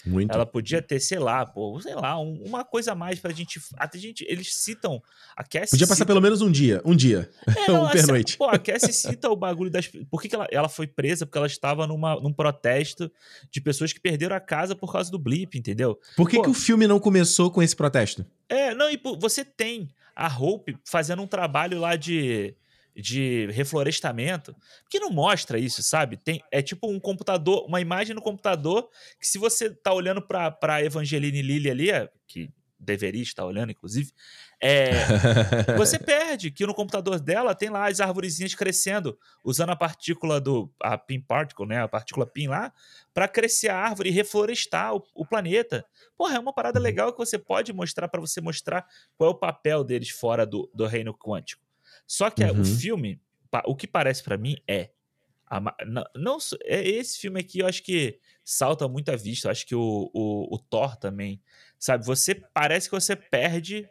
Muito. Ela podia ter, sei lá, pô, sei lá, um, uma coisa a mais pra gente. Até gente. Eles citam. A Cassie podia passar cita, pelo menos um dia. Um dia. É, [laughs] um pernoite. Pô, a Cassie cita o bagulho das. Por que, que ela, ela foi presa? Porque ela estava numa, num protesto de pessoas que perderam a casa por causa do blip, entendeu? Por que, pô, que o filme não começou com esse protesto? É, não, e pô, você tem a Hope fazendo um trabalho lá de, de reflorestamento, que não mostra isso, sabe? Tem, é tipo um computador, uma imagem no computador que se você tá olhando pra, pra Evangeline Lilly ali, que deveria estar olhando, inclusive, é, [laughs] você perde que no computador dela tem lá as arvorezinhas crescendo, usando a partícula do a pin particle, né, a partícula pin lá, para crescer a árvore e reflorestar o, o, planeta. Porra, é uma parada uhum. legal que você pode mostrar para você mostrar qual é o papel deles fora do, do reino quântico. Só que uhum. o filme, o que parece para mim é a, não, não, é esse filme aqui eu acho que salta muito à vista. Eu acho que o, o, o Thor também Sabe, você parece que você perde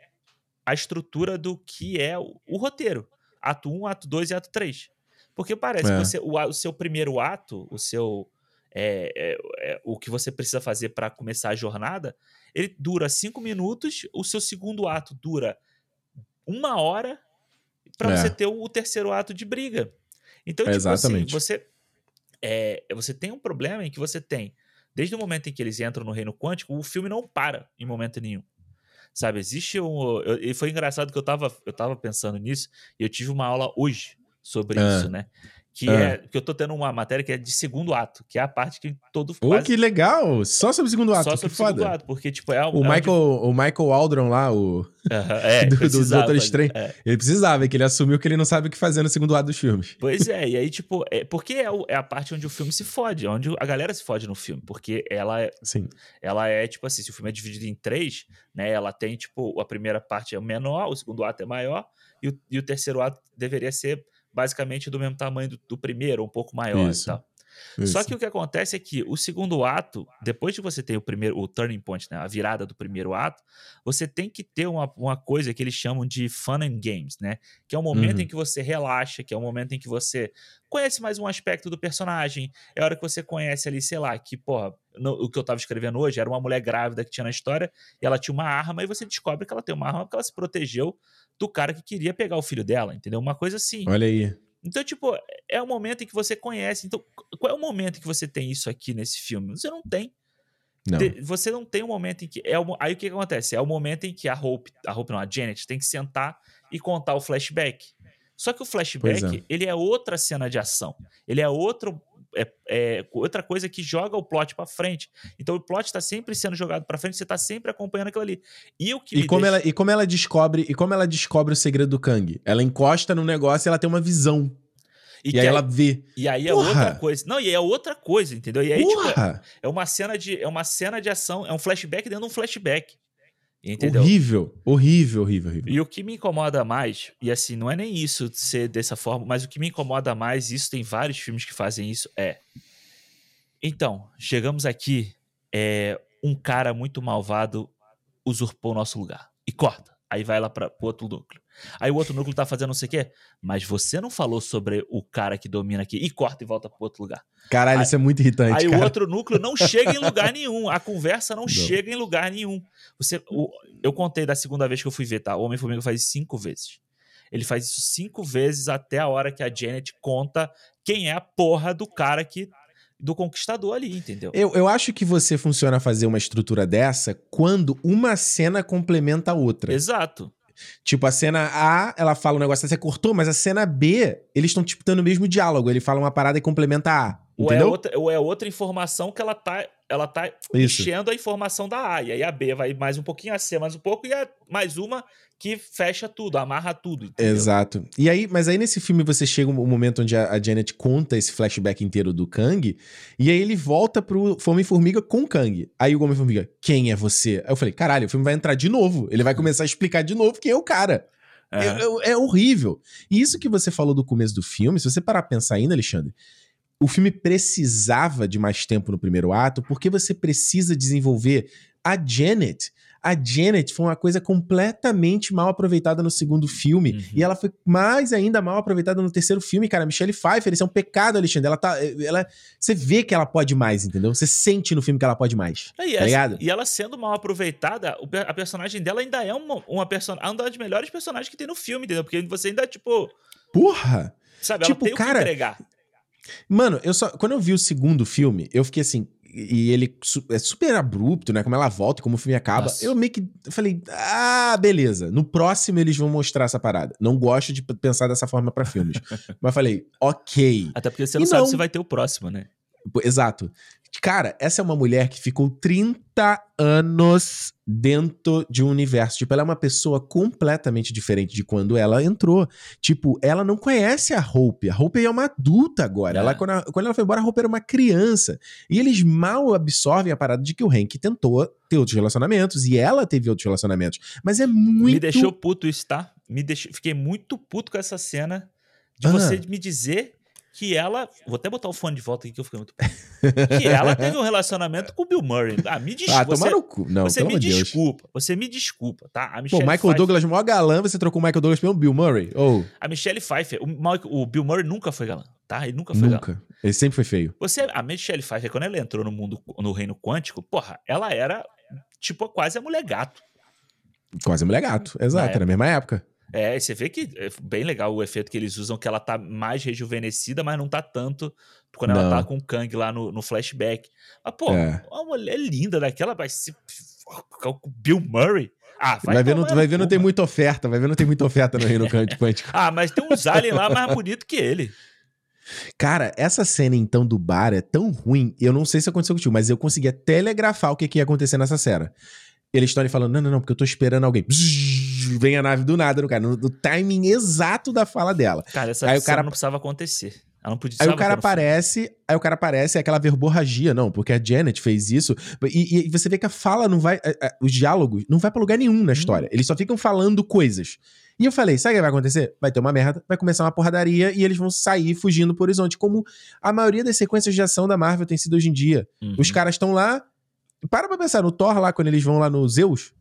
a estrutura do que é o, o roteiro. Ato 1, ato 2 e ato 3. Porque parece é. que você, o, o, seu primeiro ato, o seu. É, é, é o que você precisa fazer para começar a jornada, ele dura cinco minutos, o seu segundo ato dura uma hora para você é. ter o, o, terceiro ato de briga. Então, tipo assim, Exatamente. assim, você, é, você tem um problema em que você tem Desde o momento em que eles entram no reino quântico, o filme não para em momento nenhum. Sabe, existe um. Eu, e foi engraçado que eu tava, eu tava pensando nisso, e eu tive uma aula hoje sobre ah. isso, né? Que ah. é que eu tô tendo uma matéria que é de segundo ato, que é a parte que todo Oh, quase... que legal! Só sobre segundo ato, Só sobre o segundo ato, porque tipo é o, é Michael, o Michael Aldron lá, o [laughs] é, do, do Doutor Estranho, é. ele precisava, que ele assumiu que ele não sabe o que fazer no segundo ato dos filmes. Pois é, e aí tipo, é, porque é, o, é a parte onde o filme se fode, onde a galera se fode no filme, porque ela é Sim. ela é tipo assim, se o filme é dividido em três, né, ela tem tipo, a primeira parte é menor, o segundo ato é maior e o, e o terceiro ato deveria ser basicamente do mesmo tamanho do, do primeiro, um pouco maior Isso. e tal. Isso. Só que o que acontece é que o segundo ato, depois de você ter o primeiro, o turning point, né, a virada do primeiro ato, você tem que ter uma, uma coisa que eles chamam de fun and games, né? Que é o momento uhum. em que você relaxa, que é o momento em que você conhece mais um aspecto do personagem. É a hora que você conhece ali, sei lá, que, porra, no, o que eu tava escrevendo hoje era uma mulher grávida que tinha na história e ela tinha uma arma e você descobre que ela tem uma arma porque ela se protegeu do cara que queria pegar o filho dela, entendeu? Uma coisa assim. Olha aí. Então, tipo, é o momento em que você conhece. Então, qual é o momento em que você tem isso aqui nesse filme? Você não tem. Não. você não tem um momento em que. É o, aí o que, que acontece? É o momento em que a Hope, a Hope não, a Janet tem que sentar e contar o flashback. Só que o flashback, é. ele é outra cena de ação. Ele é outro é, é, outra coisa que joga o plot para frente. Então o plot está sempre sendo jogado para frente, você tá sempre acompanhando aquilo ali. E o que e como deixa... ela e como ela descobre e como ela descobre o segredo do Kang? Ela encosta no negócio e ela tem uma visão. E, e aí, ela vê. E aí é Porra. outra coisa. Não, e é outra coisa, entendeu? E aí, tipo, é, é uma cena de é uma cena de ação, é um flashback dentro de um flashback. Entendeu? Horrível, horrível, horrível, horrível. E o que me incomoda mais, e assim, não é nem isso ser dessa forma, mas o que me incomoda mais, isso tem vários filmes que fazem isso, é. Então, chegamos aqui, é, um cara muito malvado usurpou o nosso lugar. E corta. Aí vai lá para o outro núcleo. Aí o outro núcleo tá fazendo não sei o quê. Mas você não falou sobre o cara que domina aqui. E corta e volta pro outro lugar. Caralho, aí, isso é muito irritante. Aí cara. o outro núcleo não chega em [laughs] lugar nenhum. A conversa não, não. chega em lugar nenhum. Você, o, eu contei da segunda vez que eu fui ver, tá? O Homem-Formiga faz isso cinco vezes. Ele faz isso cinco vezes até a hora que a Janet conta quem é a porra do cara que do conquistador ali, entendeu? Eu, eu acho que você funciona fazer uma estrutura dessa quando uma cena complementa a outra. Exato. Tipo, a cena A, ela fala um negócio, você cortou, mas a cena B, eles estão, tipo, dando o mesmo diálogo. Ele fala uma parada e complementa a A. Ou é, outra, ou é outra informação que ela tá, ela tá enchendo a informação da A. E aí a B vai mais um pouquinho, a C mais um pouco, e a, mais uma que fecha tudo, amarra tudo. Entendeu? Exato. E aí, mas aí nesse filme você chega um momento onde a, a Janet conta esse flashback inteiro do Kang, e aí ele volta pro Homem-Formiga com o Kang. Aí o Homem-Formiga, quem é você? Aí eu falei, caralho, o filme vai entrar de novo. Ele vai começar a explicar de novo quem é o cara. É. É, é, horrível. E isso que você falou do começo do filme, se você parar a pensar ainda, Alexandre, o filme precisava de mais tempo no primeiro ato, porque você precisa desenvolver a Janet a Janet foi uma coisa completamente mal aproveitada no segundo filme. Uhum. E ela foi mais ainda mal aproveitada no terceiro filme, cara. Michelle Pfeiffer, isso é um pecado, Alexandre. Ela tá. Ela, você vê que ela pode mais, entendeu? Você sente no filme que ela pode mais. É, e, tá ligado? e ela sendo mal aproveitada, a personagem dela ainda é uma, uma personagem. Uma das melhores personagens que tem no filme, entendeu? Porque você ainda, tipo. Porra! Sabe, tipo, ela tem cara, o que entregar. Mano, eu só. Quando eu vi o segundo filme, eu fiquei assim, e ele é super abrupto, né? Como ela volta, como o filme acaba. Nossa. Eu meio que falei, ah, beleza. No próximo eles vão mostrar essa parada. Não gosto de pensar dessa forma para filmes. [laughs] Mas falei, ok. Até porque você não, não sabe se vai ter o próximo, né? Exato. Cara, essa é uma mulher que ficou 30 anos dentro de um universo. Tipo, ela é uma pessoa completamente diferente de quando ela entrou. Tipo, ela não conhece a Hope. A Hope é uma adulta agora. É. Ela, quando, ela, quando ela foi embora, a Hope era uma criança. E eles mal absorvem a parada de que o Hank tentou ter outros relacionamentos e ela teve outros relacionamentos. Mas é muito. Me deixou puto isso, tá? Me deixou... Fiquei muito puto com essa cena de ah. você me dizer que ela. Vou até botar o fone de volta aqui que eu fiquei muito. que ela teve um relacionamento com o Bill Murray. Ah, me desculpa. Ah, você, no cu. Não, você me Deus. desculpa. Você me desculpa, tá? A Michelle Pô, Michael Pfeiffer, Douglas, maior galã, você trocou o Michael Douglas pelo Bill Murray? Oh. A Michelle Pfeiffer, o, o Bill Murray nunca foi galã, tá? Ele nunca foi nunca. galã. Ele sempre foi feio. Você, a Michelle Pfeiffer, quando ela entrou no mundo, no reino quântico, porra, ela era, tipo, quase a mulher gato. Quase a mulher gato, exato, na, na mesma época. É, você vê que é bem legal o efeito que eles usam, que ela tá mais rejuvenescida, mas não tá tanto quando não. ela tá com o Kang lá no, no flashback. Mas, pô, é. uma mulher linda daquela, vai se. Bill Murray. Ah, vai, vai ver, não, vai ver não tem muita oferta, vai ver não tem muita oferta no Reino [laughs] Quântico. ah, mas tem uns aliens lá mais bonito que ele. Cara, essa cena então do bar é tão ruim, eu não sei se aconteceu contigo, mas eu conseguia telegrafar o que, que ia acontecer nessa cena. Eles estão ali falando, não, não, não, porque eu tô esperando alguém. vem a nave do nada no cara, no, no timing exato da fala dela. Cara, essa aí o cara não precisava acontecer. Ela não podia Aí o cara aparece, aí o cara aparece, é aquela verborragia, não, porque a Janet fez isso. E, e você vê que a fala não vai. A, a, os diálogos não vai pra lugar nenhum na hum. história. Eles só ficam falando coisas. E eu falei, sabe o que vai acontecer? Vai ter uma merda, vai começar uma porradaria e eles vão sair fugindo pro horizonte, como a maioria das sequências de ação da Marvel tem sido hoje em dia. Uhum. Os caras estão lá. Para pra pensar, no Thor lá, quando eles vão lá no Zeus,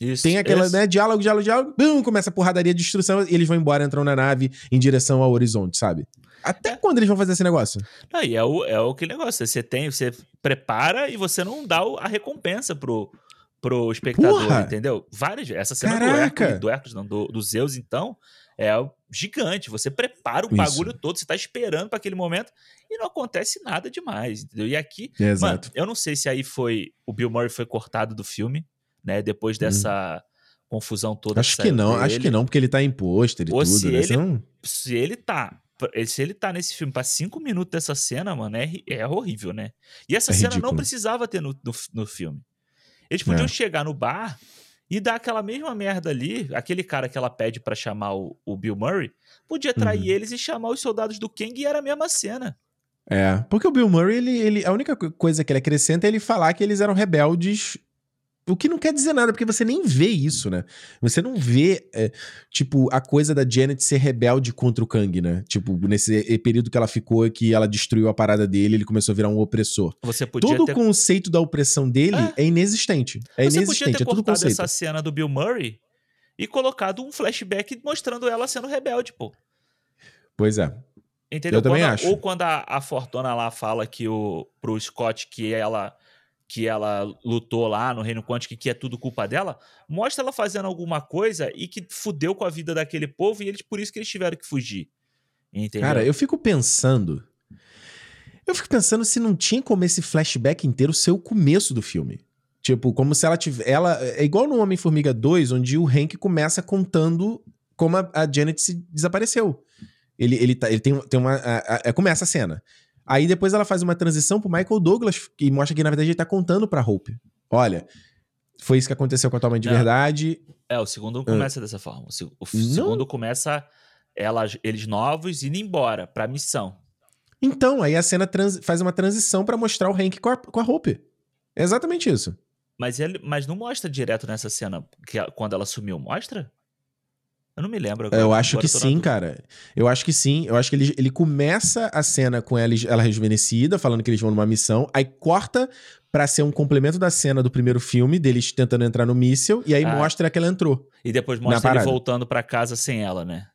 isso, Tem aquela, isso. né, diálogo, diálogo, diálogo, bum, começa a porradaria, destruição, e eles vão embora, entram na nave em direção ao horizonte, sabe? Até é. quando eles vão fazer esse negócio? Não, e é o, é o que negócio, você tem, você prepara e você não dá a recompensa pro, pro espectador, Porra! entendeu? Várias. Essa cena Caraca. do Hércules, do Hércules, não, do, do Zeus, então, é gigante. Você prepara o bagulho todo, você tá esperando para aquele momento e não acontece nada demais, entendeu? E aqui, Exato. mano, eu não sei se aí foi o Bill Murray foi cortado do filme, né? Depois hum. dessa hum. confusão toda. Acho que, não, acho que não, porque ele tá em pôster e Ou tudo. Se, né? ele, não... se ele tá se ele tá nesse filme para cinco minutos dessa cena, mano, é, é horrível, né? E essa é cena ridículo. não precisava ter no, no, no filme. Eles podiam é. chegar no bar e dar aquela mesma merda ali, aquele cara que ela pede para chamar o, o, Bill Murray, podia trair uhum. eles e chamar os soldados do Kang e era a mesma cena. É, porque o Bill Murray, ele, ele, a única coisa que ele acrescenta é ele falar que eles eram rebeldes o que não quer dizer nada, porque você nem vê isso, né? Você não vê, é, tipo, a coisa da Janet ser rebelde contra o Kang, né? Tipo, nesse período que ela ficou, que ela destruiu a parada dele, ele começou a virar um opressor. Você podia Todo ter... o conceito da opressão dele é, é inexistente. É você inexistente, podia ter é conceito. essa cena do Bill Murray e colocado um flashback mostrando ela sendo rebelde, pô. Pois é. Entendeu? Eu também acho. Ou quando a, a Fortuna lá fala que o, pro Scott que ela que ela lutou lá no Reino Quântico que é tudo culpa dela, mostra ela fazendo alguma coisa e que fudeu com a vida daquele povo e eles por isso que eles tiveram que fugir. Entendeu? Cara, eu fico pensando. Eu fico pensando se não tinha como esse flashback inteiro ser o começo do filme. Tipo, como se ela tivesse. Ela. É igual no Homem-Formiga 2, onde o Hank começa contando como a, a Janet se desapareceu. Ele, ele, tá, ele tem, tem uma. A, a, a, começa a cena. Aí depois ela faz uma transição pro Michael Douglas, que mostra que na verdade ele tá contando pra Hope. Olha, foi isso que aconteceu com a tua mãe de não. verdade. É, o segundo não começa uh, dessa forma. O, segundo começa ela, eles novos indo embora pra missão. Então, aí a cena trans, faz uma transição para mostrar o Hank com a, com a Hope. É exatamente isso. Mas, ele, mas não mostra direto nessa cena que, quando ela sumiu, mostra? Eu não me lembro agora. Eu acho agora que sim, cara. Eu acho que sim. Eu acho que ele, ele começa a cena com ela, ela rejuvenescida, falando que eles vão numa missão, aí corta para ser um complemento da cena do primeiro filme, deles tentando entrar no míssil, e aí ah. mostra que ela entrou. E depois mostra ele voltando para casa sem ela, né?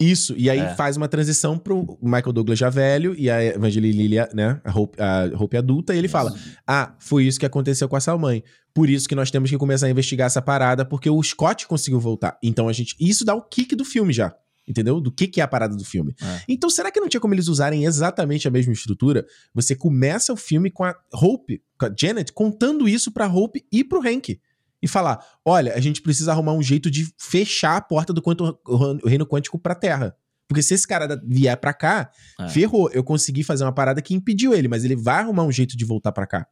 Isso, e aí é. faz uma transição pro Michael Douglas já velho e a Evangeline Lilia, né, a Hope, a Hope adulta, e ele isso. fala: Ah, foi isso que aconteceu com essa mãe. Por isso que nós temos que começar a investigar essa parada, porque o Scott conseguiu voltar. Então a gente. Isso dá o kick do filme já. Entendeu? Do que, que é a parada do filme. É. Então, será que não tinha como eles usarem exatamente a mesma estrutura? Você começa o filme com a Hope, com a Janet, contando isso pra Hope e pro Hank e falar: olha, a gente precisa arrumar um jeito de fechar a porta do quanto, o reino quântico pra Terra. Porque se esse cara vier pra cá, é. ferrou. Eu consegui fazer uma parada que impediu ele, mas ele vai arrumar um jeito de voltar pra cá.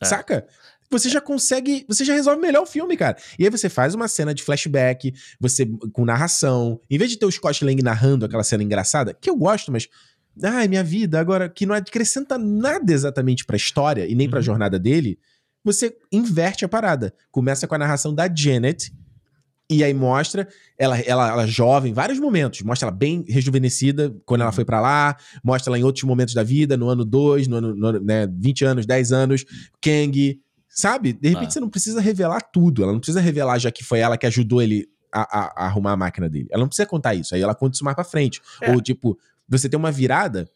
É. Saca? Você já consegue, você já resolve melhor o filme, cara. E aí você faz uma cena de flashback, você com narração, em vez de ter o Scott Lang narrando aquela cena engraçada, que eu gosto, mas ai, minha vida, agora que não acrescenta nada exatamente pra história e nem uhum. pra jornada dele, você inverte a parada. Começa com a narração da Janet, e aí mostra ela, ela, ela jovem, vários momentos. Mostra ela bem rejuvenescida quando ela foi para lá. Mostra ela em outros momentos da vida, no ano 2, no ano, no, né, 20 anos, 10 anos. Kang, sabe? De repente ah. você não precisa revelar tudo. Ela não precisa revelar já que foi ela que ajudou ele a, a, a arrumar a máquina dele. Ela não precisa contar isso. Aí ela conta isso mais pra frente. É. Ou tipo, você tem uma virada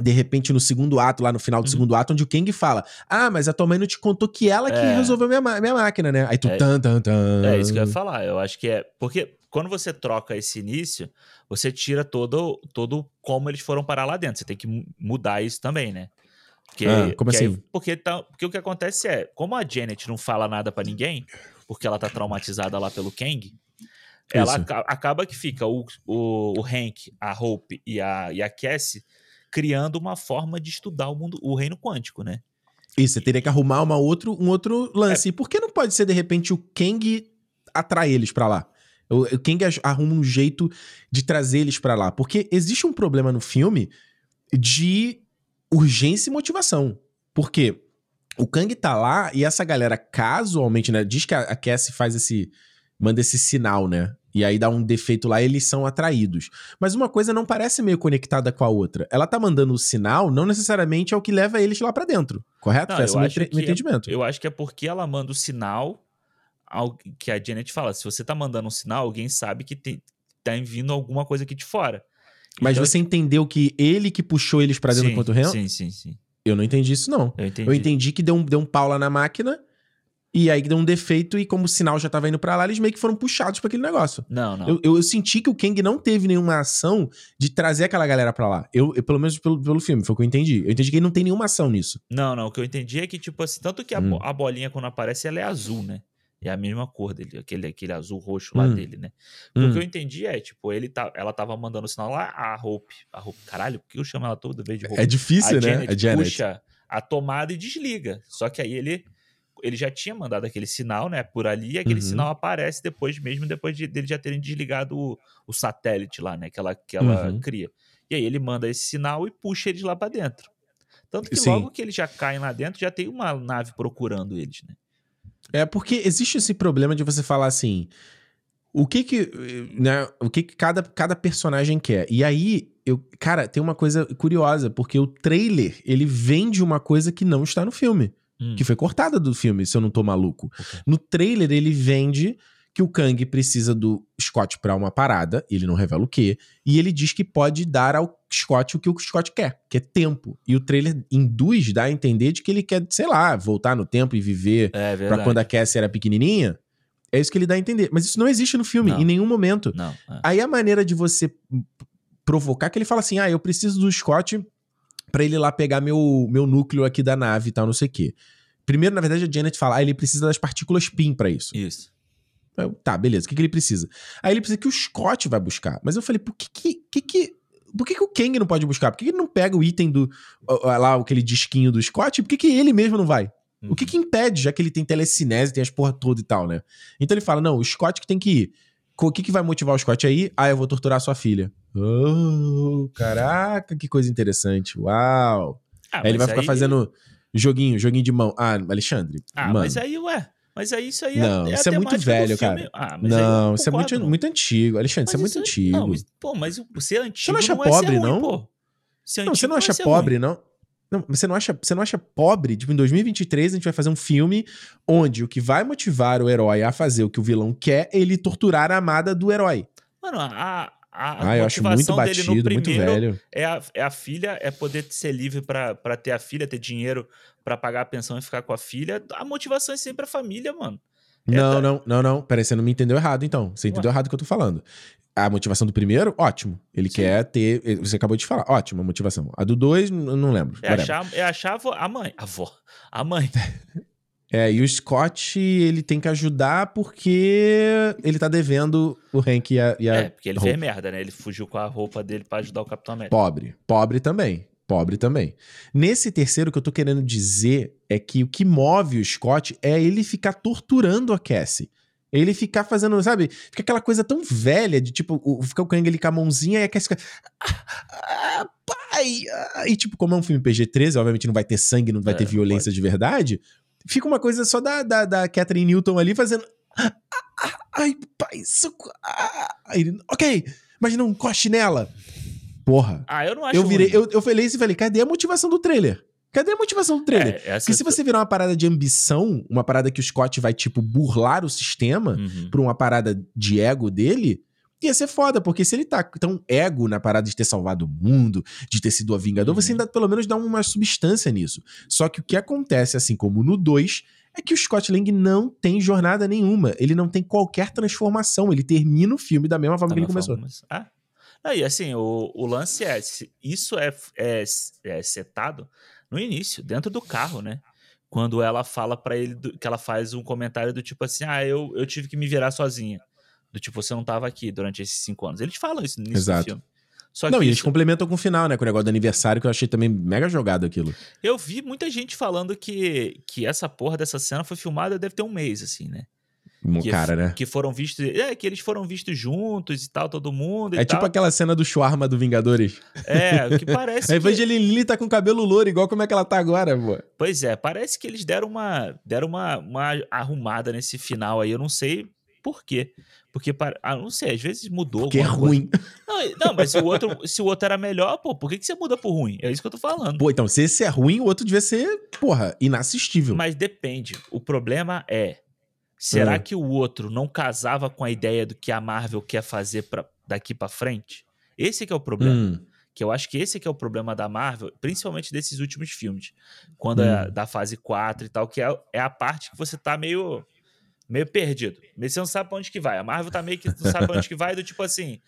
de repente, no segundo ato, lá no final do uhum. segundo ato, onde o Kang fala: Ah, mas a tua mãe não te contou que ela que é. resolveu minha, minha máquina, né? Aí tu é, tan, tan, tan. É isso que eu ia falar. Eu acho que é. Porque quando você troca esse início, você tira todo, todo como eles foram parar lá dentro. Você tem que mudar isso também, né? Porque, ah, como assim? Aí, porque, tá, porque o que acontece é, como a Janet não fala nada para ninguém, porque ela tá traumatizada lá pelo Kang, ela acaba que fica o, o, o Hank, a Hope e a, e a Cassie criando uma forma de estudar o mundo, o reino quântico, né? Isso, você teria que arrumar uma outro, um outro lance. É. E por que não pode ser, de repente, o Kang atrai eles para lá? O, o Kang arruma um jeito de trazer eles para lá. Porque existe um problema no filme de urgência e motivação. Por quê? O Kang tá lá e essa galera casualmente, né? Diz que a, a Cassie faz esse. manda esse sinal, né? E aí dá um defeito lá, eles são atraídos. Mas uma coisa não parece meio conectada com a outra. Ela tá mandando o sinal, não necessariamente é o que leva eles lá para dentro. Correto? Não, Esse é o meu entendimento. É, eu acho que é porque ela manda o sinal que a Janet fala. Se você tá mandando um sinal, alguém sabe que tem, tá vindo alguma coisa aqui de fora. Mas então, você entendeu que ele que puxou eles para dentro sim, do quanto real? Sim, sim, sim. Eu não entendi isso, não. Eu entendi. Eu entendi que deu um, deu um pau lá na máquina E aí deu um defeito e como o sinal já tava indo para lá, eles meio que foram puxados para aquele negócio. Não, não. Eu, eu, eu, senti que o Kang não teve nenhuma ação de trazer aquela galera para lá. Eu, eu, pelo menos pelo, pelo filme, foi o que eu entendi. Eu entendi que ele não tem nenhuma ação nisso. Não, não. O que eu entendi é que, tipo assim, tanto que a, hum. a bolinha quando aparece, ela é azul, né? É a mesma cor dele, aquele, aquele azul roxo lá hum. dele, né? Hum. O que eu entendi é, tipo, ele tá, ela tava mandando sinal lá, a Hope, a Hope, caralho, por que eu chamo ela toda vez de Hope? É difícil, a né? Janet a Janet puxa a tomada e desliga. Só que aí ele ele já tinha mandado aquele sinal, né, por ali, e aquele uhum. sinal aparece depois mesmo, depois de, dele já terem desligado o, o satélite lá, né, que ela, que ela uhum. cria. E aí ele manda esse sinal e puxa eles lá para dentro. Tanto que Sim. logo que eles já caem lá dentro, já tem uma nave procurando eles, né? É porque existe esse problema de você falar assim, o que que, né, o que que cada, cada personagem quer. E aí, eu, cara, tem uma coisa curiosa, porque o trailer, ele vende uma coisa que não está no filme hum. que foi cortada do filme, se eu não tô maluco. Okay. No trailer, ele vende que o Kang precisa do Scott para uma parada, ele não revela o que, e ele diz que pode dar ao Scott o que o Scott quer, que é tempo. E o trailer induz, dá a entender de que ele quer, sei lá, voltar no tempo e viver é, para quando a Cassie era pequenininha. É isso que ele dá a entender. Mas isso não existe no filme, não. em nenhum momento. Não, é. Aí a maneira de você provocar que ele fala assim: ah, eu preciso do Scott para ele lá pegar meu, meu núcleo aqui da nave e tal, não sei o quê. Primeiro, na verdade, a Janet fala, ah, ele precisa das partículas PIN para isso. Isso. Eu, tá, beleza, o que, que ele precisa? Aí ele precisa que o Scott vai buscar. Mas eu falei, por que que, que, que por que, que o Kang não pode buscar? Por que, que ele não pega o item do. lá, aquele disquinho do Scott? Por que, que ele mesmo não vai? Uhum. O que que impede, já que ele tem telecinese, tem as porra toda e tal, né? Então ele fala: não, o Scott que tem que ir. O que, que vai motivar o Scott aí? Ah, eu vou torturar sua filha. Oh, caraca, que coisa interessante. Uau. Ah, aí ele vai ficar aí... fazendo joguinho, joguinho de mão. Ah, Alexandre. Ah, mano. mas aí, ué. Mas aí isso aí não, é, é isso é muito velho, cara. Ah, não, isso é muito, muito antigo. Alexandre, isso é muito antigo. Não, mas, pô, mas ser antigo. Você não acha não pobre, é ruim, não? Pô. Ser não, você não acha pobre, ruim. não? Não, você não acha, você não acha pobre? Tipo, em 2023 a gente vai fazer um filme onde o que vai motivar o herói a fazer o que o vilão quer é ele torturar a amada do herói. Mano, a, a ah, eu acho muito batido, muito velho. É a, é a filha, é poder ser livre para ter a filha, ter dinheiro para pagar a pensão e ficar com a filha. A motivação é sempre a família, mano. É não, não, não, não. Peraí, você não me entendeu errado, então. Você entendeu Ué. errado o que eu tô falando. A motivação do primeiro, ótimo. Ele Sim. quer ter. Você acabou de falar, ótima motivação. A do dois, não lembro. É achar, é achar a mãe. A avó. A mãe. [laughs] É, e o Scott, ele tem que ajudar porque ele tá devendo o Hank e a. E a é, porque ele roupa. fez merda, né? Ele fugiu com a roupa dele para ajudar o Capitão América. Pobre. Pobre também. Pobre também. Nesse terceiro, o que eu tô querendo dizer é que o que move o Scott é ele ficar torturando a Cassie. Ele ficar fazendo, sabe? Fica aquela coisa tão velha de tipo, o, fica o Kang com a mãozinha e a Cassie fica. Ah, ah, pai! Ah. E tipo, como é um filme PG-13, obviamente não vai ter sangue, não vai é, ter violência pode. de verdade fica uma coisa só da, da, da Catherine Newton ali fazendo. Ai, pai, socorro. ok, mas não encoste nela. Porra. Ah, eu não acho. Eu virei, eu, eu falei isso e falei, cadê a motivação do trailer? Cadê a motivação do trailer? É, Porque se você virar uma parada de ambição, uma parada que o Scott vai, tipo, burlar o sistema uhum. por uma parada de ego dele, ia ser foda, porque se ele tá tão ego na parada de ter salvado o mundo, de ter sido a Vingador, uhum. você ainda pelo menos dá uma substância nisso. Só que o que acontece, assim como no 2, é que o Scott Lang não tem jornada nenhuma. Ele não tem qualquer transformação. Ele termina o filme da mesma forma da que ele começou. Forma, ah. Aí, assim, o, o lance é: isso é, é, é setado no início, dentro do carro, né? Quando ela fala para ele do, que ela faz um comentário do tipo assim: ah, eu, eu tive que me virar sozinha. Do tipo, você não estava aqui durante esses cinco anos. Eles falam isso no início Exato. do filme. Só não, e eles complementam com o final, né? Com o negócio do aniversário, que eu achei também mega jogado aquilo. Eu vi muita gente falando que, que essa porra dessa cena foi filmada deve ter um mês, assim, né? Um que, cara, né? Que foram vistos. É, que eles foram vistos juntos e tal, todo mundo. é tipo tal. aquela cena do Shawarma do Vingadores. É, que [laughs] parece. a Evangeline Lilly tá com cabelo louro, igual como é que ela tá agora, pô. Pois é, parece que eles deram uma, deram uma, uma arrumada nesse final aí. Eu não sei por quê. Porque, ah, não sei, às vezes mudou. Porque é ruim. [laughs] Não, não, mas se o, outro, se o outro era melhor, pô, por que, que você muda por ruim? É isso que eu tô falando. Pô, então, se esse é ruim, o outro devia ser, porra, inassistível. Mas depende. O problema é. Será é. que o outro não casava com a ideia do que a Marvel quer fazer pra, daqui para frente? Esse que é o problema. Hum. Que eu acho que esse é que é o problema da Marvel, principalmente desses últimos filmes. Quando hum. é da fase 4 e tal, que é, é a parte que você tá meio meio perdido. Você não sabe pra onde que vai. A Marvel tá meio que não sabe pra onde que vai, do tipo assim.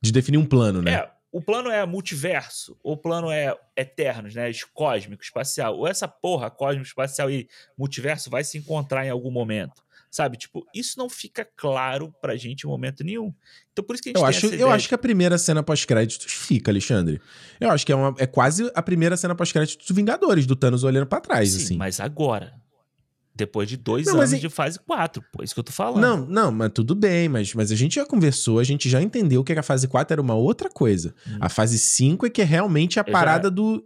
De definir um plano, né? É, o plano é multiverso, ou o plano é eternos, né? Cósmico, espacial. Ou essa porra, cósmico, espacial e multiverso vai se encontrar em algum momento. Sabe? Tipo, isso não fica claro pra gente em momento nenhum. Então por isso que a gente eu acho, Eu acho que a primeira cena pós-créditos fica, Alexandre. Eu acho que é, uma, é quase a primeira cena pós-créditos dos Vingadores, do Thanos olhando para trás, Sim, assim. mas agora. Depois de dois não, anos de fase 4, pô, é isso que eu tô falando. Não, não, mas tudo bem, mas, mas a gente já conversou, a gente já entendeu que a fase 4 era uma outra coisa. Hum. A fase 5 é que é realmente a eu parada já, do,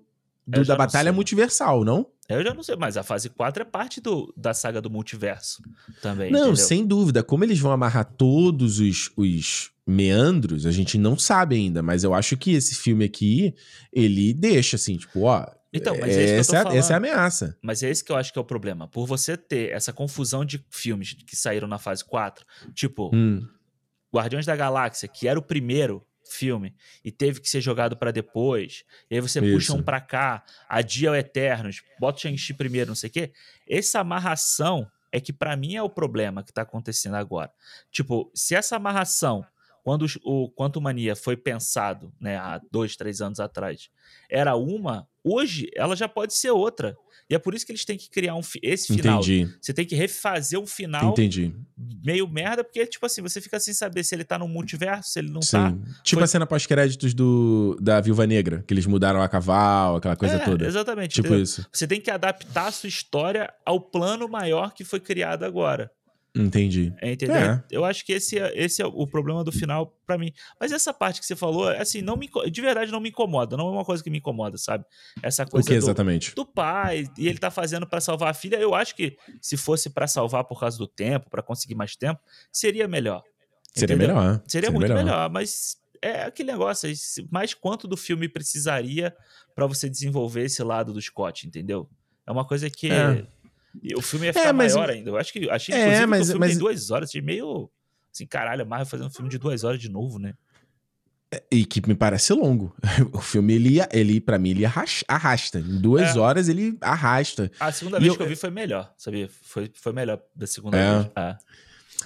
do da batalha multiversal, não? Eu já não sei, mas a fase 4 é parte do, da saga do multiverso também. Não, entendeu? sem dúvida. Como eles vão amarrar todos os, os meandros, a gente não sabe ainda, mas eu acho que esse filme aqui, ele deixa assim, tipo, ó, então, mas é essa, é, essa é a ameaça. Mas é esse que eu acho que é o problema. Por você ter essa confusão de filmes que saíram na fase 4, tipo hum. Guardiões da Galáxia, que era o primeiro filme e teve que ser jogado para depois, e aí você Isso. puxa um pra cá, adia o Eternos, bota o Shang-Chi primeiro, não sei o quê. Essa amarração é que para mim é o problema que tá acontecendo agora. Tipo, se essa amarração quando o Quantum Mania foi pensado, né, há dois, três anos atrás, era uma, hoje ela já pode ser outra. E é por isso que eles têm que criar um esse final. Entendi. Você tem que refazer um final Entendi. meio merda, porque, tipo assim, você fica sem saber se ele tá no multiverso, se ele não Sim. tá. Tipo foi... a cena pós-créditos do da Viúva Negra, que eles mudaram a cavalo, aquela coisa é, toda. Exatamente. Tipo isso. Você tem que adaptar a sua história ao plano maior que foi criado agora. Entendi. É, entendeu? É. Eu acho que esse é, esse é o problema do final para mim. Mas essa parte que você falou, assim, não me, de verdade não me incomoda. Não é uma coisa que me incomoda, sabe? Essa coisa o que exatamente? Do, do pai e ele tá fazendo para salvar a filha. Eu acho que se fosse para salvar por causa do tempo, para conseguir mais tempo, seria melhor. Seria entendeu? melhor. Seria, seria muito melhor. melhor, mas é aquele negócio, mais quanto do filme precisaria para você desenvolver esse lado do Scott, entendeu? É uma coisa que é e o filme ia ficar é, mas... maior ainda. Eu acho que achei é, mas, que o filme mas... tem duas horas, de meio. Assim, caralho, a Marvel fazendo um filme de duas horas de novo, né? É, e que me parece longo. [laughs] O filme, ele, ia, ele para mim, ele arrasta. Em duas é. horas, ele arrasta. A segunda e vez eu... que eu vi foi melhor, sabia? Foi, foi melhor da segunda é. vez. É.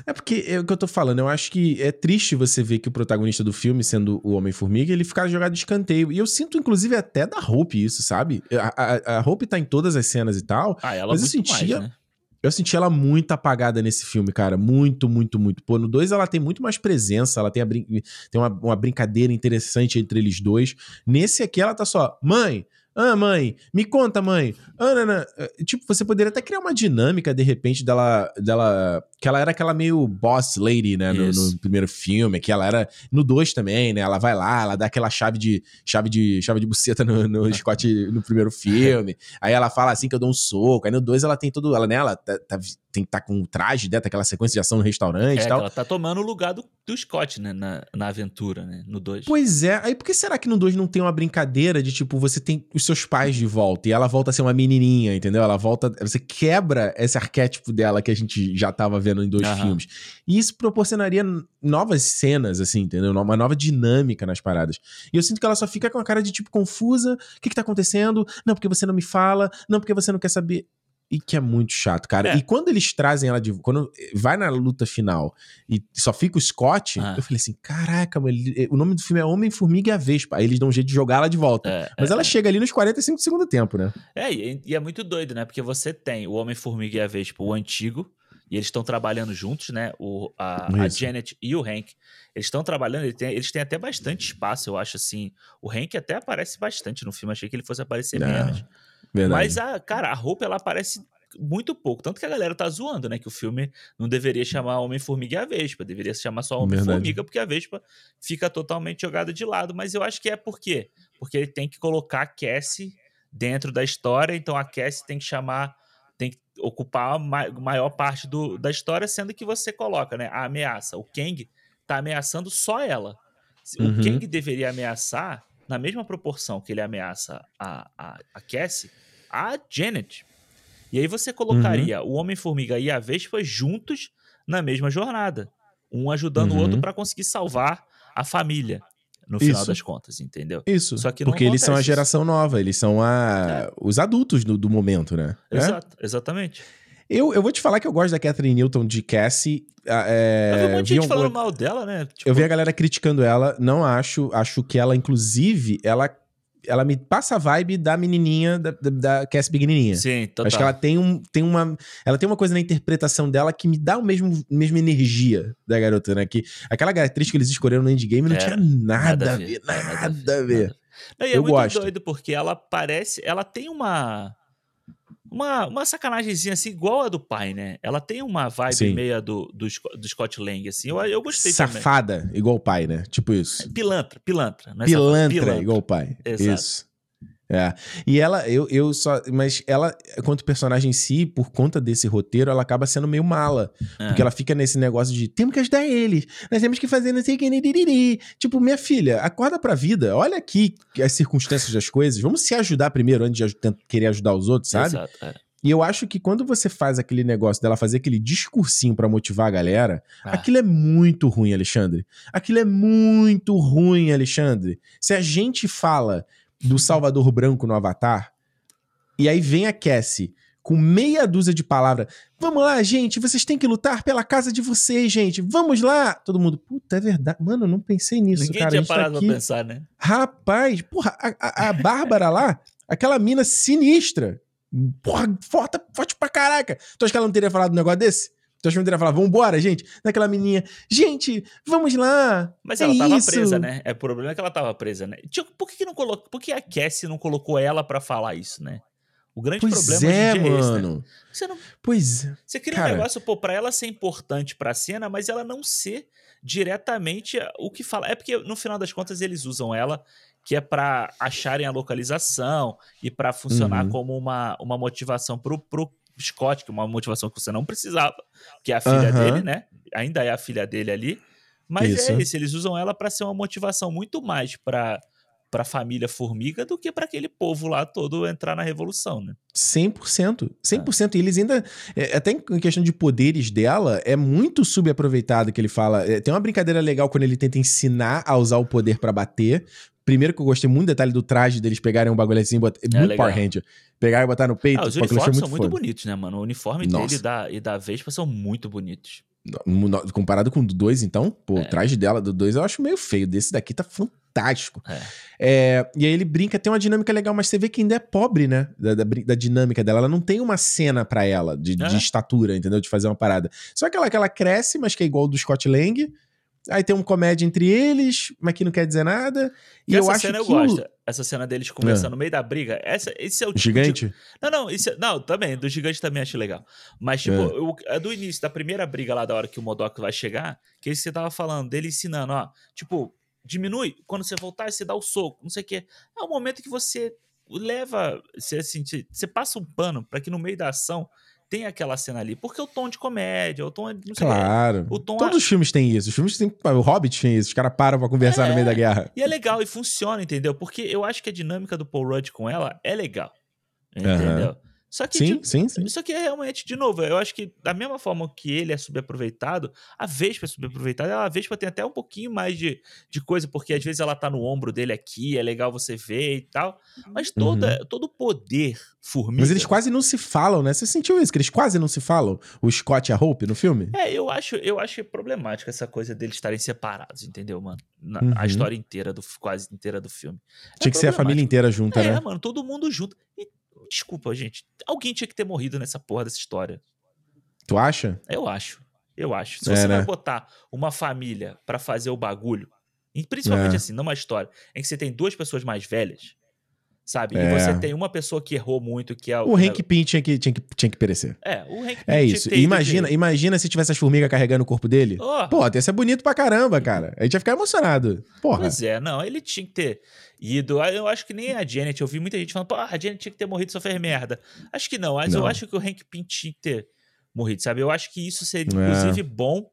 É porque é o que eu tô falando, eu acho que é triste você ver que o protagonista do filme, sendo o Homem-Formiga, ele ficar jogado de escanteio. E eu sinto, inclusive, até da Hope isso, sabe? A, a, a Hope tá em todas as cenas e tal. Ah, ela mas eu sentia. Mais, né? Eu senti ela muito apagada nesse filme, cara. Muito, muito, muito. Pô, no 2 ela tem muito mais presença, ela tem, brin tem uma, uma brincadeira interessante entre eles dois. Nesse aqui ela tá só, mãe, ah, mãe, me conta, mãe. Ah, Nana. Tipo, você poderia até criar uma dinâmica, de repente, dela. dela que ela era aquela meio boss lady, né? No, no primeiro filme, que ela era. No 2 também, né? Ela vai lá, ela dá aquela chave de. chave de. chave de buceta no, no [laughs] Scott no primeiro filme. Aí ela fala assim que eu dou um soco. Aí no 2 ela tem tudo. Ela, né? Ela tá, tá tem que estar tá com um traje dela, aquela sequência de ação no restaurante é, e tal. Ela tá tomando o lugar do, do Scott, né? Na, na aventura, né? No 2. Pois é. Aí por que será que no 2 não tem uma brincadeira de tipo, você tem os seus pais de volta e ela volta a ser uma menininha, entendeu? Ela volta. Você quebra esse arquétipo dela que a gente já tava vendo em dois uhum. filmes. E isso proporcionaria novas cenas, assim, entendeu? Uma nova dinâmica nas paradas. E eu sinto que ela só fica com a cara de tipo confusa. O que que tá acontecendo? Não, porque você não me fala. Não, porque você não quer saber e que é muito chato, cara. É. E quando eles trazem ela de. Quando vai na luta final e só fica o Scott, ah. eu falei assim: caraca, ele, o nome do filme é Homem-Formiga e a Vespa. Aí eles dão um jeito de jogar ela de volta. É, Mas é, ela é. chega ali nos 45 do segundo tempo, né? É, e, e é muito doido, né? Porque você tem o Homem-Formiga e a Vespa, o antigo, e eles estão trabalhando juntos, né? O, a, a, Janet e o Hank. Eles estão trabalhando, eles têm, eles têm, até bastante espaço, eu acho assim. O Hank até aparece bastante no filme, achei que ele fosse aparecer é. menos. Verdade. Mas, a, cara, a roupa ela aparece muito pouco. Tanto que a galera tá zoando, né? Que o filme não deveria chamar Homem-Formiga e a Vespa, deveria se chamar só Homem-Formiga, porque a Vespa fica totalmente jogada de lado. Mas eu acho que é por quê? Porque ele tem que colocar a Cassie dentro da história, então a Cassie tem que chamar, ocupar a maior parte do, da história, sendo que você coloca, né? A ameaça. O Kang tá ameaçando só ela. O uhum. Kang deveria ameaçar na mesma proporção que ele ameaça a, a, a Cassie, a Janet. E aí você colocaria uhum. o Homem-Formiga e a Vespa juntos na mesma jornada, um ajudando uhum. o outro uhum. para conseguir salvar a família. No final Isso. das contas, entendeu? Isso. Só que Porque eles são a geração nova, eles são a... É. os adultos do, do momento, né? Exato, é? exatamente. Eu, eu vou te falar que eu gosto da Catherine Newton de Cassie. É, eu vi um monte de gente falando mal dela, né? Tipo... Eu vi a galera criticando ela, não acho. Acho que ela, inclusive, ela ela me passa a vibe da menininha, da, da, da Cass pequenininha. Sim, total. Acho que ela tem, um, tem uma... Ela tem uma coisa na interpretação dela que me dá o mesmo mesma energia da garota, né? Que aquela atriz que eles escolheram no Endgame não tinha nada, nada a ver, nada, nada a ver. Nada. Não, e é Eu muito gosto. doido porque ela parece... Ela tem uma uma, uma sacanagemzinha assim, igual a do pai, né? Ela tem uma vibe Sim. meia do, do, do, Scott Lang, assim. Eu, eu gostei Safada, também. igual o pai, né? Tipo isso. Pilantra, pilantra. É pilantra, pilantra, igual o pai. Exato. Isso. É. E ela, eu, eu só. Mas ela, quanto personagem em si, por conta desse roteiro, ela acaba sendo meio mala. É. Porque ela fica nesse negócio de temos que ajudar eles, nós temos que fazer não sei o que. Tipo, minha filha, acorda pra vida, olha aqui as circunstâncias das coisas, vamos se ajudar primeiro antes de querer ajudar os outros, sabe? Exato. É. E eu acho que quando você faz aquele negócio dela fazer aquele discursinho para motivar a galera, ah. aquilo é muito ruim, Alexandre. Aquilo é muito ruim, Alexandre. Se a gente fala do Salvador Branco no Avatar, e aí vem a Cassie com meia dúzia de palavras. Vamos lá, gente, vocês têm que lutar pela casa de vocês, gente. Vamos lá. Todo mundo, puta, é verdade. Mano, eu não pensei nisso, Ninguém cara. Ninguém tinha tá parado tá pra pensar, né? Rapaz, porra, a, a, a Bárbara lá, aquela mina sinistra. Porra, forte, forte pra caraca. Tu acha que ela não teria falado um negócio desse? Não teria falado, vambora, gente? Daquela menininha, gente, vamos lá. Mas é ela tava isso. presa, né? É, o problema é que ela tava presa, né? Tipo, por que, não colocou. Por que a Cassie não colocou ela para falar isso, né? O grande pois problema é, é mano. Esse, né? Você não. Pois é. Você cria Cara... um negócio, pô, pra ela ser importante pra cena, mas ela não ser diretamente o que fala. É porque, no final das contas, eles usam ela que é para acharem a localização e para funcionar uhum. como uma, uma motivação pro, pro Scott, que é uma motivação que você não precisava, que é a filha uhum. dele, né? Ainda é a filha dele ali. Mas é isso. é isso, eles usam ela para ser uma motivação muito mais para para a família Formiga do que para aquele povo lá todo entrar na revolução, né? 100%. 100%. É. E eles ainda. É, até em questão de poderes dela, é muito subaproveitado que ele fala. É, tem uma brincadeira legal quando ele tenta ensinar a usar o poder para bater. Primeiro que eu gostei muito do detalhe do traje deles pegarem um bagulho assim, botar, é muito legal. Power Ranger. Pegar e botar no peito. Ah, os uniformes são muito bonitos, né, mano? O uniforme Nossa. dele e da, e da Vespa são muito bonitos. Comparado com o do 2, então, pô, é. o traje dela do 2 eu acho meio feio. Desse daqui tá fantástico. É. É, e aí ele brinca, tem uma dinâmica legal, mas você vê que ainda é pobre, né? Da, da, da dinâmica dela. Ela não tem uma cena para ela de, de, é. estatura, entendeu? De fazer uma parada. Só que ela, que ela cresce, mas que é igual do Scott Lang. Aí tem um comédia entre eles, mas que não quer dizer nada. E, e eu acho cena que eu gosto. Essa cena deles conversando é. no meio da briga. Essa, esse é o tipo Gigante? De... Não, não, isso é... não, também. Do gigante também acho legal. Mas, tipo, é. eu, é do início, da primeira briga lá, da hora que o Modok vai chegar, que é isso que você tava falando, dele ensinando, ó. Tipo, diminui. Quando você voltar, você dá o soco, não sei o quê. É o momento que você leva. Você, assim, você passa um pano para que no meio da ação tem aquela cena ali. Porque o tom de comédia, o tom. Não sei claro. O tom Todos a... os filmes têm isso. Os filmes têm. O Hobbit tem isso. Os caras param pra conversar é, no meio da guerra. E é legal e funciona, entendeu? Porque eu acho que a dinâmica do Paul Rudd com ela é legal. Entendeu? Uhum. Só que, sim, de, sim, sim. Só que é realmente, de novo, eu acho que da mesma forma que ele é subaproveitado, a Vespa é subaproveitada. A Vespa tem até um pouquinho mais de, de coisa, porque às vezes ela tá no ombro dele aqui, é legal você ver e tal. Mas toda, uhum. todo o poder formiga. Mas eles quase não se falam, né? Você sentiu isso? Que eles quase não se falam? O Scott e a Hope no filme? É, eu acho, eu acho problemática essa coisa deles estarem separados, entendeu, mano? Na, uhum. A história inteira, do, quase inteira do filme. É Tinha que ser a família inteira junta, é, né? É, mano, todo mundo junto. E Desculpa, gente. Alguém tinha que ter morrido nessa porra dessa história. Tu acha? Eu acho. Eu acho. Se é, você né? vai botar uma família para fazer o bagulho, e principalmente é. assim, numa história em que você tem duas pessoas mais velhas, sabe? É. E você tem uma pessoa que errou muito, que é o. O Hank Pym tinha que, tinha, que, tinha que perecer. É, o Hank Pym É isso. Imagina, de... imagina se tivesse as formigas carregando o corpo dele. Oh. Pô, ia ser bonito pra caramba, cara. A gente ia ficar emocionado. Porra. Pois é, não, ele tinha que ter ido. Ah, eu acho que nem a Janet, eu vi muita gente falando, pô, a Janet tinha que ter morrido, só fez merda. Acho que não, mas não. eu acho que o Hank Pym tinha que ter morrido, sabe? Eu acho que isso seria, é. inclusive, bom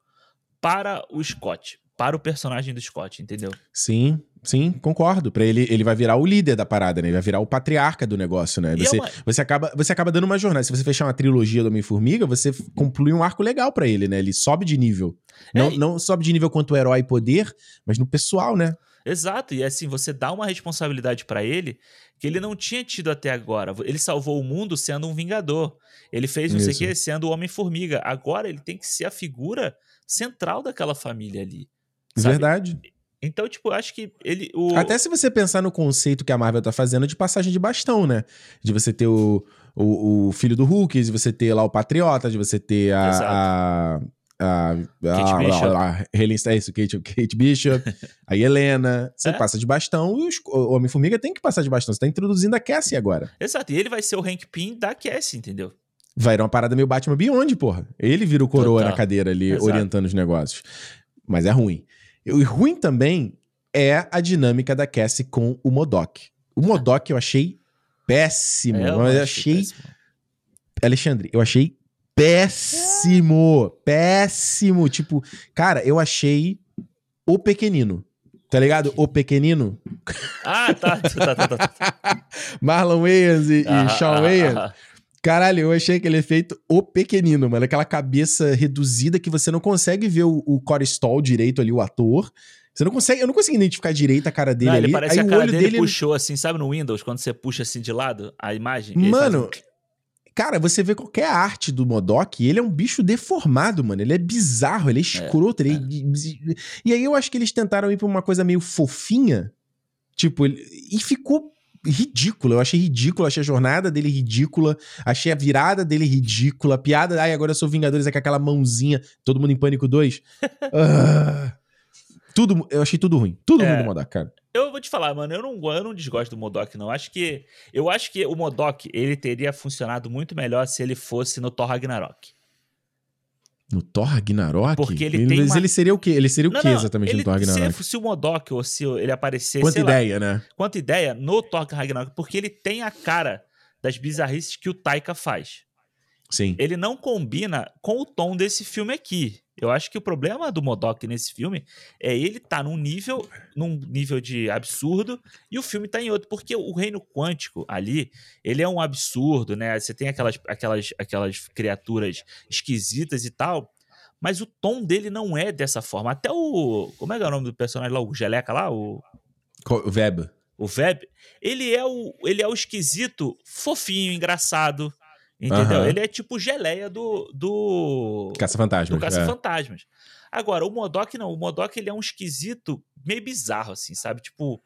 para o Scott, para o personagem do Scott, entendeu? Sim, sim, concordo. Para ele, ele vai virar o líder da parada, né? Ele vai virar o patriarca do negócio, né? É você, é uma... você, acaba, você acaba dando uma jornada. Se você fechar uma trilogia do Homem-Formiga, você conclui um arco legal para ele, né? Ele sobe de nível. É, não, e... não sobe de nível quanto herói e poder, mas no pessoal, né? Exato, e assim, você dá uma responsabilidade para ele que ele não tinha tido até agora. Ele salvou o mundo sendo um vingador. Ele fez não Isso. sei o quê sendo o Homem-Formiga. Agora ele tem que ser a figura central daquela família ali. Sabe? Verdade. Então, tipo, acho que ele. O... Até se você pensar no conceito que a Marvel tá fazendo de passagem de bastão, né? De você ter o, o, o filho do Hulk, de você ter lá o Patriota, de você ter a. a a, Kate a, Bishop. A, é isso, Kate, Kate Bishop, [laughs] a Helena. Você é? passa de bastão e os, o Homem-Formiga tem que passar de bastão. Você tá introduzindo a Cassie agora. Exato, e ele vai ser o Hank Pym da Cassie, entendeu? Vai dar uma parada meio Batman Beyond, porra. Ele vira o coroa Total. na cadeira ali, Exato. orientando os negócios. Mas é ruim. E ruim também é a dinâmica da Cassie com o Modok. O Modok eu achei péssimo. É, eu, eu achei. Péssimo. Alexandre, eu achei péssimo. Péssimo. Tipo, cara, eu achei o pequenino. Tá ligado? O pequenino. Ah, tá. tá, tá, tá, tá. [laughs] Marlon Wayans e, ah, e Sean ah, Wayans. Ah, Caralho, eu achei aquele efeito o pequenino, mano. Aquela cabeça reduzida que você não consegue ver o, o Corey Stoll direito ali, o ator. Você não consegue, eu não consigo identificar direito a cara dele não, ali. Ele parece Aí que a cara dele, dele puxou assim, sabe no Windows, quando você puxa assim de lado a imagem? Mano, cara, você vê qualquer arte do Modok, ele é um bicho deformado, mano. Ele é bizarro, ele é, é escroto. É, ele é. E aí eu acho que eles tentaram ir pra uma coisa meio fofinha. Tipo, ele... e ficou ridículo. Eu achei ridículo, achei a jornada dele ridícula, achei a virada dele ridícula, a piada, ai, agora eu sou Vingadores, é com aquela mãozinha, todo mundo em pânico 2. uh, [laughs] ah, tudo, eu achei tudo ruim. Tudo é, ruim do Modok, cara. Eu vou te falar, mano, eu não, eu não desgosto do Modok, não. Acho que. Eu acho que o Modok ele teria funcionado muito melhor se ele fosse no Thor Ragnarok. No Thor Ragnarok? Porque ele, ele tem Mas uma... ele seria o quê? Ele seria o não, quê exatamente ele, no Thor Ragnarok? Se, se o Modok ou se ele aparecesse... Quanta ideia, lá, né? Quanta ideia no Thor Ragnarok. Porque ele tem a cara das bizarrices que o Taika faz. Sim. Ele não combina com o tom desse filme aqui. Eu acho que o problema do Modok nesse filme é ele tá num nível, num nível de absurdo e o filme tá em outro, porque o reino quântico ali, ele é um absurdo, né? Você tem aquelas, aquelas, aquelas criaturas esquisitas e tal, mas o tom dele não é dessa forma. Até o, como é que é o nome do personagem lá, o Geleca lá, o o Web. O Web, ele é o ele é o esquisito, fofinho, engraçado, Entendeu? Uhum. Ele é tipo geleia do. do Caça-Fantasmas. Do Caça-Fantasmas. É. Agora, o Modok não. O Modok ele é um esquisito meio bizarro, assim, sabe? Tipo,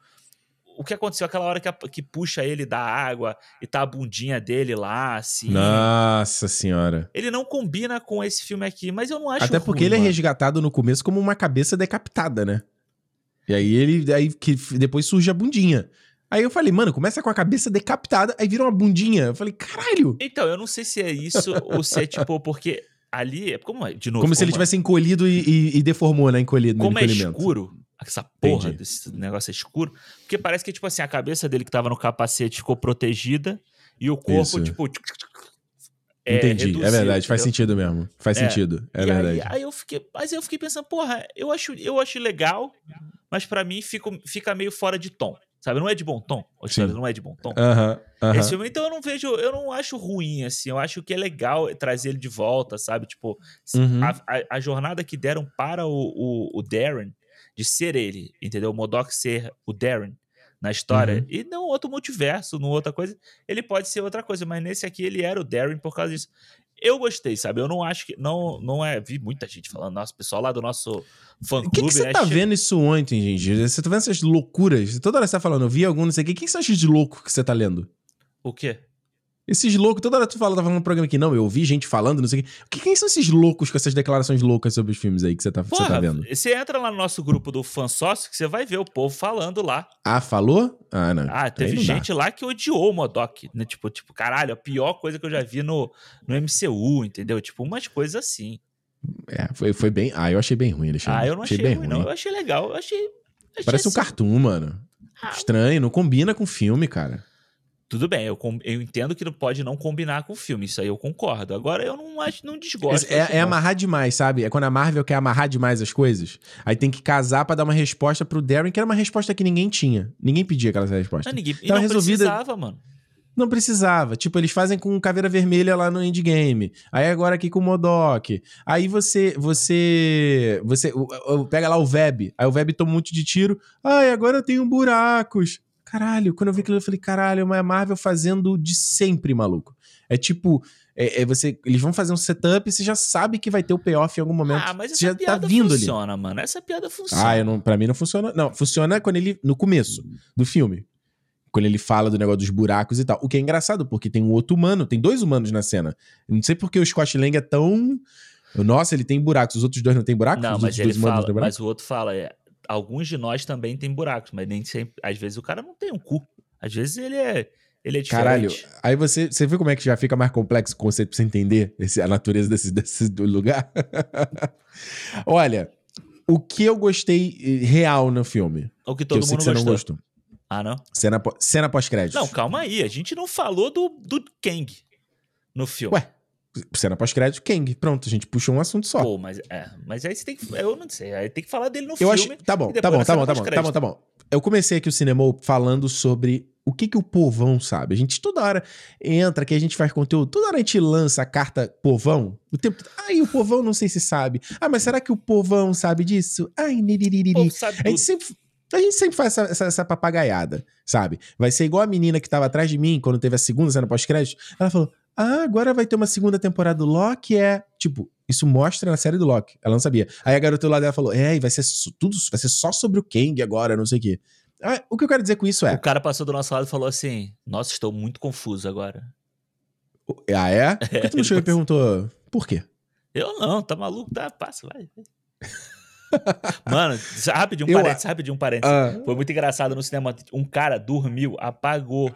o que aconteceu aquela hora que, a, que puxa ele da água e tá a bundinha dele lá, assim. Nossa senhora. Ele não combina com esse filme aqui, mas eu não acho Até porque ruim, ele é mano. é resgatado no começo como uma cabeça decapitada, né? E aí ele. Aí que depois surge a bundinha. Aí eu falei, mano, começa com a cabeça decapitada, aí vira uma bundinha. Eu falei, caralho! Então, eu não sei se é isso ou se é tipo, porque ali, é como é, de novo. Como, como se ele é? tivesse encolhido e, e, e, deformou, né? Encolhido. Como é escuro, essa porra Entendi. desse negócio é escuro, porque parece que, tipo assim, a cabeça dele que tava no capacete ficou protegida e o corpo, isso. tipo. É Entendi, reduzido, é verdade, entendeu? faz sentido mesmo. Faz é. sentido, é e verdade. Aí, aí, eu fiquei, mas eu fiquei pensando, porra, eu acho, eu acho legal, mas para mim fica, fica meio fora de tom. Sabe? Não é de bom tom. Não é de bom tom. Uhum, Esse filme, então eu não vejo, eu não acho ruim, assim. Eu acho que é legal trazer ele de volta, sabe? Tipo, uhum. a, a, a, jornada que deram para o, o, o, Darren de ser ele, entendeu? O Modok ser o Darren na história. Uhum. E não outro multiverso, não outra coisa. Ele pode ser outra coisa, mas nesse aqui ele era o Darren por causa disso. Eu gostei, sabe? Eu não acho que. Não, não é. Vi muita gente falando, nossa, pessoal lá do nosso fã clube. O que, que você né? tá vendo isso ontem, gente? Você tá vendo essas loucuras? Toda hora você tá falando, eu vi algum, não sei o quê. O que você acha de louco que você tá lendo? O quê? Esses loucos, toda hora tu fala, tá falando no programa aqui, não, eu ouvi gente falando, não sei o quê. Que, quem são esses loucos com essas declarações loucas sobre os filmes aí que você tá, Porra, você tá vendo? Você entra lá no nosso grupo do fã sócio que você vai ver o povo falando lá. Ah, falou? Ah, não. Ah, teve gente dá. lá que odiou o Modok, né? Tipo, tipo, caralho, a pior coisa que eu já vi no, no MCU, entendeu? Tipo, umas coisas assim. É, foi, foi bem. Ah, eu achei bem ruim, Alexandre. Ah, eu não achei, achei bem ruim, ruim, não. Eu achei legal. Eu achei. achei Parece assim. um cartoon, mano. Ah, Estranho, não combina com filme, cara. Tudo bem, eu, eu entendo que não pode não combinar com o filme, isso aí eu concordo. Agora eu não acho, não desgosto. É, é amarrar demais, sabe? É quando a Marvel quer amarrar demais as coisas. Aí tem que casar para dar uma resposta pro Darren, que era uma resposta que ninguém tinha. Ninguém pedia aquela resposta. Não, ninguém então, não resolvida... precisava, mano. Não precisava. Tipo, eles fazem com caveira vermelha lá no endgame. Aí agora aqui com o Modok. Aí você. Você. Você. Pega lá o Web. Aí o Web toma um monte de tiro. Ai, agora eu tenho buracos. Caralho, quando eu vi aquilo, eu falei, caralho, é uma Marvel fazendo de sempre, maluco. É tipo. É, é, você, eles vão fazer um setup e você já sabe que vai ter o payoff em algum momento. Ah, mas essa já tá piada tá vindo funciona, ali. mano. Essa piada funciona. Ah, eu não, pra mim não funciona. Não, funciona quando ele. No começo do filme quando ele fala do negócio dos buracos e tal. O que é engraçado, porque tem um outro humano, tem dois humanos na cena. Não sei porque o Scott Lang é tão. Nossa, ele tem buracos, os outros dois não tem buracos? Não, mas ele fala, mas o outro fala, é, alguns de nós também tem buracos, mas nem sempre. Às vezes o cara não tem um cu. Às vezes ele é. Ele é diferente. Caralho, aí você, você viu como é que já fica mais complexo o conceito pra você entender esse, a natureza desse, desse lugar? [laughs] Olha, o que eu gostei eh, real no filme. O que todo que mundo gostou. Não gostou. Ah, não? Cena, cena pós-crédito. Não, calma aí. A gente não falou do, do Kang no filme. Ué, cena pós-crédito, Kang. Pronto, a gente puxou um assunto só. Pô, mas, é, mas aí você tem que. Eu não sei. Aí tem que falar dele no eu filme. Acho, tá bom, tá bom, tá bom, tá bom, tá bom, tá bom. Eu comecei aqui o cinema falando sobre o que que o povão sabe. A gente toda hora entra, que a gente faz conteúdo, toda hora a gente lança a carta povão. O tempo Ai, o povão não sei se sabe. Ah, mas será que o povão sabe disso? Ai, niririri. Sabe a gente sempre a gente sempre faz essa, essa, essa, papagaiada, sabe? Vai ser igual a menina que tava atrás de mim quando teve a segunda cena pós-crédito. Ela falou: Ah, agora vai ter uma segunda temporada do Loki. É. Tipo, isso mostra na série do Loki. Ela não sabia. Aí a garota do lado dela falou: É, vai ser tudo, vai ser só sobre o Kang agora, não sei o quê. Ah, o que eu quero dizer com isso é. O cara passou do nosso lado e falou assim: Nossa, estou muito confuso agora. Ah, é? Por que tu [laughs] não chegou e perguntou por quê? Eu não, tá maluco? Tá, passa, vai. [laughs] Mano, rapidinho, um eu, parênteses, rapidinho, um parênteses. Uh, Foi muito engraçado no cinema. Um cara dormiu, apagou.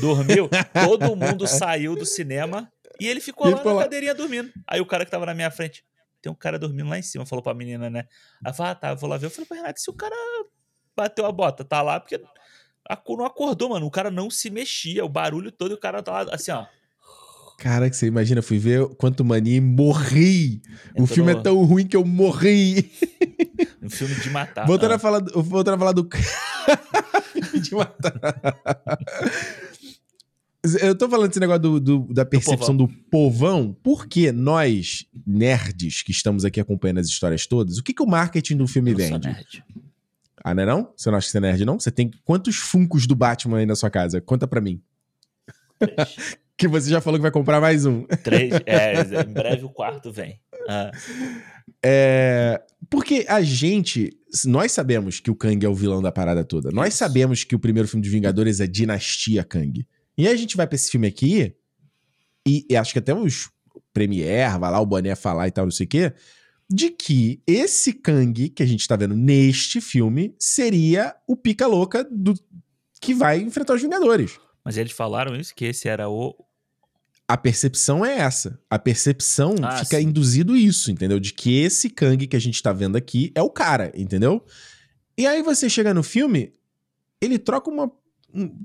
Dormiu, todo mundo saiu do cinema e ele ficou ele lá na lá. cadeirinha dormindo. Aí o cara que tava na minha frente, tem um cara dormindo lá em cima, falou pra menina, né? Ela falou, ah, tá, eu vou lá ver. Eu falei pra Renato, se o cara bateu a bota, tá lá, porque não acordou, mano. O cara não se mexia, o barulho todo, e o cara tá lá, assim, ó. Cara, que você imagina, fui ver Quanto Mania e morri. Entrou... O filme é tão ruim que eu morri. [laughs] Um filme de matar. Voltando, a falar, do, voltando a falar do. [laughs] de matar. Eu tô falando desse negócio do, do da percepção do povão. do povão, porque nós, nerds, que estamos aqui acompanhando as histórias todas, o que, que o marketing do filme eu vende? Sou nerd. Ah, não é não? Você não acha que você é nerd, não? Você tem quantos funcos do Batman aí na sua casa? Conta pra mim. [laughs] que você já falou que vai comprar mais um. Três, [laughs] é, em breve o quarto vem. Ah. É, porque a gente, nós sabemos que o Kang é o vilão da parada toda. Nós sabemos que o primeiro filme de Vingadores é Dinastia Kang. E aí a gente vai pra esse filme aqui, e, e acho que até os Premiere, vai lá o Boné falar e tal, não sei o quê, de que esse Kang que a gente tá vendo neste filme seria o pica louca do que vai enfrentar os Vingadores. Mas eles falaram isso, que esse era o, a percepção é essa. A percepção ah, fica sim. induzido isso, entendeu? De que esse Kang que a gente tá vendo aqui é o cara, entendeu? E aí você chega no filme, ele troca uma.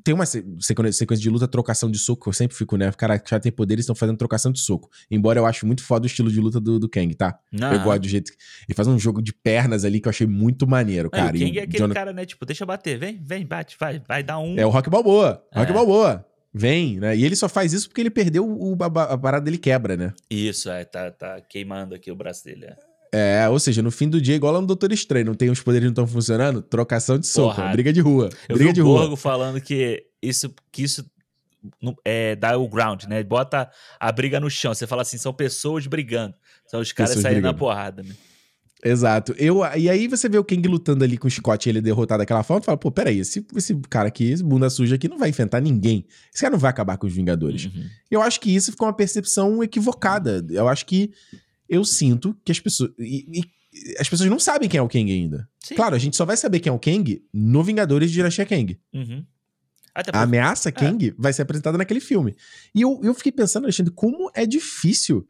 Tem uma sequência de luta, trocação de soco, que eu sempre fico, né? Cara, já tem poderes, estão fazendo trocação de soco. Embora eu acho muito foda o estilo de luta do, do Kang, tá? Eu gosto do jeito. Ele faz um jogo de pernas ali que eu achei muito maneiro, cara. o Kang é aquele cara, né? Tipo, deixa eu bater, vem, vem, bate, vai, vai dar um. É o Rock Balboa. Rock é. Balboa. Vem, né? E ele só faz isso porque ele perdeu o, a, a parada dele quebra, né? Isso, é, tá, tá queimando aqui o braço dele. É. é ou seja, no fim do dia, igual lá no Doutor Estranho, não tem os poderes não estão funcionando, trocação de soco, briga de rua. Eu briga vi de o Borgo falando que isso, que isso é, dá o ground, né? Bota a briga no chão. Você fala assim, são pessoas brigando. São os caras saindo na porrada, né? Exato. Eu, e aí você vê o Kang lutando ali com o Scott e ele derrotado daquela forma, e fala, pô, peraí, esse, esse cara aqui, esse bunda suja aqui, não vai enfrentar ninguém. Esse cara não vai acabar com os Vingadores. Uhum. Eu acho que isso ficou uma percepção equivocada. Eu acho que eu sinto que as pessoas. E, e, as pessoas não sabem quem é o Kang ainda. Sim. Claro, a gente só vai saber quem é o Kang no Vingadores de Dinastia Kang. Uhum. A ameaça é. Kang é. vai ser apresentada naquele filme. E eu, eu fiquei pensando, Alexandre, como é difícil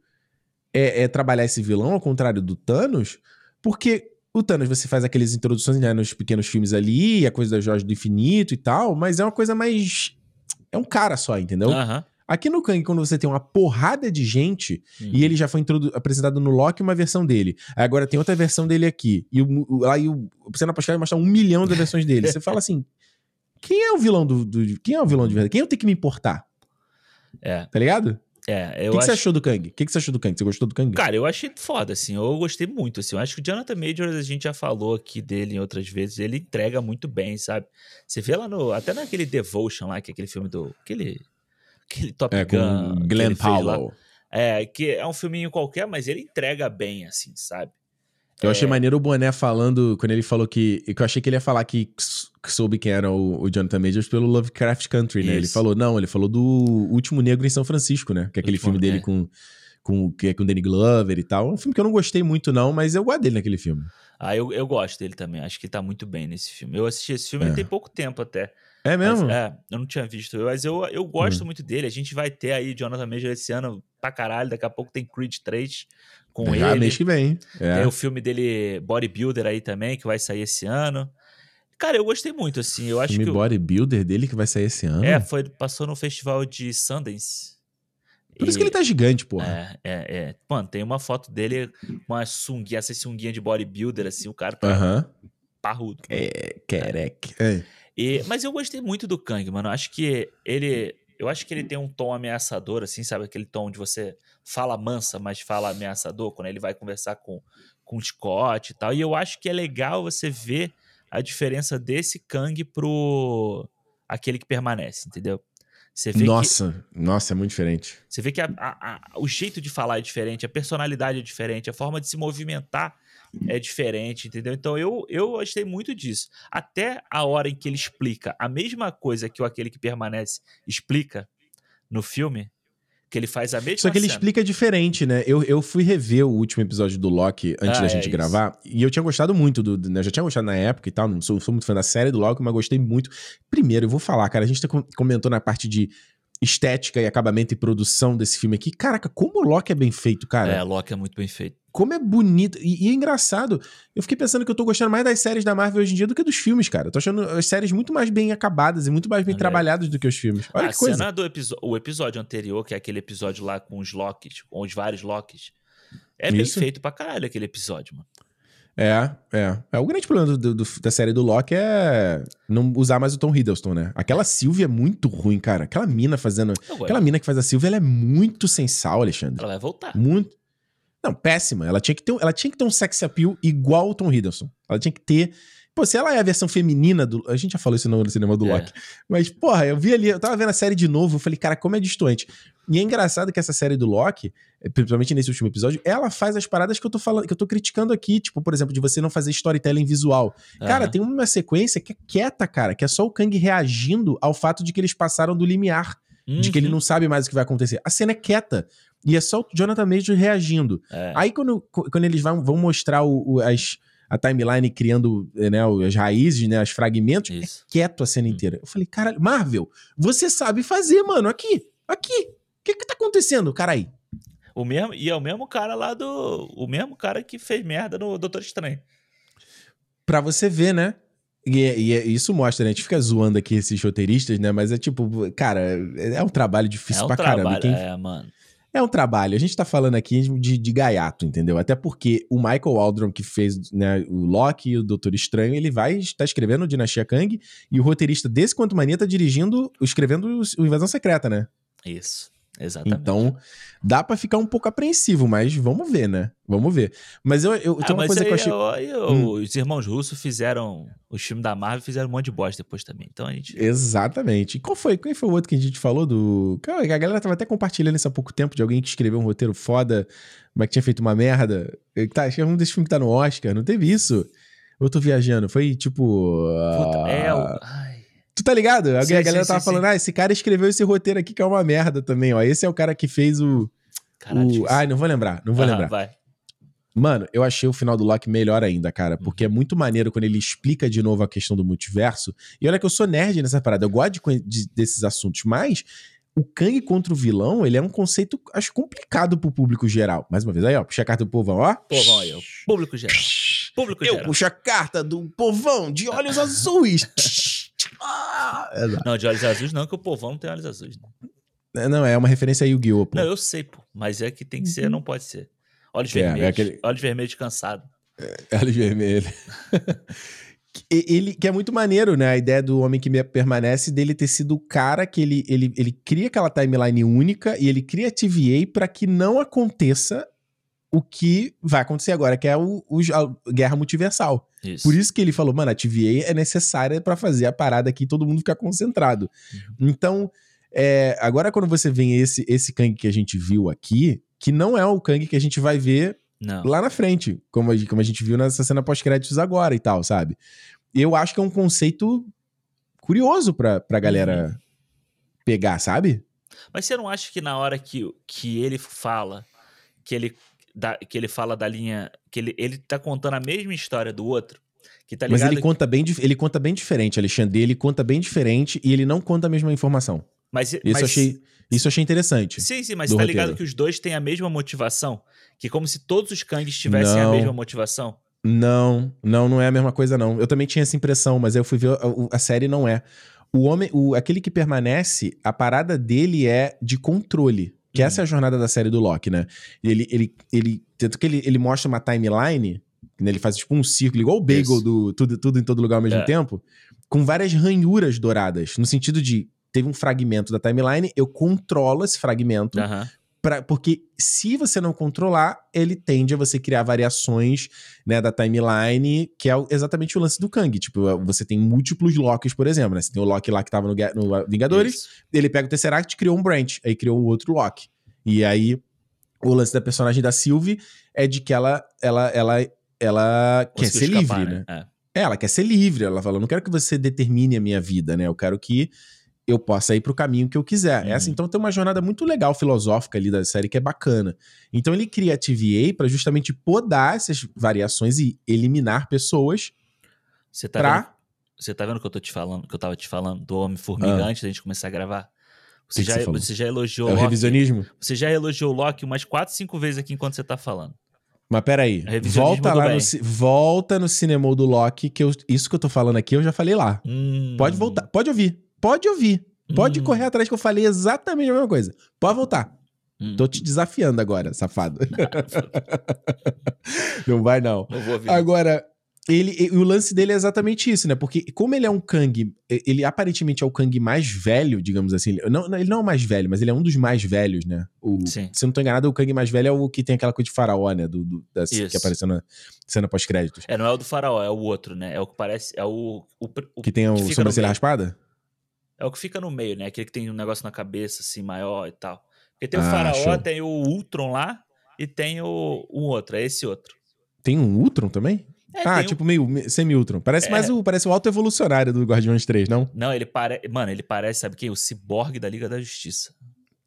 é, é trabalhar esse vilão, ao contrário do Thanos, porque o Thanos, você faz aquelas introduções né, nos pequenos filmes ali, a coisa da Jorge do Infinito e tal, mas é uma coisa mais. É um cara só, entendeu? Uhum. Aqui no Kang, quando você tem uma porrada de gente, uhum. e ele já foi apresentado no Loki uma versão dele, aí agora tem outra versão dele aqui, e o, lá e o, você na postagem mostra um milhão de versões dele. Você fala assim. quem é o vilão do, do, Quem é o vilão de verdade? Quem eu tenho que me importar? É. Tá ligado? É, eu O que, que acho... você achou do Kang? O que, que você achou do Kang? Você gostou do Kang? Cara, eu achei foda, assim. Eu gostei muito, assim. Eu acho que o Jonathan Majors, a gente já falou aqui dele em outras vezes. Ele entrega muito bem, sabe? Você vê lá no... Até naquele Devotion lá, que é aquele filme do... Aquele... Aquele Top é, Gun. que Glenn. Powell. É, que é um filminho qualquer, mas ele entrega bem, assim, sabe? Eu É. achei maneiro o Boné falando, quando ele falou que. eu achei que ele ia falar que, que soube quem era o, o Jonathan Majors pelo Lovecraft Country, né? Ele Isso. falou, não, ele falou do Último Negro em São Francisco, né? Que é aquele Último- filme dele é. com, com, que é com Danny Glover e tal. É um filme que eu não gostei muito, não, mas eu gosto dele naquele filme. Ah, eu, eu gosto dele também. Acho que ele tá muito bem nesse filme. Eu assisti esse filme É. ele tem pouco tempo até. É Mas, mesmo? é, eu não tinha visto. Mas eu, eu gosto Hum. muito dele. A gente vai ter aí Jonathan Majors esse ano pra caralho. Daqui a pouco tem Creed 3 com Já ele. mês que vem. É. Tem o filme dele, Bodybuilder, aí também, que vai sair esse ano. Cara, eu gostei muito, assim. Eu acho filme que. o- bodybuilder dele que vai sair esse ano. É, foi, passou no festival de Sundance. Por isso que ele tá gigante, porra. É, é, é. Mano, tem uma foto dele com uma sunguinha, essa sunguinha de bodybuilder, assim, o cara tá Aham. parrudo. É, quereque. É. E- mas eu gostei muito do Kang, mano. Eu acho que ele. Eu acho que ele tem um tom ameaçador, assim, sabe? Aquele tom onde você fala mansa, mas fala ameaçador, quando ele vai conversar com, com o Scott e tal. E eu acho que é legal você ver a diferença desse Kang pro aquele que permanece, entendeu? Você vê que Nossa, nossa, é muito diferente. você vê que a- a- a- o jeito de falar é diferente, a personalidade é diferente, a forma de se movimentar é diferente, entendeu? Então eu, eu gostei muito disso. Até a hora em que ele explica a mesma coisa que o aquele que permanece explica no filme, que ele faz a mesma Só que ele cena. explica diferente, né? Eu, eu fui rever o último episódio do Loki antes Ah, da é gente isso. gravar. E eu tinha gostado muito do. né? Eu já tinha gostado na época e tal. Não sou, sou muito fã da série do Loki, mas gostei muito. Primeiro, eu vou falar, cara. A gente tá com- comentou na parte de estética e acabamento e produção desse filme aqui. Caraca, como o Loki é bem feito, cara. É, Loki é muito bem feito. Como é bonito. E, e é engraçado. Eu fiquei pensando que eu tô gostando mais das séries da Marvel hoje em dia do que dos filmes, cara. Eu tô achando as séries muito mais bem acabadas e muito mais bem aí. trabalhadas do que os filmes. Olha a que coisa. cena do o episódio anterior, que é aquele episódio lá com os Locks, com os vários Locks, é bem Isso. feito pra caralho aquele episódio, mano. É, é. é. O grande problema do- do- da série do Loki é não usar mais o Tom Hiddleston, né? Aquela Sylvie é muito ruim, cara. Aquela mina fazendo. Aquela mina que faz a Sylvie, ela é muito sem sal, Alexandre. Ela vai voltar. Muito. Não, péssima. Ela tinha, que ter, ela tinha que ter um sex appeal igual o Tom Hiddleston. Ela tinha que ter. Pô, se ela é a versão feminina do. A gente já falou isso no cinema do É. Loki. Mas, porra, eu vi ali, eu tava vendo a série de novo, eu falei, cara, como é distoante. E é engraçado que essa série do Loki, eh, principalmente nesse último episódio, ela faz as paradas que eu tô falando, que eu tô criticando aqui, tipo, por exemplo, de você não fazer storytelling visual. Cara, Aham. tem uma sequência que é quieta, cara, que é só o Kang reagindo ao fato de que eles passaram do limiar, de que ele Uhum. não sabe mais o que vai acontecer. A cena é quieta. E é só o Jonathan Major reagindo. É. Aí quando, quando eles vão, vão mostrar o, o- as, a timeline criando eh, né, as raízes, né, os fragmentos, Isso. quieto a cena Hum. inteira. Eu falei, cara, Marvel, você sabe fazer, mano, aqui, aqui. O que que tá acontecendo, carai? O mesmo, e é o mesmo cara lá do. O mesmo cara que fez merda no Doutor Estranho. Pra você ver, né? E, é- e é- isso mostra, né? A gente fica zoando aqui esses roteiristas, né? Mas é tipo, cara, é é um trabalho difícil é um pra caramba. trabalho. Quem- É, mano. É um trabalho. A gente tá falando aqui de, de gaiato, entendeu? Até porque o Michael Aldron, que fez né, o Loki e o Doutor Estranho, ele vai estar escrevendo o Dinastia Kang e o roteirista desse Quanto Mania tá dirigindo, escrevendo o Invasão Secreta, né? Isso. Exatamente. Então, dá pra ficar um pouco apreensivo, mas vamos ver, né? Vamos ver. Mas eu, eu Ah, tem uma coisa que eu achei. eu- eu- Hum. os irmãos russos fizeram. Os filmes da Marvel fizeram um monte de bosta depois também. Então a gente. Exatamente. E qual foi? Quem foi o outro que a gente falou do. A galera tava até compartilhando isso há pouco tempo de alguém que escreveu um roteiro foda, mas que tinha feito uma merda. Tá, acho que é um desses filmes que tá no Oscar. Não teve isso? Eu tô viajando. Foi tipo. Puta, é o. Ai, Tu tá ligado? Alguém, Sim, a galera sim, tava sim, falando, ah, esse cara escreveu esse roteiro aqui que é uma merda também, ó. Esse é o cara que fez o. caralho. o... Ai, não vou lembrar, não vou Aham, lembrar. Vai. Mano, eu achei o final do Loki melhor ainda, cara, porque é muito maneiro quando ele explica de novo a questão do multiverso. E olha que eu sou nerd nessa parada, eu gosto de de- desses assuntos, mas o Kang contra o vilão, ele é um conceito, acho, complicado pro público geral. Mais uma vez, aí, ó, puxa a carta do povão, ó. Povão aí, ó. Público geral. Público Eu geral. puxo a carta do povão de olhos azuis. [laughs] Ah. Não, de olhos azuis não, que o povão não tem olhos azuis. Né? É, Não, é uma referência a Yu-Gi-Oh! pô. Não, eu sei, pô. Mas é que tem que ser, não pode ser. Olhos É, é vermelhos. aquele- Olhos vermelhos cansado. Olhos vermelhos. [laughs] ele que é muito maneiro, né? A ideia do homem que permanece dele ter sido o cara que ele, ele, ele cria aquela timeline única e ele cria a TVA para que não aconteça o que vai acontecer agora, que é o, o a guerra multiversal. Isso. Por isso que ele falou, mano, a TVA é necessária para fazer a parada aqui e todo mundo ficar concentrado. Uhum. Então, é, agora quando você vê esse, esse Kang que a gente viu aqui, que não é o Kang que a gente vai ver não. lá na frente, como a, como a gente viu nessa cena pós-créditos agora e tal, sabe? Eu acho que é um conceito curioso pra, pra galera uhum. pegar, sabe? Mas você não acha que na hora que, que ele fala, que ele, da, que ele fala da linha. que ele, ele tá contando a mesma história do outro? Que tá Mas ele conta, bem, ele conta bem diferente, Alexandre. Ele conta bem diferente e ele não conta a mesma informação. Mas, isso, mas... achei, isso achei interessante. Sim, sim, mas tá roteiro. ligado que os dois têm a mesma motivação? Que como se todos os Kangs tivessem não, a mesma motivação? Não, não, não é a mesma coisa, não. Eu também tinha essa impressão, mas eu fui ver a, a série não é. O homem, o, aquele que permanece, a parada dele é de controle. Que uhum. essa é a jornada da série do Loki, né? Ele, ele, ele, tanto que ele, ele mostra uma timeline, né? ele faz tipo um círculo, igual o bagel Isso. do tudo, tudo em todo lugar ao mesmo é. tempo, com várias ranhuras douradas, no sentido de teve um fragmento da timeline, eu controlo esse fragmento. Uhum. Pra, porque se você não controlar, ele tende a você criar variações né, da timeline, que é exatamente o lance do Kang. Tipo, você tem múltiplos Locks, por exemplo. Né? Você tem o Loki lá que tava no, no Vingadores, Isso. ele pega o Tesseract e criou um branch, aí criou o outro Loki. E aí, o lance da personagem da Sylvie é de que ela, ela, ela, ela quer ser escapar, livre, né? né? É. Ela quer ser livre. Ela fala, não quero que você determine a minha vida, né? Eu quero que eu possa ir para o caminho que eu quiser. Uhum. Essa então tem uma jornada muito legal filosófica ali da série que é bacana. Então ele cria a TVA para justamente podar essas variações e eliminar pessoas. Você tá pra... vendo? Você tá vendo que eu tô te falando, que eu tava te falando do homem formiga ah. antes da gente começar a gravar? Você, que já, que você, você, já elogiou é o Loki, revisionismo? Você já elogiou o Loki umas 4, 5 vezes aqui enquanto você tá falando. Mas peraí, volta lá no, volta no cinema do Loki, que eu, isso que eu tô falando aqui eu já falei lá. Hum. Pode voltar, pode ouvir. Pode ouvir. Pode hum. correr atrás que eu falei exatamente a mesma coisa. Pode voltar. Hum. Tô te desafiando agora, safado. [laughs] Não, vai, não. Não vou ouvir. Agora, ele, o lance dele é exatamente isso, né? Porque como ele é um Kang, ele aparentemente é o Kang mais velho, digamos assim. Não, ele não é o mais velho, mas ele é um dos mais velhos, né? O, Sim. Se eu não tô enganado, o Kang mais velho é o que tem aquela coisa de faraó, né? Do, do da, que apareceu na cena pós-créditos. É, não é o do faraó, é o outro, né? É o que parece. É o. o, o que tem o sobrancelha raspada? É o que fica no meio, né? Aquele que tem um negócio na cabeça, assim, maior e tal. Porque tem o ah, Faraó, show. tem o Ultron lá e tem o, o outro, é esse outro. Tem um Ultron também? É, ah, tipo um... meio semi-Ultron. Parece é... mais o, parece o auto-evolucionário do Guardiões 3, não? Não, ele parece. Mano, ele parece, sabe quem? O Cyborg da Liga da Justiça.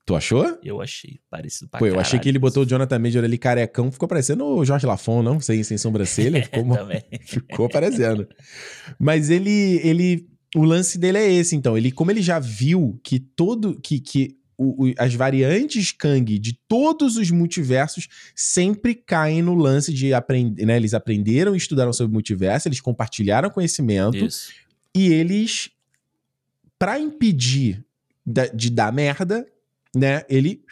Tu achou? Eu achei. Parecido pra Pô, eu achei que ele botou o Jonathan Major ali carecão, ficou parecendo o Jorge Lafon, não? Sem, sem sobrancelha. [laughs] Ficou, [laughs] ficou parecendo. Mas ele, ele o lance dele é esse, então. Ele, como ele já viu que todo. que, que o, o, as variantes Kang de todos os multiversos sempre caem no lance de aprender, né? Eles aprenderam e estudaram sobre multiverso, eles compartilharam conhecimento Isso. e eles, para impedir de dar merda, né? Ele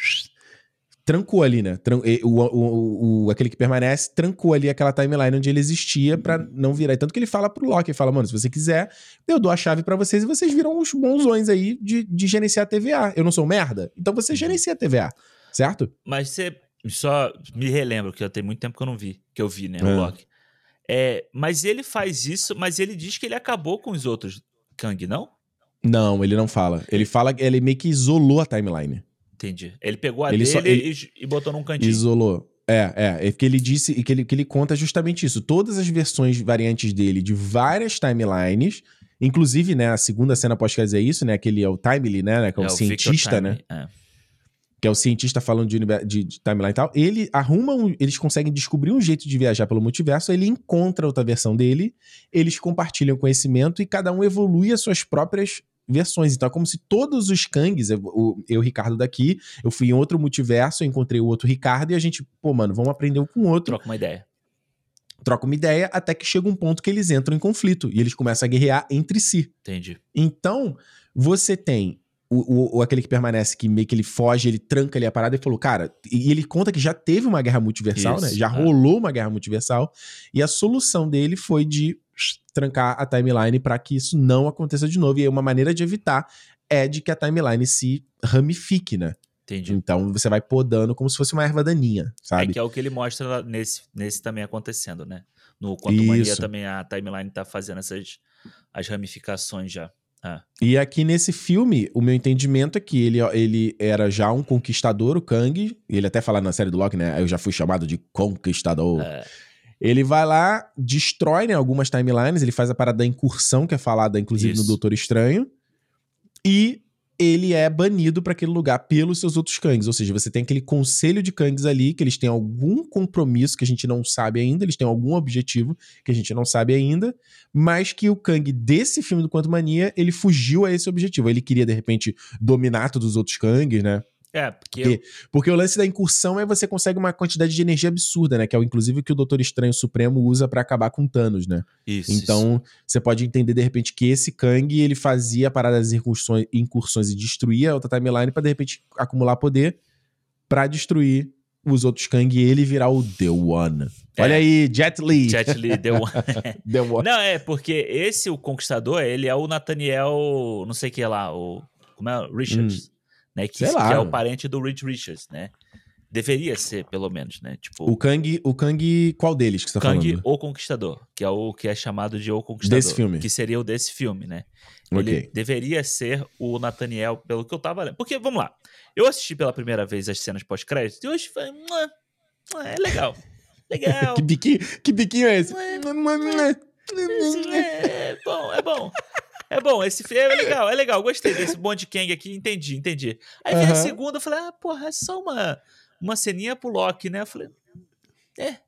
trancou ali, né? O, o, o, aquele que permanece trancou ali aquela timeline onde ele existia para não virar. Tanto que ele fala pro Loki, fala, mano, se você quiser, eu dou a chave para vocês e vocês viram uns bonzões aí de, de gerenciar a TVA. Eu não sou merda? Então você uhum. gerencia a TVA, certo? Mas você só me relembro, que já tem muito tempo que eu não vi, que eu vi, né, o é. Loki. É, mas ele faz isso, mas ele diz que ele acabou com os outros Kang, não? Não, ele não fala. Ele fala ele meio que isolou a timeline. Entendi. Ele pegou a ele dele só, ele e, botou num cantinho. Isolou. É, é. É que ele disse e que ele, que ele conta justamente isso. Todas as versões variantes dele de várias timelines. Inclusive, né, a segunda cena pós dizer isso, né? Aquele é o Timely, né? né que é, é o cientista, né? É. Que é o cientista falando de, de, de, timeline e tal. Ele arruma um, Eles conseguem descobrir um jeito de viajar pelo multiverso. Ele encontra outra versão dele. Eles compartilham conhecimento e cada um evolui as suas próprias versões. Então é como se todos os Kangs, eu, eu Ricardo daqui, eu fui em outro multiverso, eu encontrei o outro Ricardo e a gente, pô, mano, vamos aprender um com o outro. Troca uma ideia. Troca uma ideia até que chega um ponto que eles entram em conflito e eles começam a guerrear entre si. Entendi. Então, você tem o, o, aquele que permanece, que meio que ele foge, ele tranca ali a parada e falou, cara, e ele conta que já teve uma guerra multiversal, né? Isso, né? Já é. rolou uma guerra multiversal, e a solução dele foi de trancar a timeline para que isso não aconteça de novo. E aí uma maneira de evitar é de que a timeline se ramifique, né? Entendi. Então você vai podando como se fosse uma erva daninha, sabe? É que é o que ele mostra nesse, nesse também acontecendo, né? No Quanto Mania também a timeline tá fazendo essas as ramificações já. Ah. E aqui nesse filme, o meu entendimento é que ele, ele era já um conquistador, o Kang. Ele até fala na série do Loki, né? Eu já fui chamado de conquistador. É. Ele vai lá, destrói né, algumas timelines, ele faz a parada da incursão, que é falada inclusive Isso. no Doutor Estranho. E ele é banido para aquele lugar pelos seus outros Kangs. Ou seja, você tem aquele conselho de Kangs ali, que eles têm algum compromisso que a gente não sabe ainda, eles têm algum objetivo que a gente não sabe ainda, mas que o Kang desse filme do Quanto Mania, ele fugiu a esse objetivo. Ele queria, de repente, dominar todos os outros Kangs, né? É, porque... Porque, porque, o lance da incursão é você consegue uma quantidade de energia absurda, né? Que é o, inclusive que o Doutor Estranho Supremo usa para acabar com Thanos, né? Isso. Então, isso. você pode entender de repente que esse Kang ele fazia paradas incursões, incursões e destruía a outra timeline para de repente acumular poder para destruir os outros Kang e ele virar o The One. É. Olha aí, Jet Li. Jet Li, The One. [laughs] The One. Não, é porque esse, o Conquistador, ele é o Nathaniel, não sei o que lá, o. Como é? Richards. Hum né? Que, que é o parente do Reed Richards, né? Deveria ser, pelo menos, né? Tipo, o Kang, o Kang, qual deles que você tá Kang, falando? o Conquistador, que é o que é chamado de o Conquistador. Desse filme. Que seria o desse filme, né? Ele okay. deveria ser o Nathaniel, pelo que eu tava lendo. Porque, vamos lá, eu assisti pela primeira vez as cenas pós-crédito e hoje foi... É legal. [laughs] Legal. que, biquinho, que biquinho é esse? [laughs] É, é bom, é bom. É bom, esse filme é legal, é legal. Gostei desse Bond Kang aqui, entendi, entendi. Aí uhum. a segunda, eu falei, ah, porra, é só uma, uma ceninha pro Loki, né? Eu falei, é.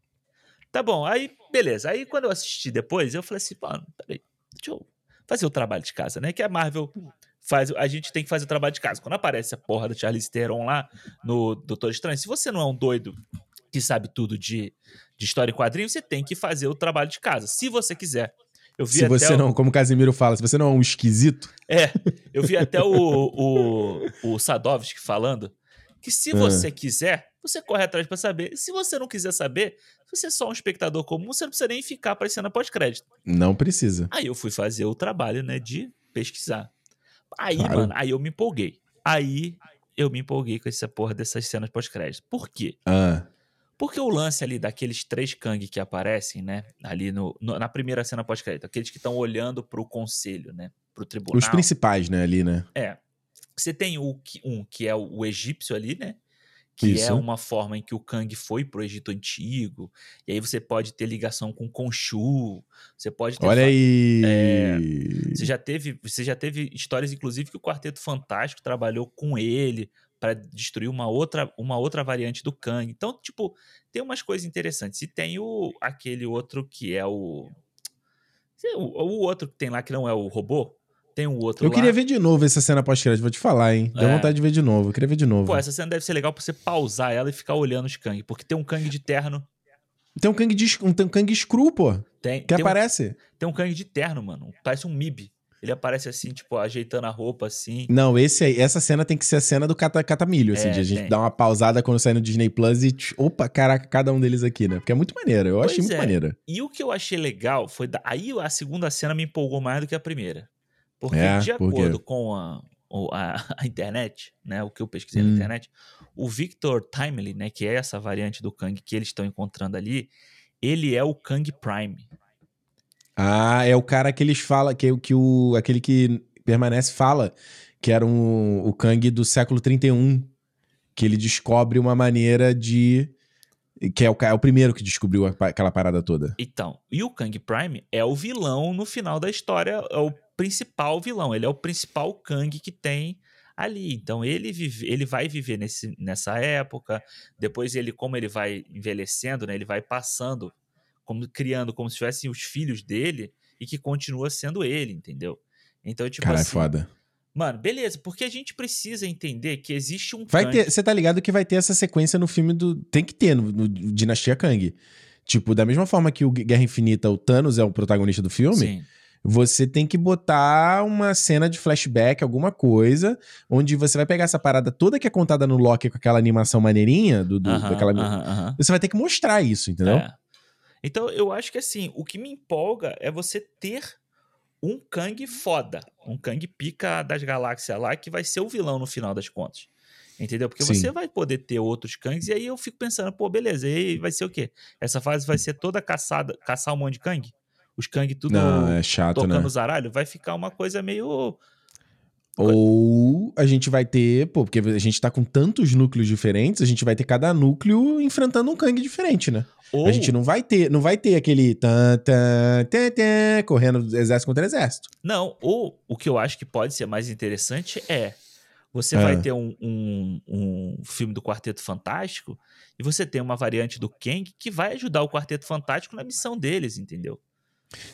Tá bom, aí, beleza. Aí quando eu assisti depois, eu falei assim, pô, peraí, deixa eu fazer o trabalho de casa, né? Que a Marvel faz, a gente tem que fazer o trabalho de casa. Quando aparece a porra do Charlize Theron lá no Doutor Estranho, se você não é um doido que sabe tudo de, de história e quadrinho, você tem que fazer o trabalho de casa, se você quiser. Eu vi se você o... não, como o Casimiro fala, se você não é um esquisito. É, eu vi até o, o, o Sadovski falando que se ah. você quiser, você corre atrás para saber. Se você não quiser saber, você é só um espectador comum, você não precisa nem ficar aparecendo pós-crédito. Não precisa. Aí eu fui fazer o trabalho, né, de pesquisar. Aí, claro. mano, aí eu me empolguei. Aí eu me empolguei com essa porra dessas cenas pós-crédito. Por quê? Ah. Porque o lance ali daqueles três Kang que aparecem, né? Ali no, no na primeira cena pós-crédito, aqueles que estão olhando pro conselho, né? Pro tribunal. Os principais, né? Ali, né? É. Você tem o, um que é o, o egípcio ali, né? que é Isso. é uma forma em que o Kang foi pro Egito Antigo, e aí você pode ter ligação com Khonshu, você pode ter... Olha aí! É, você, já teve, você já teve histórias, inclusive, que o Quarteto Fantástico trabalhou com ele para destruir uma outra, uma outra variante do Kang. Então, tipo, tem umas coisas interessantes. E tem o, aquele outro que é o... O, o outro que tem lá que não é o robô, tem um outro Eu lá. queria ver de novo essa cena pós-crédito, vou te falar, hein? Deu é. vontade de ver de novo. Eu queria ver de novo. Pô, essa cena deve ser legal pra você pausar ela e ficar olhando os Kang, porque tem um Kang de terno. Tem um Kang de um, tem um Kang Screw, pô. Tem. Que tem aparece. Um, tem um Kang de terno, mano. Parece um MIB. Ele aparece assim, tipo, ajeitando a roupa, assim. Não, esse aí, essa cena tem que ser a cena do cata, catamilho, assim, é, de a gente tem. dar uma pausada quando sai no Disney Plus e, opa, caraca, cada um deles aqui, né? Porque é muito maneiro, eu pois achei muito é. maneiro. E o que eu achei legal foi. Da... Aí a segunda cena me empolgou mais do que a primeira. Porque, é, de acordo com a, a, [laughs] a, internet, né, o que eu pesquisei hum. na internet, o Victor Timely, né, que é essa variante do Kang que eles estão encontrando ali, ele é o Kang Prime. Ah, é o cara que eles falam, que, que o, aquele que permanece fala, que era um, o Kang do século 31, que ele descobre uma maneira de que é o, é o primeiro que descobriu aquela parada toda. Então, e o Kang Prime é o vilão no final da história, é o principal vilão, ele é o principal Kang que tem ali. Então ele vive, ele vai viver nesse, nessa época. Depois ele, como ele vai envelhecendo, né, ele vai passando, como criando como se tivessem os filhos dele e que continua sendo ele, entendeu? Então tipo Cara, assim, é foda. Mano, beleza, porque a gente precisa entender que existe um vai Kang... ter, você tá ligado que vai ter essa sequência no filme do tem que ter no, no Dinastia Kang. Tipo, da mesma forma que o Guerra Infinita, o Thanos é o protagonista do filme, Sim você tem que botar uma cena de flashback, alguma coisa, onde você vai pegar essa parada toda que é contada no Loki com aquela animação maneirinha, do, do uh -huh, daquela... Uh -huh, uh -huh. você vai ter que mostrar isso, entendeu? É. Então, eu acho que assim, o que me empolga é você ter um Kang foda, um Kang pica das galáxias lá, que vai ser o vilão no final das contas. Entendeu? Porque Sim. você vai poder ter outros Kangs, e aí eu fico pensando, pô, beleza, e vai ser o quê? Essa fase vai ser toda caçada, caçar um monte de Kang? Os Kang tudo Não, é chato, tocando né? zaralho? Vai ficar uma coisa meio. Ou a gente vai ter, pô, porque a gente tá com tantos núcleos diferentes, a gente vai ter cada núcleo enfrentando um Kang diferente, né? Ou... A gente não vai ter, não vai ter aquele tan, tan, tan, tan, correndo exército contra exército. Não, ou o que eu acho que pode ser mais interessante é você é. vai ter um, um, um, filme do Quarteto Fantástico e você tem uma variante do Kang que vai ajudar o Quarteto Fantástico na missão deles, entendeu?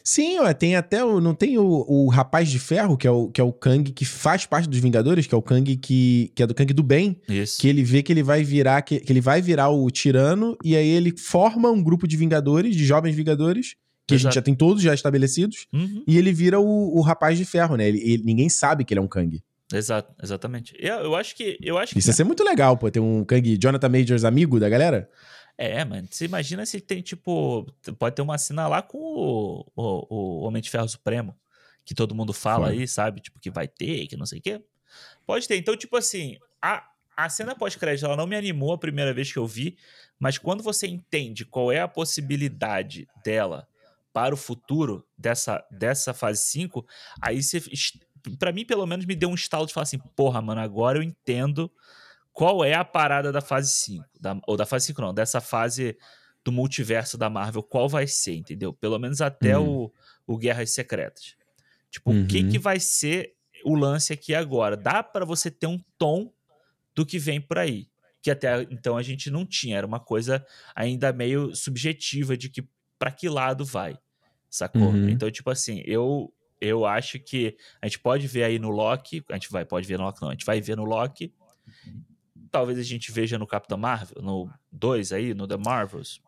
Sim, ó, tem até o. Não tem o, o Rapaz de Ferro, que é o, que é o Kang que faz parte dos Vingadores, que é o Kang que, que é do Kang do bem. Isso. Que ele vê que ele vai virar, que, que ele vai virar o tirano, e aí ele forma um grupo de Vingadores, de jovens Vingadores, que Exato. a gente já tem todos já estabelecidos, uhum. e ele vira o, o Rapaz de Ferro, né? Ele, ele, ninguém sabe que ele é um Kang. Exato, exatamente. Eu, eu acho que. Eu acho Isso que... ia ser muito legal, pô, ter um Kang Jonathan Majors amigo da galera. É, mano. Você imagina se tem, tipo. Pode ter uma cena lá com o, o, o Homem de Ferro Supremo. Que todo mundo fala aí, sabe? Tipo, que vai ter, que não sei o quê. Pode ter. Então, tipo assim, a, a cena pós-crédito, ela não me animou a primeira vez que eu vi. Mas quando você entende qual é a possibilidade dela para o futuro dessa, dessa fase 5, aí você para mim, pelo menos, me deu um estalo de falar assim: porra, mano, agora eu entendo qual é a parada da fase 5. Da, ou da fase 5, não, dessa fase do multiverso da Marvel, qual vai ser, entendeu? Pelo menos até uhum. o, o Guerras Secretas. Tipo, uhum. o que, que uhum. vai ser o lance aqui agora? Dá para você ter um tom do que vem por aí. Que até então a gente não tinha. Era uma coisa ainda meio subjetiva de que para que lado vai. Sacou? Uhum. Então, tipo assim, eu eu acho que a gente pode ver aí no Loki, a gente vai, pode ver no Loki não, a gente vai ver no Loki, talvez a gente veja no Capitão Marvel, no 2 aí, no The Marvels.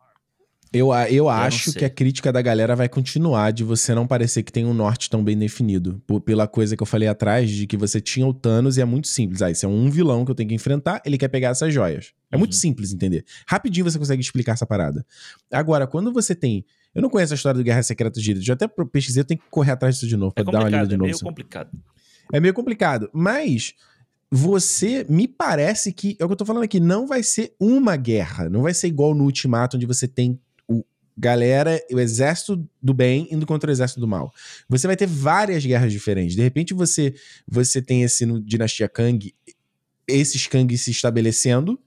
Eu, eu, eu acho que a crítica da galera vai continuar de você não parecer que tem um norte tão bem definido. Por, pela coisa que eu falei atrás, de que você tinha o Thanos e é muito simples. Ah, esse é um vilão que eu tenho que enfrentar, ele quer pegar essas joias. É uhum. muito simples entender. Rapidinho você consegue explicar essa parada. Agora, quando você tem eu não conheço a história do Guerra Secreta de Já até pesquisei, eu tenho que correr atrás disso de novo, pra é dar uma lida de novo. É meio complicado. É meio complicado. Mas você, me parece que, é o que eu tô falando aqui, não vai ser uma guerra. Não vai ser igual no Ultimato, onde você tem o galera, o exército do bem indo contra o exército do mal. Você vai ter várias guerras diferentes. De repente você, você tem esse no Dinastia Kang, esses Kang se estabelecendo,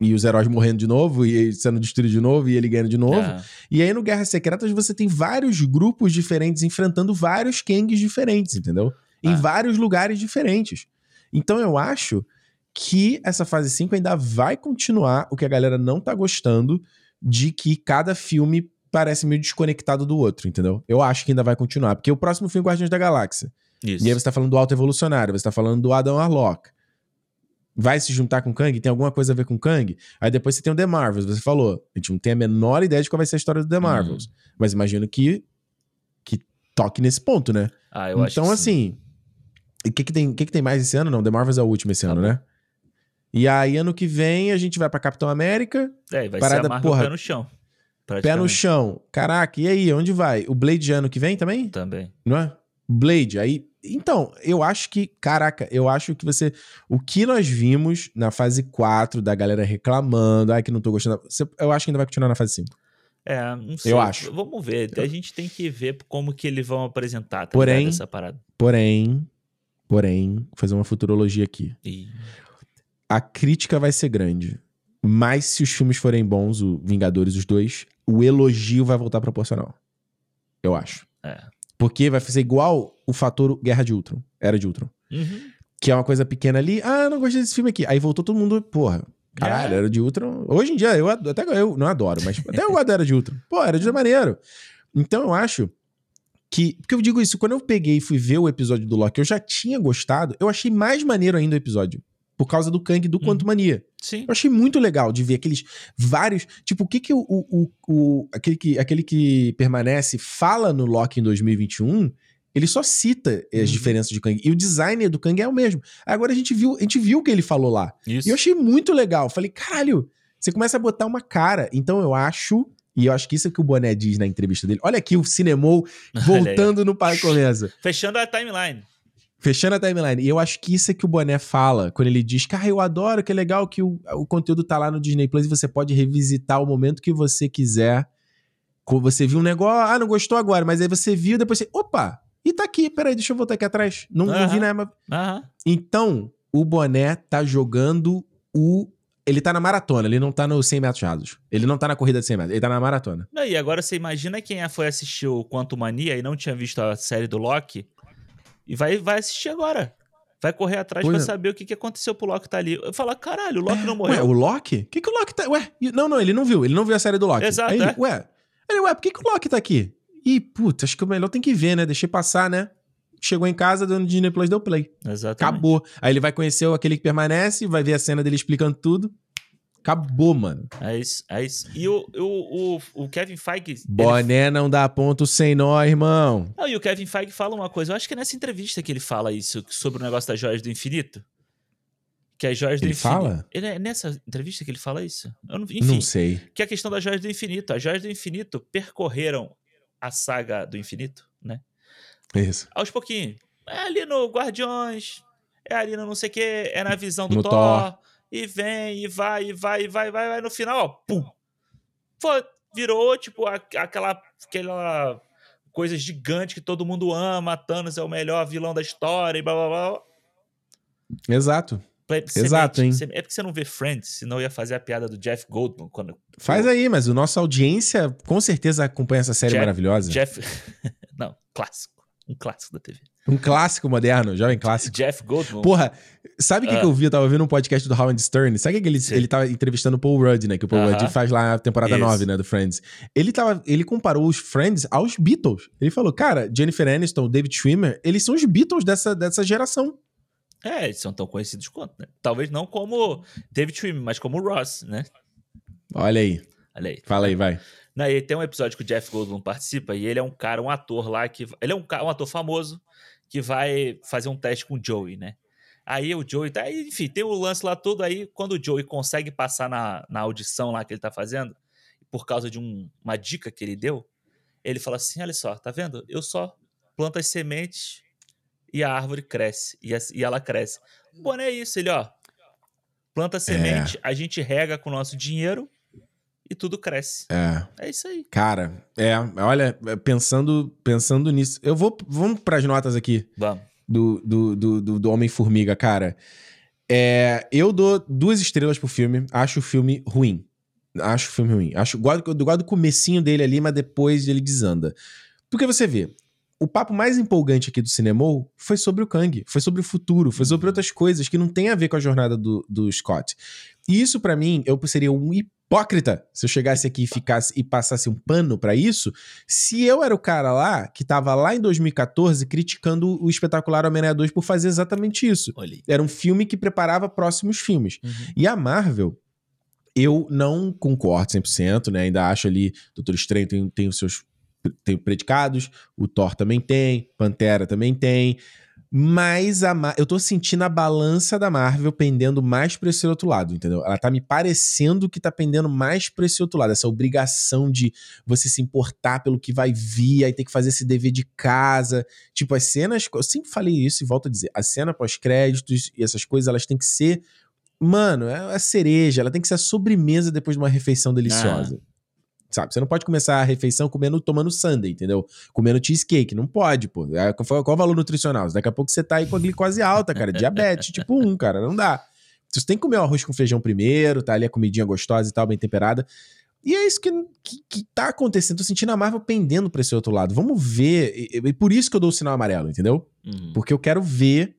e os heróis morrendo de novo, e sendo destruído de novo, e ele ganhando de novo. É. E aí no Guerras Secretas você tem vários grupos diferentes enfrentando vários Kangs diferentes, entendeu? É. Em vários lugares diferentes. Então eu acho que essa fase 5 ainda vai continuar o que a galera não tá gostando de que cada filme parece meio desconectado do outro, entendeu? Eu acho que ainda vai continuar, porque o próximo filme é Guardiões da Galáxia. Isso. E aí você tá falando do Alto Evolucionário, você tá falando do Adam Warlock vai se juntar com Kang? Tem alguma coisa a ver com Kang? Aí depois você tem o The Marvels, você falou. A gente não tem a menor ideia de qual vai ser a história do The Marvels. Uhum. Mas imagino que, que toque nesse ponto, né? Ah, eu então, assim. O que, que, tem, que, que tem mais esse ano? Não, The Marvels é o último esse tá ano, bom. né? E aí, ano que vem, a gente vai pra Capitão América. É, vai parada, ser a Marvel porra, pé no chão. Pé no chão. Caraca, e aí, onde vai? O Blade ano que vem também? Também. Não é? Blade, aí então, eu acho que, caraca, eu acho que você. O que nós vimos na fase 4 da galera reclamando, ai, que não tô gostando. Eu acho que ainda vai continuar na fase 5. É, não sei. Eu acho. Vamos ver. A gente tem que ver como que eles vão apresentar tá porém, essa parada. Porém, porém, vou fazer uma futurologia aqui. E... A crítica vai ser grande. Mas se os filmes forem bons, o Vingadores, os dois, o elogio vai voltar proporcional. Eu acho. É. Porque vai ser igual o fator Guerra de Ultron. Era de Ultron. Uhum. Que é uma coisa pequena ali. Ah, não gostei desse filme aqui. Aí voltou todo mundo, porra. Caralho, é. era de Ultron. Hoje em dia, eu até eu não adoro, mas [laughs] até eu gosto da Era de Ultron. Pô, era de maneiro. Então eu acho que. Porque eu digo isso, quando eu peguei e fui ver o episódio do Loki, eu já tinha gostado, eu achei mais maneiro ainda o episódio. por causa do Kang do Quanto Mania. Sim. Eu achei muito legal de ver aqueles vários. Tipo, o que que o. o, o aquele, que, aquele que permanece fala no Loki em 2021. Ele só cita as uhum. diferenças de Kang. E o design do Kang é o mesmo. Agora a gente viu, a gente viu o que ele falou lá. Isso. E eu achei muito legal. Falei, caralho, você começa a botar uma cara. Então eu acho e eu acho que isso é que o Boné diz na entrevista dele. Olha aqui o Cinemol voltando no Pai Começa. Fechando a timeline. Fechando a timeline. E eu acho que isso é que o Boné fala quando ele diz: Cara, eu adoro, que é legal que o, o conteúdo tá lá no Disney Plus e você pode revisitar o momento que você quiser. Você viu um negócio, ah, não gostou agora, mas aí você viu, depois você. Opa! E tá aqui, peraí, deixa eu voltar aqui atrás. Não, não vi nada. Então, o Boné tá jogando o ele tá na maratona, ele não tá nos 100 metros rasos. Ele não tá na corrida de 100 metros, ele tá na maratona. Não, e agora você imagina quem foi assistir o Quanto Mania e não tinha visto a série do Loki e vai, vai assistir agora. Vai correr atrás pois pra é. saber o que, que aconteceu pro Loki tá ali. Falar, caralho, o Loki não morreu. Ué, o Loki? O que, que o Loki tá. Ué, não, não, ele não viu. Ele não viu a série do Loki. Exato. Aí ele, é. Ué, ele, ué, por que, que o Loki tá aqui? Ih, puta, acho que o melhor tem que ver, né? Deixei passar, né? Chegou em casa, dando Disney Plus, deu play. Exatamente. Acabou. Aí ele vai conhecer aquele que permanece, vai ver a cena dele explicando tudo. Acabou, mano. É isso, é isso. E o, o, o, o Kevin Feige. Boné ele... não dá ponto sem nó, irmão. Não, e o Kevin Feige fala uma coisa. Eu acho que é nessa entrevista que ele fala isso, sobre o negócio das joias do infinito. Que as joias do ele infinito. Fala? Ele é nessa entrevista que ele fala isso? Eu não, enfim, não sei. Que é a questão das joias do infinito. As joias do infinito percorreram a saga do infinito, né? Isso. Aos pouquinhos. É ali no Guardiões, é ali no não sei o que, é na visão do no Thor. Thor e vem, e vai, e vai, e vai, vai, vai. No final, ó, pum. Foi, virou, tipo, aquela, aquela coisa gigante que todo mundo ama. Thanos é o melhor vilão da história e blá blá blá. Exato. Exato, hein? é porque você não vê Friends, senão eu ia fazer a piada do Jeff Goldman. Quando... Faz aí, mas a nossa audiência com certeza acompanha essa série Jeff, maravilhosa. Jeff. [laughs] não, clássico. Um clássico da TV. Um clássico moderno, jovem clássico. Jeff Goldman. Porra, sabe o que, uh. que eu vi? Eu tava vendo um podcast do Howard Stern. Sabe que ele, ele tava entrevistando o Paul Rudd, né? Que o Paul uh -huh. Rudd faz lá a temporada 9, né? Do Friends. Ele, tava, ele comparou os Friends aos Beatles. Ele falou, cara, Jennifer Aniston, David Schwimmer, eles são os Beatles dessa, dessa geração. É, eles são tão conhecidos quanto, né? Talvez não como David Schwimmer, mas como Ross, né? Olha aí. Olha aí. Fala aí, vai. Não, e tem um episódio que o Jeff Goldblum participa e ele é um cara, um ator lá que. Ele é um, um ator famoso que vai fazer um teste com o Joey, né? Aí o Joey tá. Enfim, tem o lance lá todo. Aí, quando o Joey consegue passar na, na audição lá que ele tá fazendo, por causa de um, uma dica que ele deu, ele fala assim: olha só, tá vendo? Eu só planto as sementes e a árvore cresce. E, a, e ela cresce. Bom, é isso, ele, ó. Planta semente, é. a gente rega com o nosso dinheiro e tudo cresce. É. É isso aí. Cara, é, olha, pensando, pensando nisso. Eu vou. Vamos para as notas aqui. Vamos. Do, do, do, do, do Homem-Formiga, cara. É, eu dou duas estrelas pro filme. Acho o filme ruim. Acho o filme ruim. Acho, gosto, gosto do comecinho dele ali, mas depois ele desanda. Porque você vê, o papo mais empolgante aqui do cinema foi sobre o Kang, foi sobre o futuro, foi sobre outras coisas que não tem a ver com a jornada do, do Scott. E isso, para mim, eu seria um hipócrita se eu chegasse aqui e ficasse e passasse um pano para isso, se eu era o cara lá que tava lá em 2014 criticando o espetacular Homem-Aranha 2 por fazer exatamente isso. Olhei. Era um filme que preparava próximos filmes. Uhum. E a Marvel, eu não concordo 100%, né? Ainda acho ali Doutor Estranho tem, tem os seus tem predicados, o Thor também tem, Pantera também tem. Mas a eu tô sentindo a balança da Marvel pendendo mais pra esse outro lado, entendeu? Ela tá me parecendo que tá pendendo mais pra esse outro lado. Essa obrigação de você se importar pelo que vai vir, aí ter que fazer esse dever de casa. Tipo, as cenas. Eu sempre falei isso e volto a dizer: a cena pós-créditos e essas coisas, elas têm que ser. Mano, é a cereja, ela tem que ser a sobremesa depois de uma refeição deliciosa. Ah. Sabe? Você não pode começar a refeição comendo, tomando sundae, entendeu? Comendo cheesecake. Não pode, pô. É, qual, qual o valor nutricional? Daqui a pouco você tá aí com a glicose alta, cara. [laughs] Diabetes, tipo 1, cara. Não dá. Você tem que comer o arroz com feijão primeiro, tá ali a comidinha gostosa e tal, bem temperada. E é isso que, que, que tá acontecendo. Tô sentindo a Marvel pendendo pra esse outro lado. Vamos ver. E, e por isso que eu dou o sinal amarelo, entendeu? Uhum. Porque eu quero ver.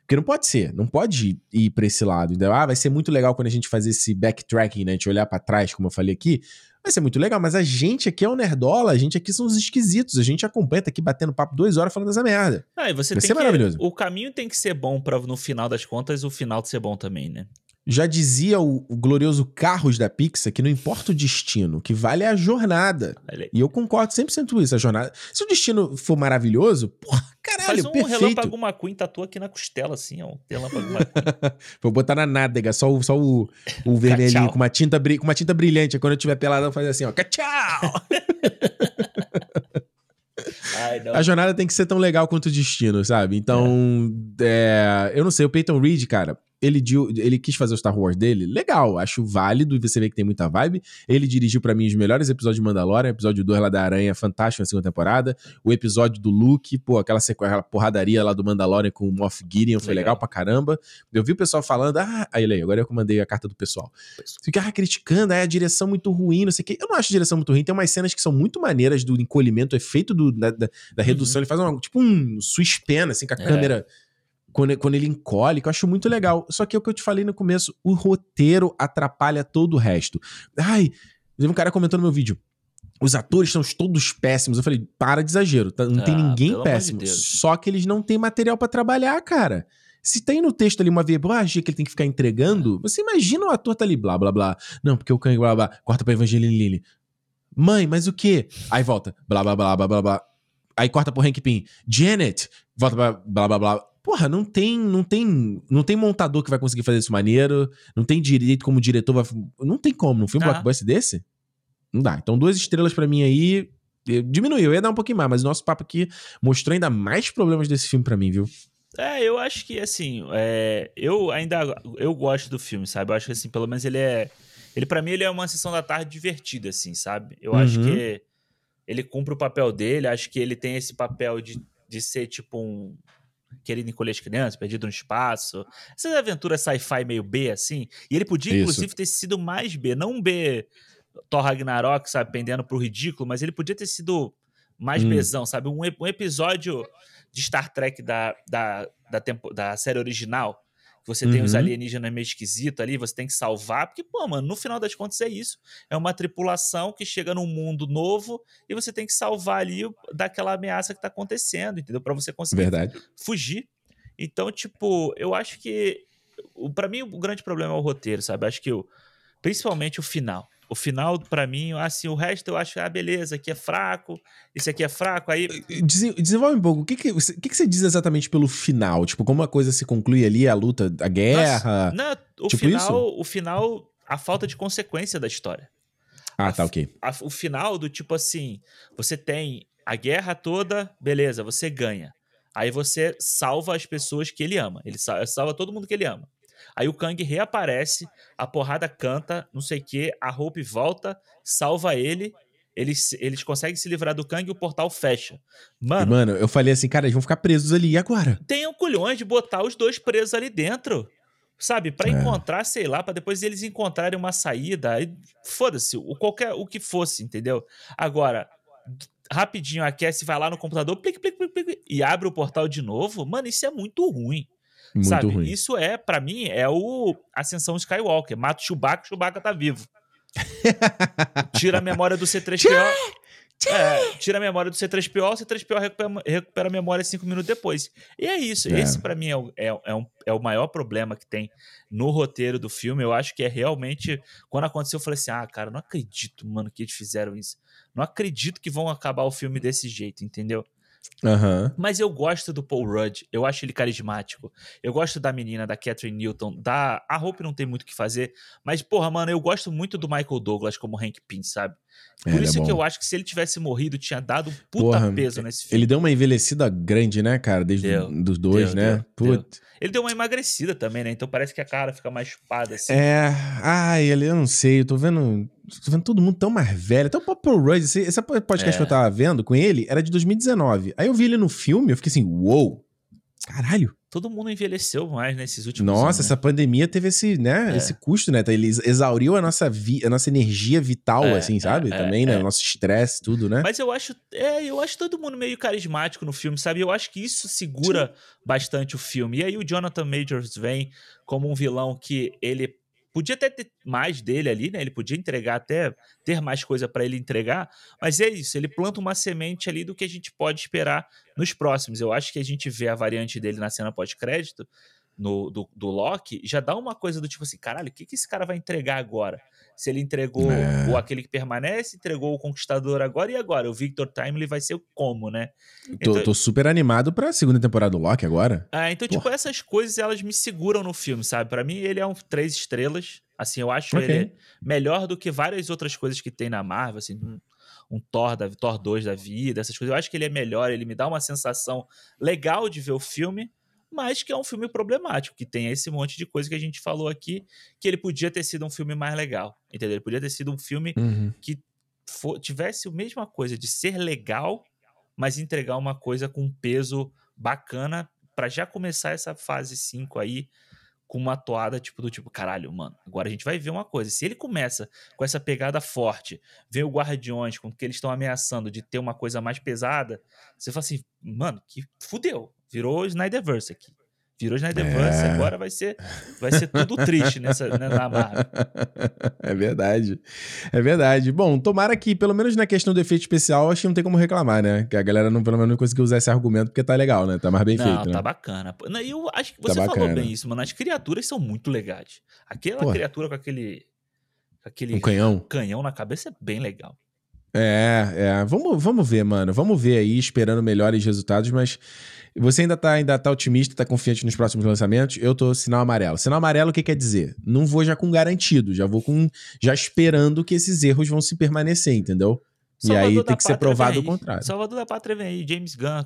Porque não pode ser, não pode ir pra esse lado. Ah, vai ser muito legal quando a gente fazer esse backtracking, né? A gente olhar para trás, como eu falei aqui. Vai ser muito legal. Mas a gente aqui é o Nerdola, a gente aqui são os esquisitos. A gente acompanha, tá aqui batendo papo duas horas falando dessa merda. Ah, e você vai tem ser que, maravilhoso. O caminho tem que ser bom para no final das contas, o final ser bom também, né? Já dizia o, o, glorioso Carros da Pixar que não importa o destino, que vale a jornada. E eu concordo 100% com isso, a jornada. Se o destino for maravilhoso, porra, caralho, Faz um perfeito. relâmpago McQueen tatua aqui na costela, assim, ó. Relâmpago [laughs] McQueen. Vou botar na nádega, só o, só o, o [laughs] vermelhinho, com uma, tinta, com uma tinta brilhante. Quando eu tiver pelado, eu fazer assim, ó. Tchau! [laughs] A jornada tem que ser tão legal quanto o destino, sabe? Então, é. É, eu não sei, o Peyton Reed, cara, ele, ele quis fazer o Star Wars dele, legal, acho válido, e você vê que tem muita vibe. Ele dirigiu para mim os melhores episódios de Mandalorian, episódio 2 lá da Aranha, fantástico na segunda temporada. O episódio do Luke, pô, aquela, aquela porradaria lá do Mandalorian com o Moff Gideon, foi legal. legal pra caramba. Eu vi o pessoal falando, ah, aí, aí agora eu mandei a carta do pessoal. Ficava criticando, é a direção muito ruim, não sei o quê. Eu não acho a direção muito ruim, tem umas cenas que são muito maneiras do encolhimento, o efeito do, da, da, da redução, uhum. ele faz uma, tipo um pen, assim, com a é. câmera quando, quando ele encolhe, que eu acho muito legal. Só que é o que eu te falei no começo, o roteiro atrapalha todo o resto. Ai, um cara comentou no meu vídeo. Os atores estão todos péssimos. Eu falei, para de exagero. Tá? Não ah, tem ninguém péssimo. De só que eles não têm material para trabalhar, cara. Se tem no texto ali uma vibragem que ele tem que ficar entregando, você imagina o ator tá ali, blá, blá, blá. Não, porque o Kang, blá, blá, corta pra Evangeline Lilly. Mãe, mas o quê? Aí volta, blá, blá, blá, blá, blá, blá. Aí corta pro Hank Pym. Janet, volta pra blá, blá, blá. Porra, não tem, não tem, não tem montador que vai conseguir fazer isso maneiro, não tem direito como diretor vai, não tem como, num filme ah. blockbuster desse? Não dá. Então duas estrelas para mim aí, diminuiu, eu ia dar um pouquinho mais, mas o nosso papo aqui mostrou ainda mais problemas desse filme para mim, viu? É, eu acho que assim, é, eu ainda eu gosto do filme, sabe? Eu acho que assim, pelo menos ele é ele para mim ele é uma sessão da tarde divertida assim, sabe? Eu uhum. acho que ele cumpre o papel dele, acho que ele tem esse papel de, de ser tipo um querendo encolher as crianças, perdido no espaço. Essas aventuras sci-fi meio B, assim. E ele podia, Isso. inclusive, ter sido mais B. Não um B Thor Ragnarok, sabe, pendendo pro ridículo, mas ele podia ter sido mais hum. Sabe? Um, um, episódio de Star Trek da, da, da, tempo, da série original você uhum. tem os uhum. alienígenas meio esquisitos ali, você tem que salvar, porque, pô, mano, no final das contas é isso. É uma tripulação que chega num mundo novo e você tem que salvar ali daquela ameaça que tá acontecendo, entendeu? Para você conseguir Verdade. fugir. Então, tipo, eu acho que. para mim, o grande problema é o roteiro, sabe? Eu acho que o, principalmente o final. O final, para mim, assim, o resto eu acho, ah, beleza, aqui é fraco, esse aqui é fraco, aí... Desenvolve um pouco, o que que, o que que você diz exatamente pelo final? Tipo, como a coisa se conclui ali, a luta, a guerra? Nossa, não, o tipo final, isso? o final, a falta de consequência da história. Ah, a, tá, ok. A, o final do tipo assim, você tem a guerra toda, beleza, você ganha. Aí você salva as pessoas que ele ama. Ele salva todo mundo que ele ama. Aí o Kang reaparece, a porrada canta, não sei o que, a Hope volta, salva ele, eles, eles conseguem se livrar do Kang e o portal fecha. Mano, mano, eu falei assim, cara, eles vão ficar presos ali, e agora? Tenham culhões de botar os dois presos ali dentro. Sabe, para é. encontrar, sei lá, para depois eles encontrarem uma saída, aí foda-se, o qualquer o que fosse, entendeu? Agora, rapidinho aquece, vai lá no computador, plic, plic, plic, plic, e abre o portal de novo. Mano, isso é muito ruim. Muito sabe? ruim. Isso é, para mim, é o Ascensão Skywalker. Mata o Chewbacca, Chewbacca tá vivo. [laughs] Tira a memória do C3PO. É, tira a memória do C3PO, o C3PO recupera, recupera a memória cinco minutos depois. E é isso. É. Esse, para mim, é o, é, é, um, é o maior problema que tem no roteiro do filme. Eu acho que é realmente. Quando aconteceu, eu falei assim: ah, cara, não acredito, mano, que eles fizeram isso. Não acredito que vão acabar o filme desse jeito, entendeu? Uhum. Mas eu gosto do Paul Rudd, eu acho ele carismático. Eu gosto da menina, da Catherine Newton, da. A Hope não tem muito o que fazer. Mas, porra, mano, eu gosto muito do Michael Douglas como Hank Pym, sabe? Por é isso é que eu acho que se ele tivesse morrido, tinha dado um puta porra, peso nesse filme. Ele deu uma envelhecida grande, né, cara? Desde deu, dos dois, deu, né? Deu, deu. Ele deu uma emagrecida também, né? Então parece que a cara fica mais chupada, assim. É. Ai, ele, eu não sei. Eu tô vendo. Tô vendo todo mundo tão mais velho. Até o Paul Rudd, esse, esse podcast é. que eu tava vendo com ele era de 2019. Aí eu vi ele no filme, eu fiquei assim, uou! Wow, caralho! todo mundo envelheceu mais nesses últimos Nossa, anos. Nossa, essa né? pandemia teve esse, né, é. esse custo, né? Ele exauriu a nossa, vi, a nossa energia vital, é, assim, sabe? É, Também, né? É. O nosso estresse, tudo, né? Mas eu acho, é, eu acho todo mundo meio carismático no filme, sabe? Eu acho que isso segura Sim. bastante o filme. E aí o Jonathan Majors vem como um vilão que ele podia até ter mais dele ali, né? Ele podia entregar até ter mais coisa para ele entregar, mas é isso, ele planta uma semente ali do que a gente pode esperar nos próximos. Eu acho que a gente vê a variante dele na cena pós-crédito no, do, do Loki, já dá uma coisa do tipo assim, caralho, o que, que esse cara vai entregar agora? Se ele entregou é. o aquele que permanece, entregou o Conquistador agora e agora? O Victor Timely vai ser o como, né? Tô, então, tô super animado pra segunda temporada do Loki agora. Ah, então, Porra. tipo, essas coisas elas me seguram no filme, sabe? Para mim, ele é um três estrelas. Assim, eu acho okay. ele melhor do que várias outras coisas que tem na Marvel, assim, um, um Thor, da, Thor 2 da vida, essas coisas. Eu acho que ele é melhor, ele me dá uma sensação legal de ver o filme mas que é um filme problemático, que tem esse monte de coisa que a gente falou aqui, que ele podia ter sido um filme mais legal, entendeu? Ele podia ter sido um filme uhum. que for, tivesse a mesma coisa de ser legal, mas entregar uma coisa com peso bacana para já começar essa fase 5 aí com uma toada tipo do tipo, caralho, mano, agora a gente vai ver uma coisa. Se ele começa com essa pegada forte, vê o Guardiões com que eles estão ameaçando de ter uma coisa mais pesada, você fala assim, mano, que fudeu. Virou Snyderverse aqui. Virou Snyderverse, é. agora vai ser, vai ser tudo triste nessa, né, na Marvel. [laughs] É verdade. É verdade. Bom, tomara que, pelo menos na questão do efeito especial, acho que não tem como reclamar, né? Que a galera não, pelo menos não conseguiu usar esse argumento porque tá legal, né? Tá mais bem não, feito. Não, tá né? bacana. E eu acho que tá você tá falou bem isso, mano. As criaturas são muito legais. Aquela criatura com aquele. Com aquele um canhão. canhão na cabeça é bem legal. É, é. Vamos, vamos ver, mano. Vamos ver aí, esperando melhores resultados, mas você ainda tá, ainda tá otimista, tá confiante nos próximos lançamentos? Eu tô sinal amarelo. Sinal amarelo, o que quer dizer? Não vou já com garantido, já vou com. já esperando que esses erros vão se permanecer, entendeu? Salvador e aí tem que ser provado o contrário. Salvador da Pátria vem aí, James Gunn,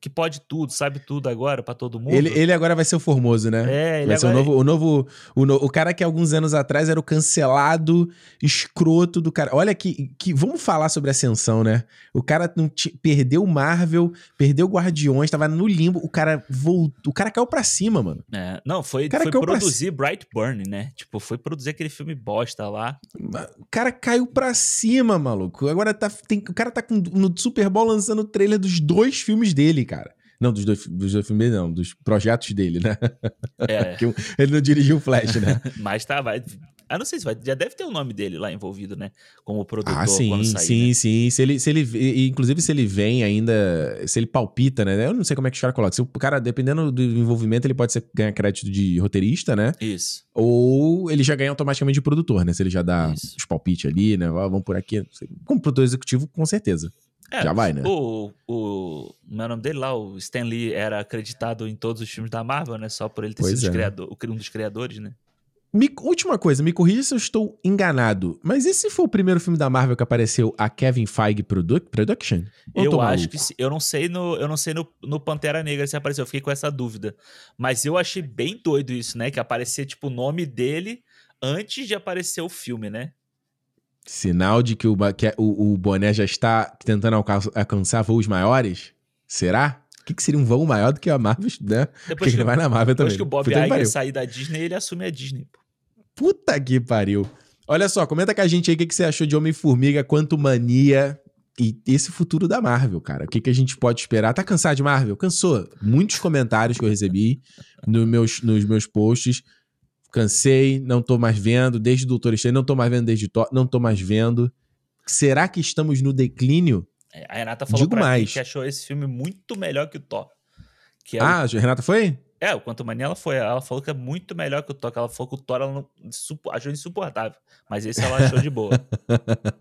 que pode tudo, sabe tudo agora para todo mundo. Ele, ele agora vai ser o Formoso, né? É, ele vai ser o novo, o novo o, o cara que alguns anos atrás era o cancelado, escroto do cara. Olha que, que vamos falar sobre ascensão, né? O cara não perdeu o Marvel, perdeu o Guardiões, tava no limbo, o cara voltou, o cara caiu para cima, mano. É, não, foi, foi produzir Bright Burn, né? Tipo, foi produzir aquele filme bosta lá. O cara caiu para cima, maluco. Agora tá tem, o cara tá com, no Super Bowl lançando o trailer dos dois filmes dele, cara. Não, dos dois, dos dois filmes não, dos projetos dele, né? É. [laughs] ele não dirigiu o Flash, né? [laughs] Mas tá, vai. Ah, não sei se vai. Já deve ter o nome dele lá envolvido, né? Como produtor ah, sim, quando sair, sim, né? sim. Se ele, se ele, inclusive, se ele vem ainda. Se ele palpita, né? Eu não sei como é que os caras colocam. Se o cara, dependendo do envolvimento, ele pode ser, ganhar crédito de roteirista, né? Isso. Ou ele já ganha automaticamente de produtor, né? Se ele já dá Isso. os palpites ali, né? vamos por aqui. Como produtor executivo, com certeza. É, já vai, né? O, o, meu nome dele lá, o Stan Lee, era acreditado em todos os filmes da Marvel, né? Só por ele ter pois sido é. criador, um dos criadores, né? Me, última coisa, me corrija se eu estou enganado, mas esse foi o primeiro filme da Marvel que apareceu a Kevin Feige Produ Production? eu acho que eu não sei no eu não sei no, no Pantera Negra se apareceu, eu fiquei com essa dúvida. Mas eu achei bem doido isso, né, que aparecia tipo o nome dele antes de aparecer o filme, né? Sinal de que o, que o, o boné já está tentando alcançar voos maiores? Será? O que, que, seria um voo maior do que a Marvel, né? Depois Porque que, ele vai na Marvel também. Depois que o Bob Iger sair da Disney, ele assume a Disney, pô. Puta que pariu. Olha só, comenta com a gente aí o que, que você achou de Homem-Formiga, quanto mania e esse futuro da Marvel, cara. O que, que a gente pode esperar? Tá cansado de Marvel? Cansou. Muitos comentários que eu recebi no meus, nos meus posts Cansei, não tô mais vendo, desde Doutor Estranho, não tô mais vendo desde Thor, não tô mais vendo. Será que estamos no declínio? É, a Renata falou Digo mais. que achou esse filme muito melhor que o Thor. É ah, o... a Renata foi? É, o Quanto Mania ela foi. Ela falou que é muito melhor que o Thor. Ela falou que o Thor ela não, achou insuportável. Mas esse ela achou de boa.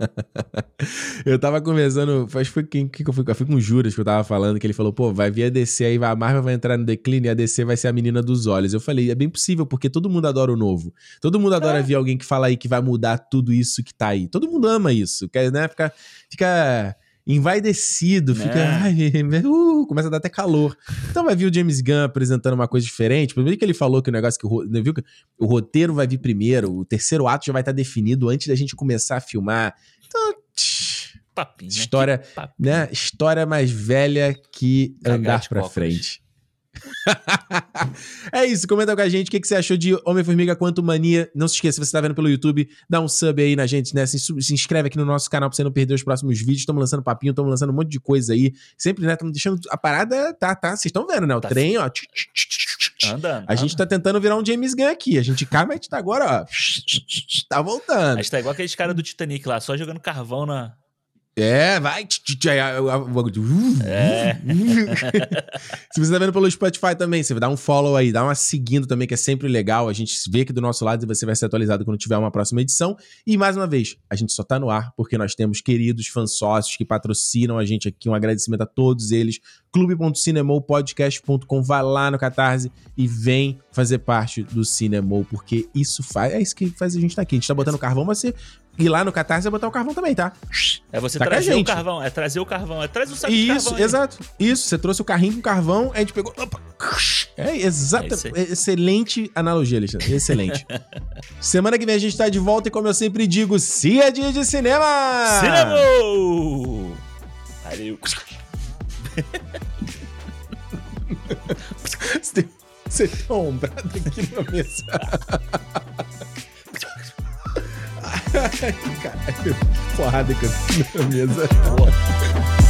[laughs] eu tava conversando. Acho que foi quem que eu fui? Eu fui com o Juras que eu tava falando, que ele falou, pô, vai vir a DC aí, a Marvel vai entrar no declínio e a DC vai ser a menina dos olhos. Eu falei, é bem possível, porque todo mundo adora o novo. Todo mundo adora é. ver alguém que fala aí que vai mudar tudo isso que tá aí. Todo mundo ama isso. Quer, né? Fica. fica envaidecido, fica. É. Ai, uh, começa a dar até calor. Então vai vir o James Gunn apresentando uma coisa diferente. Primeiro que ele falou que o negócio que o, né, viu que o roteiro vai vir primeiro, o terceiro ato já vai estar definido antes da gente começar a filmar. Então. Tch, papinha, história, né? História mais velha que Cagar andar pra frente. [laughs] é isso, comenta com a gente o que, que você achou de Homem-Formiga Quanto Mania. Não se esqueça, se você tá vendo pelo YouTube, dá um sub aí na gente, né? Se, se inscreve aqui no nosso canal pra você não perder os próximos vídeos. Estamos lançando papinho, estamos lançando um monte de coisa aí. Sempre, né? Estamos deixando a parada, tá, tá. Vocês estão vendo, né? O tá trem, ó. Andando. A gente tá tentando virar um James Gunn aqui. A gente cai, mas a gente tá agora, ó. [laughs] Tá voltando. A gente tá igual aqueles caras do Titanic lá, só jogando carvão na, é, vai. É. Se você tá vendo pelo Spotify também, você dar um follow aí, dá uma seguindo também, que é sempre legal. A gente vê aqui do nosso lado e você vai ser atualizado quando tiver uma próxima edição. E mais uma vez, a gente só tá no ar porque nós temos queridos fãs sócios que patrocinam a gente aqui. Um agradecimento a todos eles. clube.cinemopodcast.com, vai lá no Catarse e vem fazer parte do Cinemol, porque isso faz. É isso que faz a gente estar tá aqui. A gente tá botando carvão, mas você e lá no Catarse é botar o carvão também, tá? É você tá trazer o carvão, é trazer o carvão, é trazer o saco Isso, de carvão. Isso, exato. Isso, você trouxe o carrinho com carvão, a gente pegou. Opa, é exato. É excelente analogia, Alexandre. Excelente. [laughs] Semana que vem a gente tá de volta e, como eu sempre digo, se é dia de cinema! Cinema! Valeu. [laughs] Você tá ombrado aqui na mesa. [laughs] [laughs] Caralho, porrada que eu na mesa.